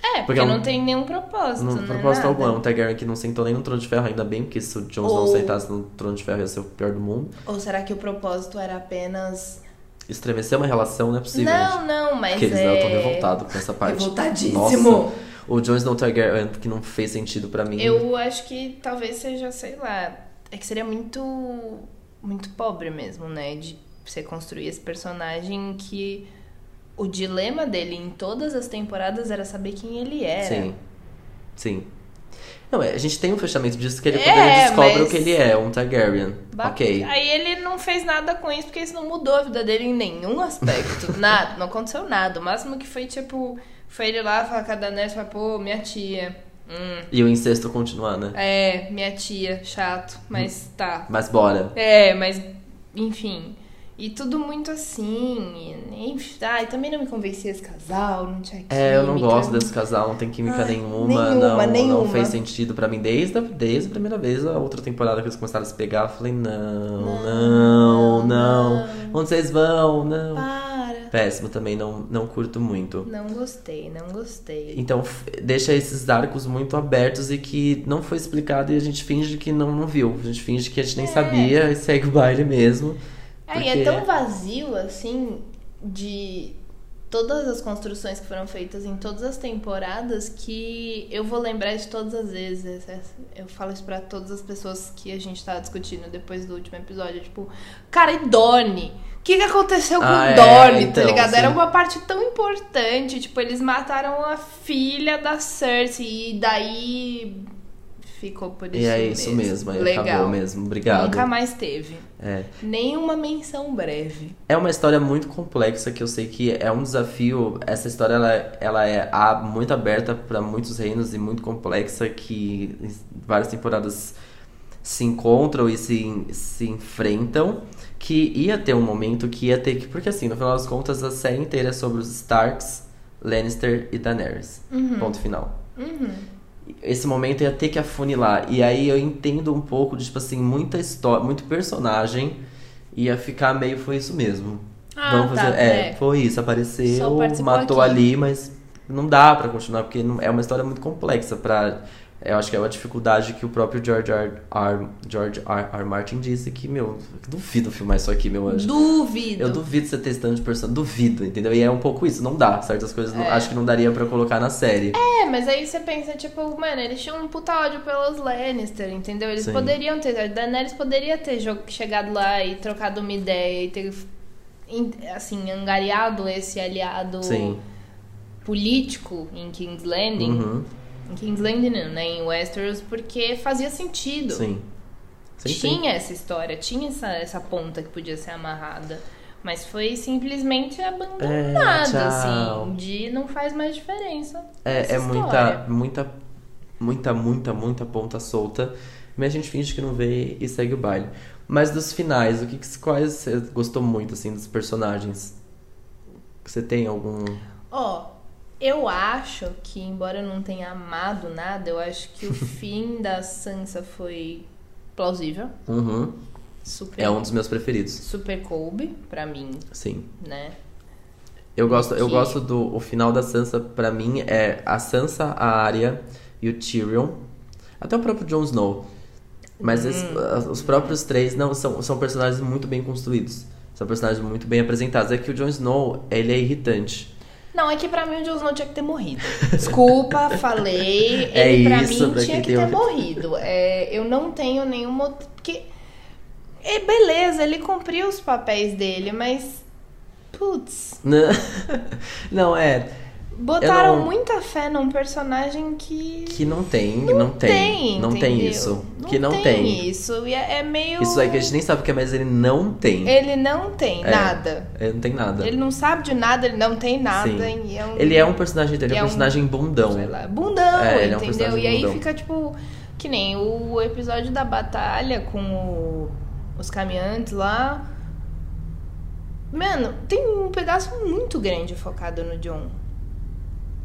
É, porque, Porque é um- não tem nenhum propósito. Não, né? propósito algum, é um Targaryen que não sentou nem no Trono de Ferro, ainda bem, porque se o Jon Snow Ou- sentasse no Trono de Ferro ia ser o pior do mundo. Ou será que o propósito era apenas. Estremecer uma relação não é possível, não, gente. não, mas. Porque eles é... eu tô revoltado com essa parte. Revoltadíssimo. Nossa, o Jon Snow Targaryen, que não fez sentido pra mim. Eu acho que talvez seja, sei lá. É que seria muito. Muito pobre mesmo, né? De você construir esse personagem que. O dilema dele em todas as temporadas era saber quem ele era. Sim. Sim. Não, é, a gente tem um fechamento disso que ele, É, quando ele descobre mas- o que ele é, um Targaryen. Ba- Ok. Aí ele não fez nada com isso, porque isso não mudou a vida dele em nenhum aspecto. (laughs) nada, não aconteceu nada. O máximo que foi, tipo, foi ele lá falar com a Daenerys e falar, pô, minha tia. Hum, E o incesto continuar, né? é, minha tia, chato, mas tá. Mas bora. É, mas, enfim. E tudo muito assim. E, ah, e também não me convencia esse casal, não tinha química. É, eu não gosto desse casal, não tem química Ai, nenhuma, nenhuma, não, não nenhuma. fez sentido pra mim desde a, desde a primeira vez, a outra temporada que eles começaram a se pegar, eu falei, não, não, não, onde vocês vão? Não. Para. Péssimo também, não, não curto muito. Não gostei, não gostei. Então deixa esses arcos muito abertos e que não foi explicado e a gente finge que não, não viu. A gente finge que a gente nem É. sabia e segue o baile mesmo. É, e Porque- é tão vazio, assim, de todas as construções que foram feitas em todas as temporadas que eu vou lembrar de todas as vezes. Eu falo isso pra todas as pessoas que a gente tava discutindo depois do último episódio. Tipo, cara, e Dorne? O que, que aconteceu com Ah, é, Dorne, então, tá ligado? Era sim. uma parte tão importante. Tipo, eles mataram a filha da Cersei e daí ficou por isso e é isso mesmo, aí Legal. acabou mesmo. Obrigado. Nunca mais teve. É. Nenhuma menção breve. É uma história muito complexa que eu sei que é um desafio. Essa história ela, ela é muito aberta para muitos reinos e muito complexa que várias temporadas se encontram e se, se enfrentam. Que ia ter um momento que ia ter que. Porque assim, no final das contas, a série inteira é sobre os Starks, Lannister e Daenerys. Ponto final. Esse momento ia ter que afunilar. E aí eu entendo um pouco de, tipo assim, muita história, muito personagem. Ia ficar meio, foi isso mesmo. Ah, Vamos tá, fazer. É, é. foi isso, apareceu, matou aqui. ali, mas não dá pra continuar, porque não- é uma história muito complexa pra. Eu acho que é uma dificuldade que o próprio George R. R. George R. R. Martin disse que, meu, eu duvido filmar isso aqui, meu anjo. Duvido. Eu duvido você tanto de personagem. Duvido, entendeu? E é um pouco isso, não dá. Certas coisas não- acho que não daria pra colocar na série. É, mas aí você pensa, tipo, mano, eles tinham um puta ódio pelos Lannister, entendeu? Eles Sim. poderiam ter. A Daenerys poderia ter chegado lá e trocado uma ideia e ter, assim, angariado esse aliado Sim. político em King's Landing. Uhum. Em King's Landing, não, né? Em Westeros, porque fazia sentido. Sim. Sim, sim. tinha essa história, tinha essa, essa ponta que podia ser amarrada. Mas foi simplesmente abandonado, É, tchau. assim. De não faz mais diferença. É, é muita, muita, muita, muita, muita ponta solta. Mas a gente finge que não vê e segue o baile. Mas dos finais, o que, que- quais você gostou muito, assim, dos personagens? Você tem algum... Ó, eu acho que, embora eu não tenha amado nada, eu acho que o (laughs) fim da Sansa foi plausível. Uhum. Super, É um dos meus preferidos. super coube pra mim, Sim. né? Eu gosto, eu Que- gosto do o final da Sansa, pra mim, é a Sansa, a Arya e o Tyrion. Até o próprio Jon Snow. Mas Hum. os próprios três não são, são personagens muito bem construídos. São personagens muito bem apresentados. É que o Jon Snow, ele é irritante. Não, é que pra mim o Jon Snow tinha que ter morrido. Desculpa, falei. (laughs) É Ele pra isso, mim tinha que ter morrido. É, eu não tenho nenhum motivo. Porque. É, beleza, ele cumpriu os papéis dele, mas. Putz. Não, (laughs) não, é. Botaram não- muita fé num personagem que. Que não tem, não, tem. Não tem entendeu? isso. Não que não tem. isso. E é, é meio. Isso aí que a gente nem sabe o que é, mas ele não tem. Ele não tem É. nada. Ele não tem nada. Ele não sabe de nada, ele não tem nada. É um, Ele é um personagem dele, E é é um um- personagem bundão. sei lá, bundão, É, ele é um entendeu? e aí bundão. fica tipo. Que nem o episódio da batalha com o- os caminhantes lá. Mano, tem um pedaço muito grande focado no John.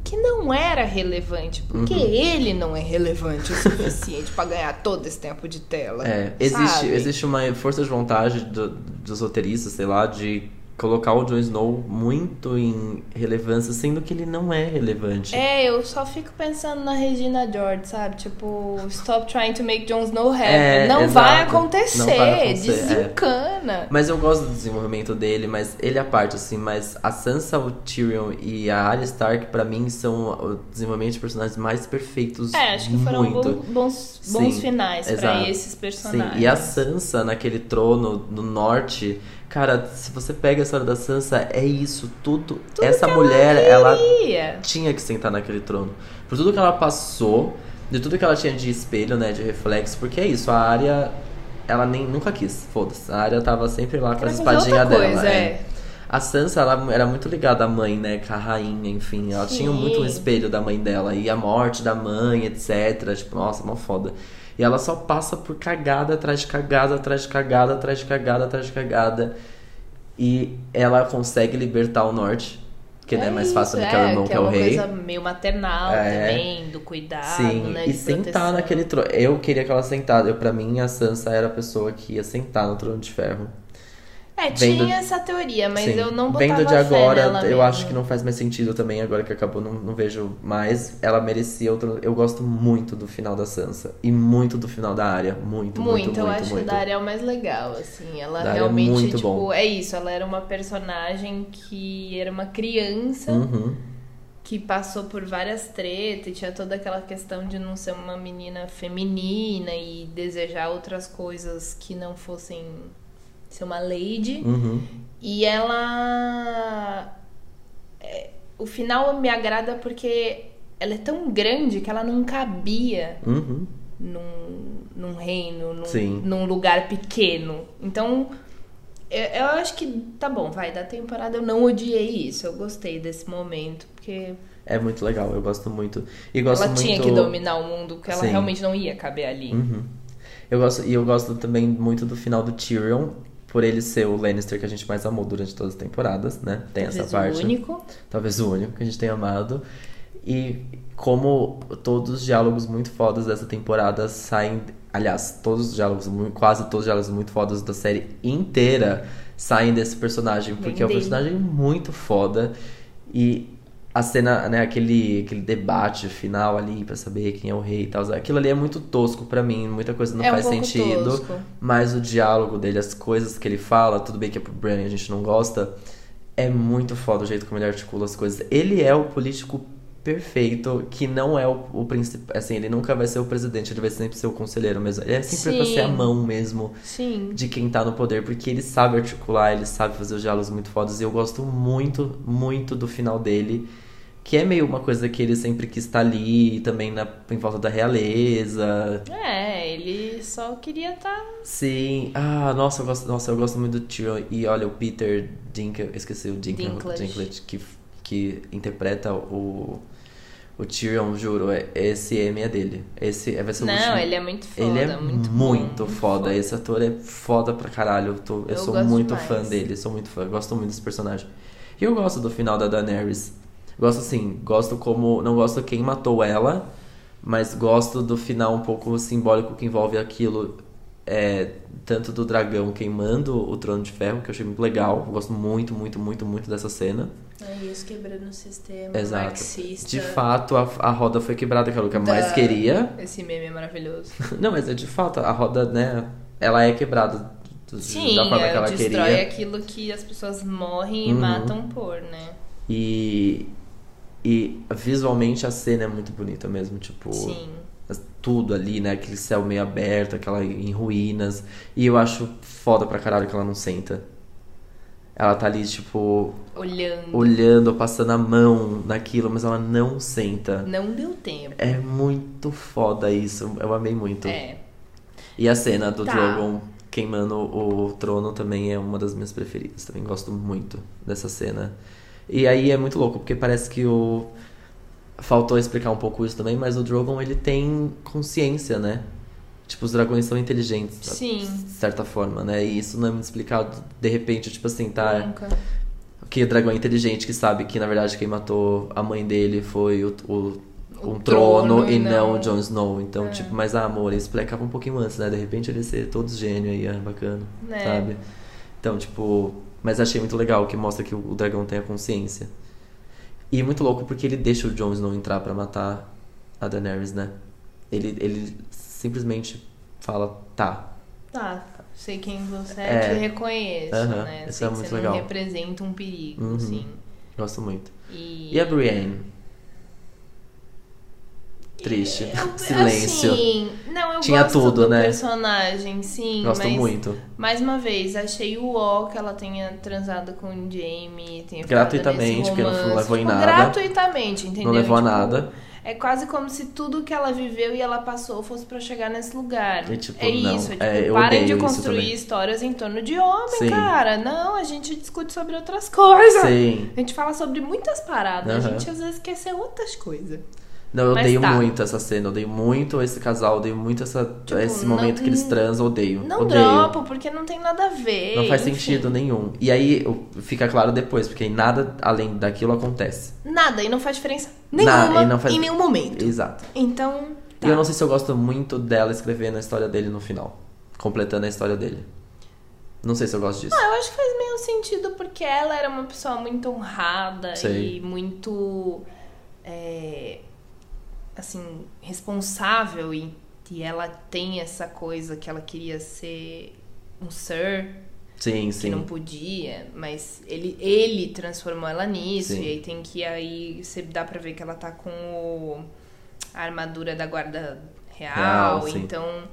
Que não era relevante, porque Uhum. ele não é relevante o suficiente pra ganhar todo esse tempo de tela. É, existe, existe uma força de vontade do- dos roteiristas, sei lá, de colocar o Jon Snow muito em relevância, sendo que ele não é relevante. É, eu só fico pensando na Regina George, sabe? Tipo, stop trying to make Jon Snow happy. É, não, vai acontecer, Não vai acontecer, é. desencana. Mas eu gosto do desenvolvimento dele, mas ele é a parte, assim, mas a Sansa, o Tyrion e a Arya Stark, pra mim, são o desenvolvimento de personagens mais perfeitos. É, acho que foram muito. bons, bons Sim, finais pra exato. esses Sim, personagens. e a Sansa naquele trono no norte, cara, se você pega a história da Sansa, é isso, tudo. Essa mulher, ela Queria. tinha que sentar naquele trono. Por tudo que ela passou, de tudo que ela tinha de espelho, né, de reflexo, porque é isso, a área ela nem nunca quis, foda-se. A área tava sempre lá com as espadinhas dela. coisa, é. é. A Sansa, ela era muito ligada à mãe, né? Com a rainha, enfim. Ela tinha Sim. muito um espelho da mãe dela. E a morte da mãe, etc. Tipo, nossa, mó foda. E ela só passa por cagada atrás de cagada, atrás de cagada, atrás de cagada, atrás de cagada. E ela consegue libertar o norte. Que não é mais fácil do que o é, irmão, que que é é o uma rei. coisa meio maternal É. também, do cuidado, Sim, né? e sentar proteção. naquele trono. Eu queria que ela sentasse. Eu, pra mim, a Sansa era a pessoa que ia sentar no trono de ferro. É, Vendo- tinha essa teoria, mas Sim. eu não botava Vendo de agora, nela eu mesmo. acho que não faz mais sentido também, agora que acabou, não, não vejo mais. Ela merecia outro. Eu gosto muito do final da Sansa. E muito do final da área. Muito, muito, Muito, muito, eu acho muito. que a Daria é o mais legal, assim. Ela Daria é realmente, muito tipo, bom. é isso. Ela era uma personagem que era uma criança Uhum. que passou por várias tretas e tinha toda aquela questão de não ser uma menina feminina e desejar outras coisas que não fossem ser uma lady. Uhum. E ela. é, o final me agrada porque ela é tão grande que ela não cabia Uhum. num, num reino, num, num lugar pequeno. Então, eu, eu acho que tá bom, vai, da temporada eu não odiei isso. Eu gostei desse momento, porque É muito legal, eu gosto muito. E gosto ela muito... tinha que dominar o mundo, porque ela Sim. realmente não ia caber ali. Uhum. Eu gosto, e eu gosto também muito do final do Tyrion, por ele ser o Lannister que a gente mais amou durante todas as temporadas, né? Tem essa Talvez parte. o único. talvez o único que a gente tenha amado. E como todos os diálogos muito fodas dessa temporada saem. Aliás, todos os diálogos, quase todos os diálogos muito fodas da série inteira saem desse personagem, porque é um personagem muito foda. E a cena, né, aquele, aquele debate final ali pra saber quem é o rei e tal, aquilo ali é muito tosco pra mim, muita coisa não É um faz pouco sentido. tosco. Mas o diálogo dele, as coisas que ele fala, tudo bem que é pro Bran e a gente não gosta, é muito foda o jeito como ele articula as coisas. Ele é o político perfeito, que não é o, o principal. Assim, ele nunca vai ser o presidente, ele vai sempre ser o conselheiro mesmo. Ele é sempre pra Sim. ser a mão mesmo Sim. de quem tá no poder, porque ele sabe articular, ele sabe fazer os diálogos muito fodas. E eu gosto muito, muito do final dele. Que é meio uma coisa que ele sempre quis estar ali, também na, em volta da realeza. É, ele só queria tá estar. Sim. Ah, nossa, eu gosto, nossa, eu gosto muito do Tyrion. E olha, o Peter Dinklage, eu esqueci o Dinklage, Dinklage. Dinklage que, que interpreta o, o Tyrion, juro. é- Esse M é dele. Esse é- vai ser o Não, último. ele é muito foda. Ele é muito, muito, foda. Esse ator é foda pra caralho. Eu, tô- eu Eu sou muito demais. fã dele, sou muito fã. Eu gosto muito desse personagem. E eu gosto do final da Daenerys. Gosto assim, gosto como. Não gosto quem matou ela, mas gosto do final um pouco simbólico que envolve aquilo. É, tanto do dragão queimando o trono de ferro, que eu achei muito legal. Eu gosto muito, muito, muito, muito dessa cena. É isso, quebrando o sistema Exato. marxista. De fato, a, a roda foi quebrada, que era o que eu mais queria. Esse meme é maravilhoso. (laughs) Não, mas é de fato, a roda, né? Ela é quebrada Sim, da forma que é, ela destrói queria. aquilo que as pessoas morrem e Uhum. matam por, né? E, e visualmente a cena é muito bonita mesmo, tipo, Sim. tudo ali, né? Aquele céu meio aberto, aquela em ruínas. E eu acho foda pra caralho que ela não senta. Ela tá ali, tipo, Olhando. olhando, passando a mão naquilo, mas ela não senta. Não deu tempo. É muito foda isso. Eu amei muito. É. E a cena do Tá. Drogon queimando o trono também é uma das minhas preferidas. Também gosto muito dessa cena. E aí é muito louco, porque parece que o. Faltou explicar um pouco isso também, mas o Drogon ele tem consciência, né? Tipo, os dragões são inteligentes, Sim. de certa forma, né? E isso não é muito explicado de repente, tipo assim, tá. Nunca. Que o dragão é inteligente, que sabe que na verdade quem matou a mãe dele foi o, o, O um trono, trono e e não não- o Jon Snow. Então, É. tipo, mas ah, amor, ele explicava um pouquinho antes, né? De repente ele ser todos gênio aí, ah, bacana, É. sabe? Então, tipo, mas achei muito legal que mostra que o, dragão tem a consciência. E muito louco porque ele deixa o Jon Snow entrar pra matar a Daenerys, né? Ele, ele simplesmente fala, tá, Tá. Sei quem você é, É. te reconheço, Aham, né? isso Sei é muito você legal. não representa um perigo, Uhum. sim. gosto muito. E... E a Brienne? Triste. Eu- (laughs) Silêncio. Assim, não, eu Tinha gosto tudo, do né? personagem, sim. Gosto mas, muito. Mais uma vez, achei o ó que ela tenha transado com o Jamie. Tenha Gratuitamente, porque não romance. levou em nada. Gratuitamente, entendeu? Não levou a Tipo, nada. É quase como se tudo que ela viveu e ela passou fosse pra chegar nesse lugar. E, tipo, é não, isso, é, tipo, é, parem de construir histórias em torno de homem, Sim. cara. Não, a gente discute sobre outras coisas. Sim. A gente fala sobre muitas paradas, a Aham. gente às vezes esquece outras coisas. Não, eu Mas odeio tá. muito essa cena, odeio muito esse casal, odeio muito essa, Tipo, esse não- momento que eles transam, odeio. Não odeio. dropo, porque não tem nada a ver. Não faz enfim. sentido nenhum. E aí fica claro depois, porque nada além daquilo acontece. Nada, e não faz diferença nenhuma não faz- em nenhum momento. Exato. Então, tá. E eu não sei se eu gosto muito dela escrevendo a história dele no final. Completando a história dele. Não sei se eu gosto disso. Ah, eu acho que faz meio sentido porque ela era uma pessoa muito honrada Sei. e muito. é, assim, responsável e, e ela tem essa coisa que ela queria ser um sir sim, que sim. não podia, mas ele, ele transformou ela nisso Sim. e aí tem que aí você dá pra ver que ela tá com o, a armadura da guarda real, Real, então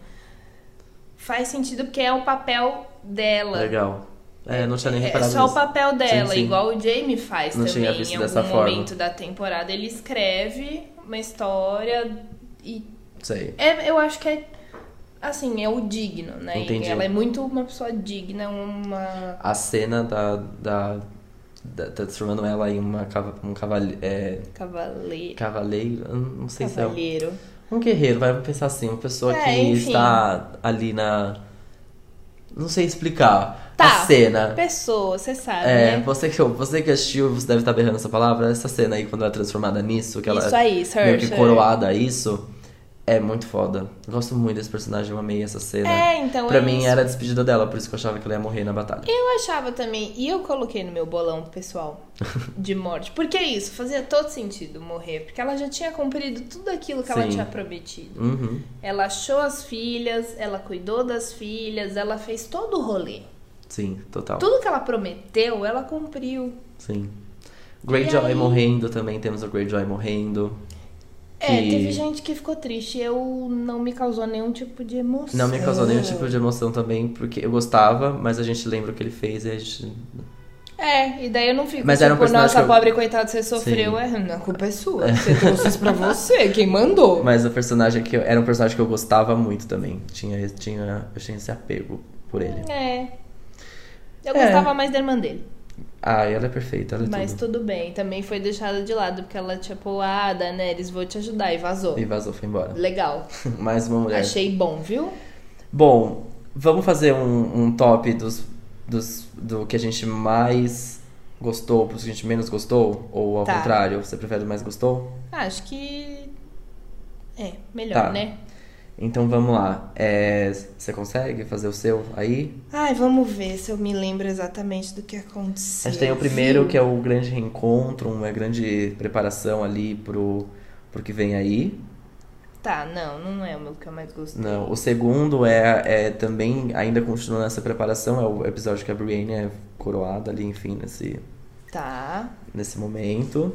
faz sentido porque é o papel dela. Legal. É, não tinha nem É reparado só o nisso. papel dela, Sim, sim. igual o Jamie faz Não também tinha visto em dessa algum forma. momento da temporada. Ele escreve uma história e Sei. é, eu acho que é assim, é o digno, né? E Entendi. Ela é muito uma pessoa digna, uma A cena da. da, da tá transformando ela em uma um cavale, é, cavaleiro. cavaleiro. Não sei se é. Um guerreiro, vai pensar assim, uma pessoa É, que enfim. está ali na. Não sei explicar. Tá. A cena. Pessoa, você sabe, É, né? você que, você que assistiu, você deve estar berrando essa palavra. Essa cena aí, quando ela é transformada nisso, que ela Isso aí, Sir. meio que coroada a isso, é muito foda. Eu gosto muito desse personagem, eu amei essa cena. É, então pra é mim isso. era a despedida dela, por isso que eu achava que ela ia morrer na batalha. Eu achava também, e eu coloquei no meu bolão pessoal de (laughs) morte. Porque é isso, fazia todo sentido morrer. Porque ela já tinha cumprido tudo aquilo que ela Sim. tinha prometido. Uhum. Ela achou as filhas, ela cuidou das filhas, ela fez todo o rolê. Sim, total. Tudo que ela prometeu, ela cumpriu. Sim. Greyjoy morrendo também, temos o Greyjoy morrendo. É, teve gente que ficou triste. Eu não me causou nenhum tipo de emoção. Não me causou nenhum tipo de emoção também, porque eu gostava, mas a gente lembra o que ele fez e a gente. É, e daí eu não fico Mas tipo, era um personagem nossa, eu- pobre coitado, você sofreu. Sim. É, a culpa é sua. Você trouxe isso pra você, quem mandou. Mas o personagem que eu, era um personagem que eu gostava muito também. Tinha, tinha, eu tinha esse apego por ele. É. Eu É. gostava mais da irmã dele. Ah, ela é perfeita, ela é Mas tudo. tudo bem. Também foi deixada de lado, porque ela, tipo, ah, Daenerys, vou te ajudar. E vazou. E vazou, foi embora. Legal. (laughs) Mais uma mulher. Achei bom, viu? Bom, vamos fazer um, um top dos, dos, do que a gente mais gostou pros que a gente menos gostou? Ou ao Tá. contrário, você prefere o mais gostou? Acho que. É, melhor, Tá. né? Então vamos lá. É, você consegue fazer o seu aí? Ai, vamos ver se eu me lembro exatamente do que aconteceu. A gente tem o primeiro, que é o grande reencontro, uma grande preparação ali pro, pro que vem aí. Tá, não, não é o meu que eu mais gostei. Não, o segundo é, é também, ainda continuando nessa preparação, é o episódio que a Brienne é coroada ali, enfim, nesse, Tá. nesse momento.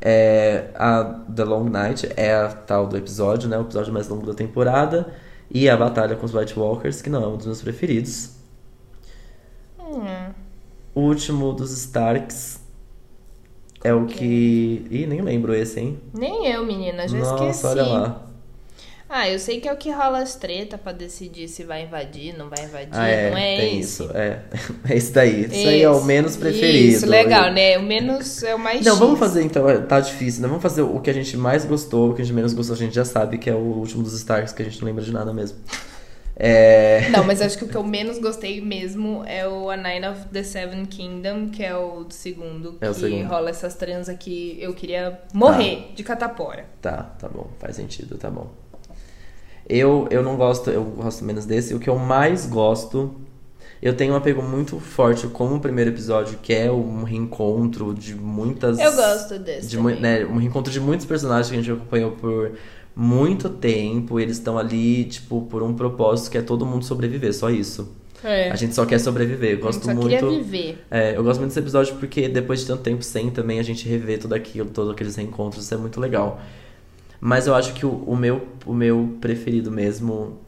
É, a The Long Night é a tal do episódio, né? O episódio mais longo da temporada. E a batalha com os White Walkers, que não é um dos meus preferidos. Hum. O último dos Starks é o que. Ih, nem lembro esse, hein? Nem eu, menina, já Nossa, esqueci. olha lá. Ah, eu sei que é o que rola as treta pra decidir se vai invadir, não vai invadir, Ah, é, não é tem esse? isso. É, (laughs) é esse daí. Isso aí é o menos preferido. Isso, legal, né? O menos é o mais Não, X. vamos fazer então, é, tá difícil, né? Vamos fazer o que a gente mais gostou, o que a gente menos gostou, a gente já sabe, que é o último dos Starks, que a gente não lembra de nada mesmo. É. Não, mas acho que o que eu menos gostei mesmo é o A Nine of the Seven Kingdom, que é o segundo, É o que segundo. rola essas transas que eu queria morrer de catapora. Tá, tá bom, faz sentido, tá bom. Eu, eu não gosto, eu gosto menos desse. O que eu mais gosto, eu tenho um apego muito forte com o primeiro episódio, que é um reencontro de muitas. Eu gosto desse de né, um reencontro de muitos personagens que a gente acompanhou por muito tempo. E eles estão ali, tipo, por um propósito que é todo mundo sobreviver, só isso. É. A gente só quer sobreviver. Eu gosto só muito. queria viver. É, eu gosto muito desse episódio porque depois de tanto tempo sem também a gente rever tudo aquilo, todos aqueles reencontros, isso é muito legal. Mas eu acho que o, o meu, o meu preferido mesmo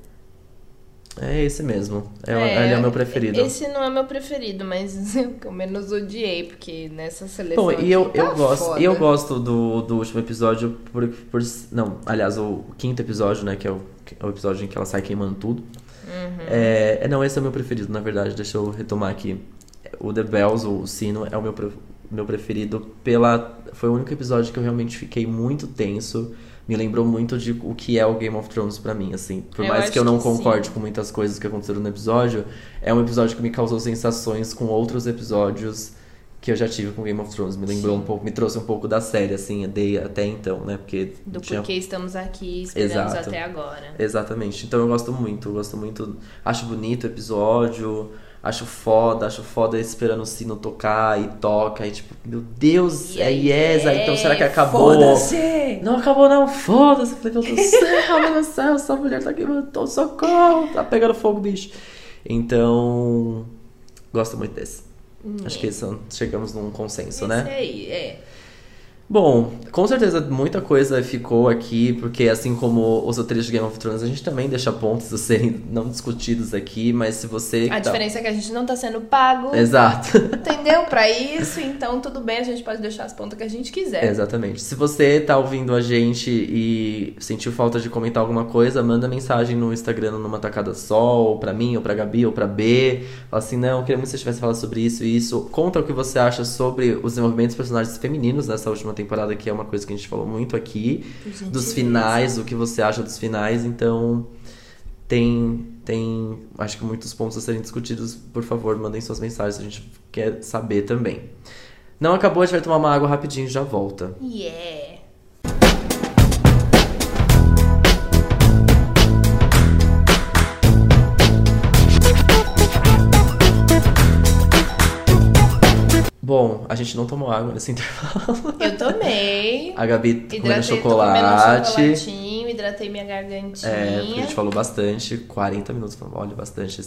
é esse mesmo. É, ele é o meu preferido. Esse não é meu preferido, mas (laughs) eu menos odiei, porque nessa seleção. Bom, e eu, aqui eu tá gosto, foda. e eu gosto do, do último episódio por, por. Não, aliás, o quinto episódio, né? Que é o, é o episódio em que ela sai queimando tudo. Uhum. É, é, não, esse é o meu preferido, na verdade. Deixa eu retomar aqui. O The Bells, o sino, é o meu, meu preferido pela. Foi o único episódio que eu realmente fiquei muito tenso. Me lembrou muito de o que é o Game of Thrones pra mim, assim. Por Eu mais que eu não que sim. concorde com muitas coisas que aconteceram no episódio, é um episódio que me causou sensações com outros episódios que eu já tive com Game of Thrones. Me lembrou um pouco, me trouxe um pouco da série, assim, de, até então, né? Porque Do tinha porquê estamos aqui, esperamos Exato. até agora. Exatamente. Então eu gosto muito, eu gosto muito. Acho bonito o episódio, acho foda, acho foda esperando o sino tocar e toca. E tipo, meu Deus, é yes, então será que acabou? Foda-se! Não acabou não, foda-se. Falei, meu Deus do céu, (laughs) meu Deus do céu, essa mulher tá aqui, tô socorro, tá pegando fogo, bicho. Então, gosto muito desse. Acho que são, chegamos num consenso, Esse né? aí, é. Bom, com certeza muita coisa ficou aqui, porque assim como os roteiros de Game of Thrones, a gente também deixa pontos a serem não discutidos aqui, mas se você. A tá- diferença é que a gente não tá sendo pago, Exato. (laughs) entendeu? Pra isso, então tudo bem, a gente pode deixar as pontas que a gente quiser. Exatamente. Se você tá ouvindo a gente e sentiu falta de comentar alguma coisa, manda mensagem no Instagram numa tacada só, ou pra mim, ou pra Gabi, ou pra B. Fala assim, não, queria muito que você tivesse falado sobre isso e isso. Conta o que você acha sobre os desenvolvimentos dos personagens femininos nessa última temporada, que é uma coisa que a gente falou muito aqui. Por dos gentileza. finais, o que você acha dos finais, então tem tem acho que muitos pontos a serem discutidos. Por favor, mandem suas mensagens, a gente quer saber também. Não acabou, a gente vai tomar uma água rapidinho e já volta. Yeah. Bom, a gente não tomou água nesse (laughs) intervalo. Eu tomei. A Gabi comendo tô comendo um chocolate. chocolatinho, hidratei minha gargantinha. É, porque a gente falou bastante, 40 minutos, olha, bastante.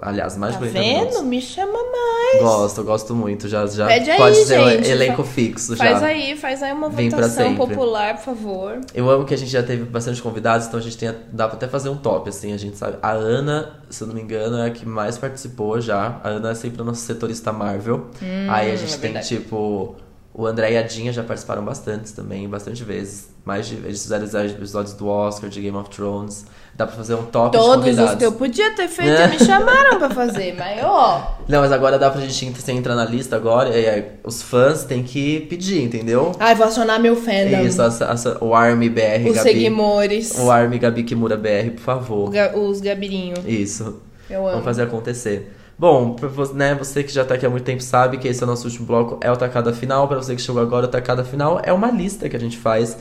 aliás, mais Tá de 40 minutos. vendo? Me chama mais. Gosto, gosto muito. Já, já Pede aí, pode ser gente. elenco fixo Faz já. aí, faz aí uma Vem votação popular, por favor. Eu amo que a gente já teve bastante convidados, então a gente tem, dá pra até fazer um top, assim, a gente sabe. A Ana, se eu não me engano, é a que mais participou já. A Ana é sempre o nosso setorista Marvel. Aí a gente é tem, tipo, o André e a Dinha já participaram bastante também, bastante vezes. Mais de, eles fizeram os episódios do Oscar, de Game of Thrones. Dá pra fazer um top de Todos os que eu podia ter feito e me chamaram pra fazer, mas ó. (laughs) Não, mas agora dá pra gente você entrar na lista agora e aí, os fãs têm que pedir, entendeu? Ai, vou acionar meu fandom. Isso, essa- essa- o Army BR, Os Gabi. seguimores. O Army Gabi Kimura BR, por favor. ga- Os gabirinhos. Isso. Eu amo. Vamos fazer acontecer. Bom, né, você que já tá aqui há muito tempo sabe que esse é o nosso último bloco, é o Tacada Final. Pra você que chegou agora, o Tacada Final é uma lista que a gente faz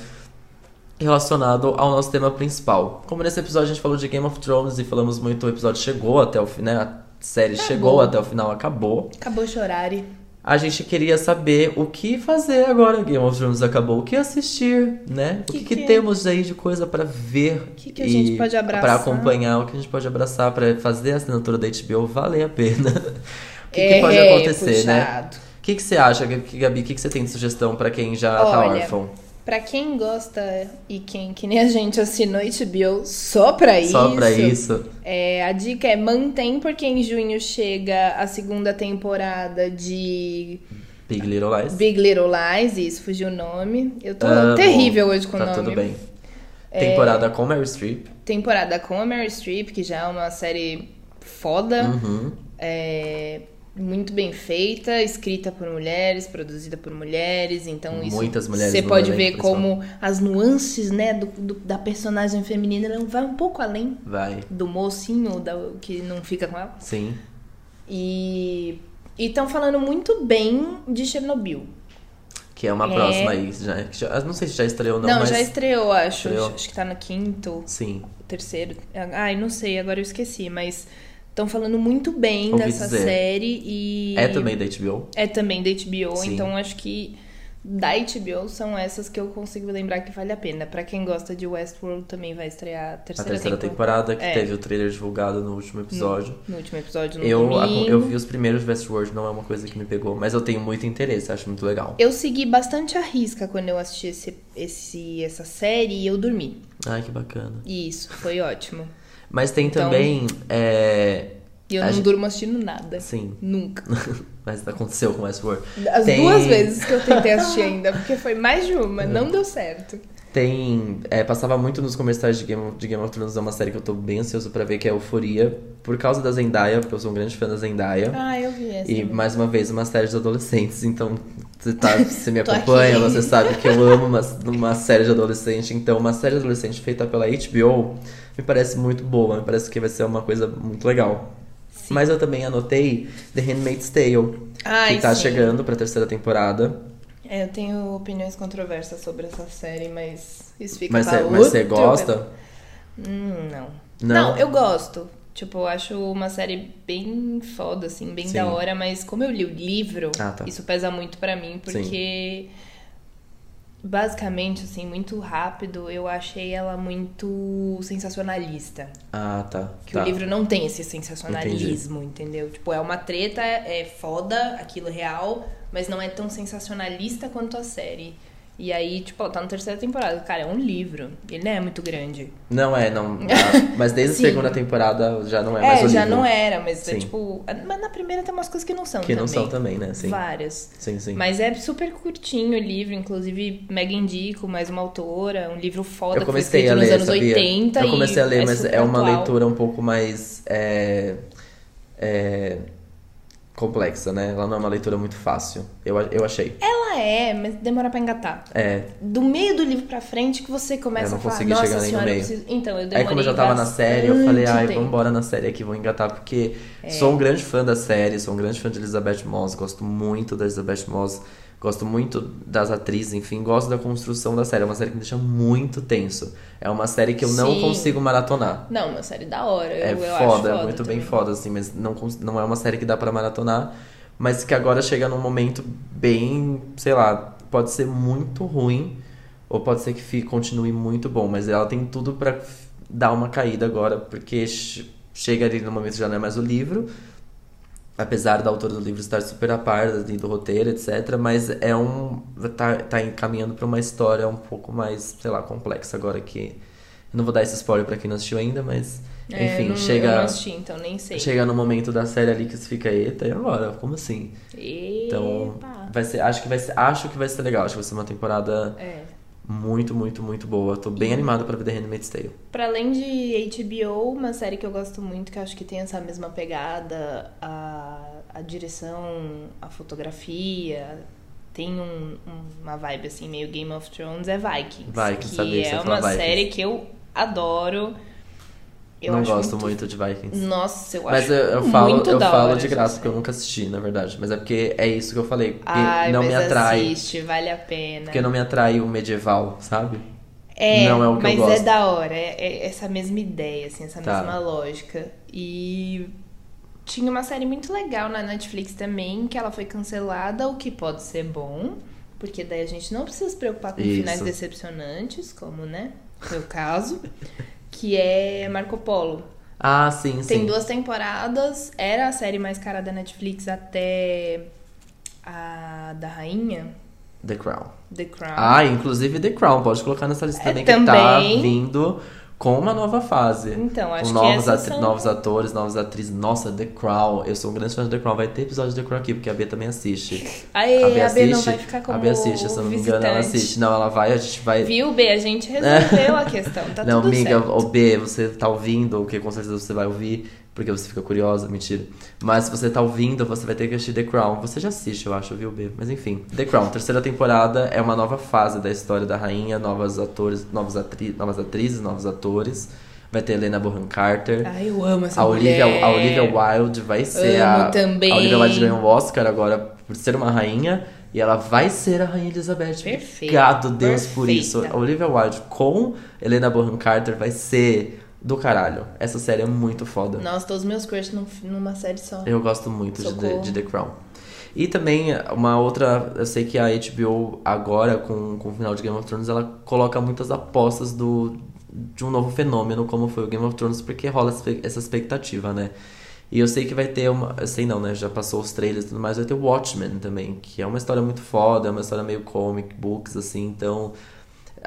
relacionado ao nosso tema principal. Como nesse episódio a gente falou de Game of Thrones e falamos muito, o episódio chegou até o final, né? A série chegou até o final, acabou. Acabou chorar. A gente queria saber o que fazer agora Game of Thrones acabou, o que assistir, né? o Que que, que que- temos aí de coisa pra ver? O que que a gente pode abraçar? Pra acompanhar, o que a gente pode abraçar pra fazer a assinatura da HBO valer a pena. (laughs) o que, que É, pode acontecer, né? puxado. O que, que você acha, Gabi? O que, que você tem de sugestão pra quem já tá Olha, órfão? Pra quem gosta e quem que nem a gente assinou HBO só pra isso. Só pra isso. É, a dica é mantém, porque em junho chega a segunda temporada de Big Little Lies. Big Little Lies, isso, fugiu o nome. Eu tô Amo. terrível hoje com o tá nome. É. tudo bem. Temporada com Meryl Streep. Temporada com a Mary Streep, que já é uma série foda. Uhum. É, muito bem feita, escrita por mulheres, produzida por mulheres, então isso Muitas mulheres você pode ver como as nuances, né, do, do- da personagem feminina ela vai um pouco além Vai. do mocinho da, que não fica com ela. Sim. E estão falando muito bem de Chernobyl. Que é uma É. próxima aí. Já, já- não sei se já estreou ou não, Não, mas... já estreou, acho. Estreou? Acho que tá no quinto, Sim. terceiro. Ai, não sei, agora eu esqueci, mas estão falando muito bem Ouvi dessa dizer. série e É também da HBO. É também da HBO, Sim. então acho que da HBO são essas que eu consigo lembrar que vale a pena. Pra quem gosta de Westworld também vai estrear a A terceira, terceira temporada. temporada, que É. teve o trailer divulgado no último episódio. No último episódio, no Eu, eu vi os primeiros Westworld, não é uma coisa que me pegou, mas eu tenho muito interesse, acho muito legal. Eu segui bastante a risca quando eu assisti esse, esse- essa série e eu dormi. Ai, que bacana. Isso, foi ótimo. Mas tem Então- também. É... E eu não gente- durmo assistindo nada. Sim, Nunca. (laughs) mas aconteceu com Westworld. As Tem- duas vezes que eu tentei assistir ainda, porque foi mais de uma, não deu certo. Tem. é, passava muito nos comerciais de Game, of, de Game of Thrones, é uma série que eu tô bem ansioso pra ver, que é Euforia. Por causa da Zendaya, porque eu sou um grande fã da Zendaya. Ah, eu vi essa. E também. mais uma vez, uma série de adolescentes, então você, tá, (laughs) você me acompanha, aqui. você sabe que eu amo uma, uma série de adolescente. Então, uma série de adolescente feita pela HBO me parece muito boa, me parece que vai ser uma coisa muito legal. Mas eu também anotei The Handmaid's Tale, Ai, que tá sim. chegando pra terceira temporada. É, eu tenho opiniões controversas sobre essa série, mas isso fica Mas pra você, mas você gosta? Hum, não. Não? não. eu gosto. Tipo, eu acho uma série bem foda, assim, bem Sim. da hora, mas como eu li o livro, Ah, tá. isso pesa muito pra mim, porque basicamente, assim, muito rápido, eu achei ela muito sensacionalista. Ah, tá. Que tá. o livro não tem esse sensacionalismo, entendeu? Tipo, é uma treta, é foda, aquilo real, mas não é tão sensacionalista quanto a série. E aí, tipo, ó, tá na terceira temporada. Cara, é um livro. Ele não é muito grande. Não é, não. ah, (laughs) mas desde a segunda temporada já não é, mais É, o já livro. não era, mas é Sim. tipo. Mas na primeira tem umas coisas que não são Que também. não são também, né? Sim. Várias. Sim, sim. Mas é super curtinho o livro, inclusive mega indico, mais uma autora, um livro foda Eu que foi comecei a nos ler, anos sabia? 80 Eu comecei a ler, mas super é uma atual. leitura um pouco mais é, é, complexa, né? Ela não é uma leitura muito fácil. Eu, eu achei. Ela é, mas demora pra engatar. É. Do meio do livro pra frente que você começa Eu não a falar, consegui chegar nem no senhora, eu meio. preciso... Então, eu demorei Aí como eu já tava na série, eu falei, ai, tempo. vambora na série aqui, vou engatar, porque É. sou um grande fã da série, sou um grande fã de Elizabeth Moss, gosto muito da Elizabeth Moss, gosto muito das atrizes, enfim, gosto da construção da série. É uma série que me deixa muito tenso. É uma série que eu não Sim. consigo maratonar. Não, uma série da hora. É eu, eu foda, acho é foda muito bem também. foda, assim, mas não, não é uma série que dá pra maratonar, mas que agora chega num momento bem, sei lá, pode ser muito ruim, ou pode ser que fique, continue muito bom, mas ela tem tudo pra f- dar uma caída agora, porque che- chega ali no momento que já não é mais o livro, apesar da autora do livro estar super a par do roteiro, etc, mas é um tá, tá encaminhando pra uma história um pouco mais, sei lá, complexa agora que eu não vou dar esse spoiler pra quem não assistiu ainda, mas É, enfim, não, chega Eu não assisti, então nem sei. chega no momento da série ali que você fica, eita, e agora? Como assim? Então, Epa. vai ser, acho que vai ser, acho que vai ser legal, acho que vai ser uma temporada É. muito, muito, muito boa. Tô bem animado pra ver The Handmaid's Tale. Pra além de HBO, uma série que eu gosto muito, que eu acho que tem essa mesma pegada, a, a direção, a fotografia, tem um- um- uma vibe assim, meio Game of Thrones, é Vikings. Vikings, que sabia que é uma Vikings. série que eu adoro. Eu não gosto muito... de Vikings. Nossa, eu Mas acho eu, eu falo, muito eu falo hora de graça, porque eu nunca assisti, na verdade. Mas é porque é isso que eu falei. Porque Ai, não mas me atrai. assiste, vale a pena. Porque não me atrai o medieval, sabe? É, não é o que eu mas gosto. é da hora, é, é essa mesma ideia, assim, essa Tá. mesma lógica. E tinha uma série muito legal na Netflix também, que ela foi cancelada, o que pode ser bom, porque daí a gente não precisa se preocupar com Isso. finais decepcionantes, como, né, o caso, (laughs) que é Marco Polo. Ah, sim, sim. Tem duas temporadas, era a série mais cara da Netflix até a da Rainha, The Crown. The Crown. Ah, inclusive The Crown, pode colocar nessa lista É, também, que tá também. vindo com uma nova fase. Então, acho com que novos, atri- são- novos atores, novas atrizes. Nossa, The Crown. Eu sou um grande fã de The Crown. Vai ter episódio de The Crown aqui, porque a Bia também assiste. (laughs) Aê, a Bia a não vai ficar como a Bia assiste, se eu não me engano, ela assiste. Não, ela vai, a gente vai. Viu, B? A gente resolveu a questão. Tá (laughs) não, tudo amiga, certo. o B, você tá ouvindo, o que com certeza você vai ouvir, porque você fica curiosa, mentira. Mas se você tá ouvindo, você vai ter que assistir The Crown. Você já assiste, eu acho, viu, B? Mas enfim, The Crown, terceira temporada é uma nova fase da história da rainha, novos atores, novos atri novas atrizes, novos atores. Vai ter Helena Bonham Carter. Ai, eu amo essa A Olivia, mulher. a Olivia Wilde vai ser Amo a. também. A Olivia Wilde ganhou um Oscar agora por ser uma rainha. E ela vai ser a Rainha Elizabeth. Perfeita, Obrigado, Deus, por perfeita. isso. A Olivia Wilde com Helena Bonham Carter vai ser do caralho. Essa série é muito foda. Nossa, todos os meus crush num- numa série só. Eu gosto muito de. The- de The Crown. E também uma outra, eu sei que a HBO agora, com, com o final de Game of Thrones, ela coloca muitas apostas do, de um novo fenômeno, como foi o Game of Thrones, porque rola essa expectativa, né? E eu sei que vai ter uma. Eu sei não, né? Já passou os trailers e tudo mais, vai ter Watchmen também, que é uma história muito foda, é uma história meio comic books, assim, então.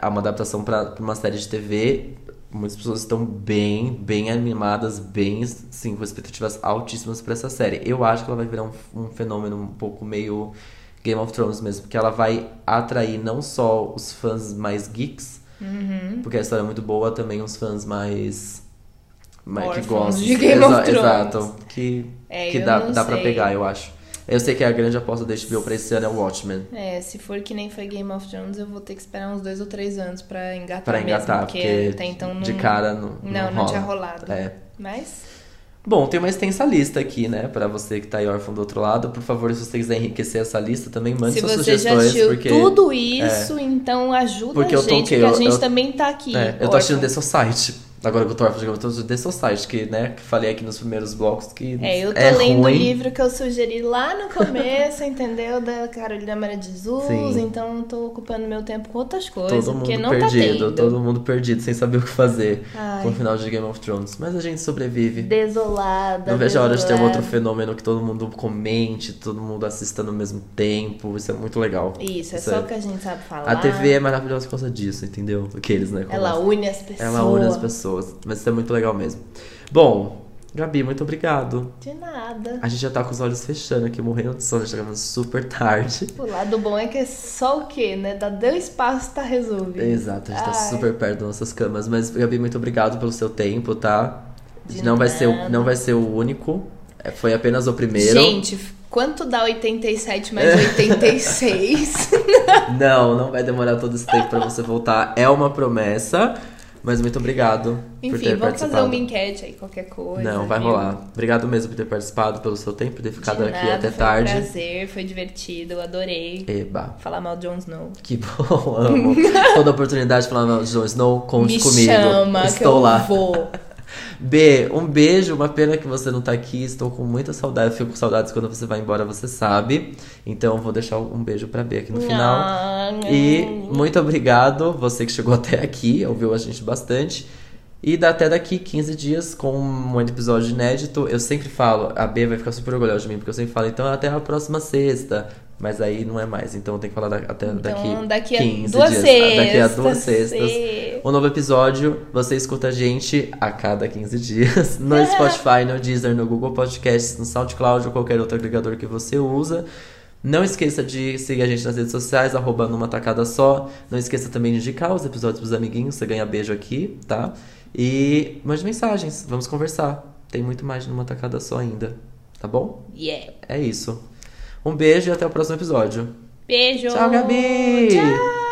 É uma adaptação pra uma série de TV. Muitas pessoas estão bem, bem animadas, bem, sim, com expectativas altíssimas pra essa série. Eu acho que ela vai virar um, um fenômeno um pouco meio Game of Thrones mesmo, porque ela vai atrair não só os fãs mais geeks, Uhum. porque a história é muito boa, também os fãs mais. mais que gostam. de Game of Thrones. Exato. Que, É, que dá, dá pra sei. pegar, eu acho. Eu sei que a grande aposta da HBO pra esse ano é o Watchmen. É, se for que nem foi Game of Thrones, eu vou ter que esperar uns dois ou três anos pra engatar Pra engatar, mesmo, porque até então não... de cara não, Não, não, não, rola. tinha rolado. É. Mas, Bom, tem uma extensa lista aqui, né? Pra você que tá aí órfão do outro lado. Por favor, se você quiser enriquecer essa lista, também mande se suas você já sugestões. assistiu porque tudo isso, então ajuda Porque a eu tô gente, o quê? porque a Eu- gente eu- também tá aqui. É, eu tô assistindo The. Society. Agora que eu tô órfão de Game The Society, que, né, que falei aqui nos primeiros blocos que É, eu tô é lendo o livro que eu sugeri lá no começo, (laughs) entendeu? Da Carolina Maria de Jesus, Sim. então tô ocupando meu tempo com outras coisas, Todo mundo não tá perdido, tendo. todo mundo perdido, sem saber o que fazer Ai. com o final de Game of Thrones. Mas a gente sobrevive. Desolada. Não vejo a hora de ter um outro fenômeno que todo mundo comente, todo mundo assista no mesmo tempo. Isso é muito legal. Isso, é só o que a gente sabe falar. A TV é maravilhosa por causa disso, entendeu? Aqueles, né? Ela une as pessoas. Ela une as pessoas. Mas isso é muito legal mesmo. Bom, Gabi, muito obrigado. De nada. A gente já tá com os olhos fechando aqui, morrendo de sono, já tá super tarde. O lado bom é que é só o quê, né? Dá deu espaço, tá resolvido. Exato, a gente tá Ai. super perto das nossas camas. Mas, Gabi, muito obrigado pelo seu tempo, tá? De não vai, ser, o- nada. não vai ser o único. É, Foi apenas o primeiro. Gente, quanto dá 87 mais 86? (laughs) Não, não vai demorar todo esse tempo pra você voltar. É uma promessa. Mas muito obrigado por Enfim, ter vamos participado. fazer uma enquete aí, qualquer coisa. Não, vai viu? rolar. Obrigado mesmo por ter participado, pelo seu tempo, por ter ficado De aqui nada, até foi tarde. Um prazer, foi divertido, eu adorei. Eba. Falar mal de Jon Snow. Que bom, (laughs) amo. Toda oportunidade de falar mal de Jon Snow, conte Me comigo. chama, que Estou eu lá. vou. (laughs) B, um beijo, uma pena que você não tá aqui. Estou com muita saudade, fico com saudades quando você vai embora, você sabe. Então vou deixar um beijo pra B aqui no final. E muito obrigado, você que chegou até aqui, ouviu a gente bastante. E dá até daqui 15 dias com um episódio inédito. Eu sempre falo, a B vai ficar super orgulhosa de mim, porque eu sempre falo, então até a próxima sexta. Mas aí não é mais, então eu tenho que falar da- até Então, daqui, daqui a 15 duas dias. sextas. Daqui a duas sextas. Sim. Um novo episódio, você escuta a gente a cada 15 dias no (laughs) Spotify, no Deezer, no Google Podcasts, no SoundCloud ou qualquer outro agregador que você usa. Não esqueça de seguir a gente nas redes sociais, arroba numa tacada só. Não esqueça também de indicar os episódios pros amiguinhos, você ganha beijo aqui, tá? E mande mensagens, vamos conversar. Tem muito mais numa tacada só ainda, tá bom? Yeah. É isso. Um beijo e até o próximo episódio. Beijo. Tchau, Gabi! Tchau.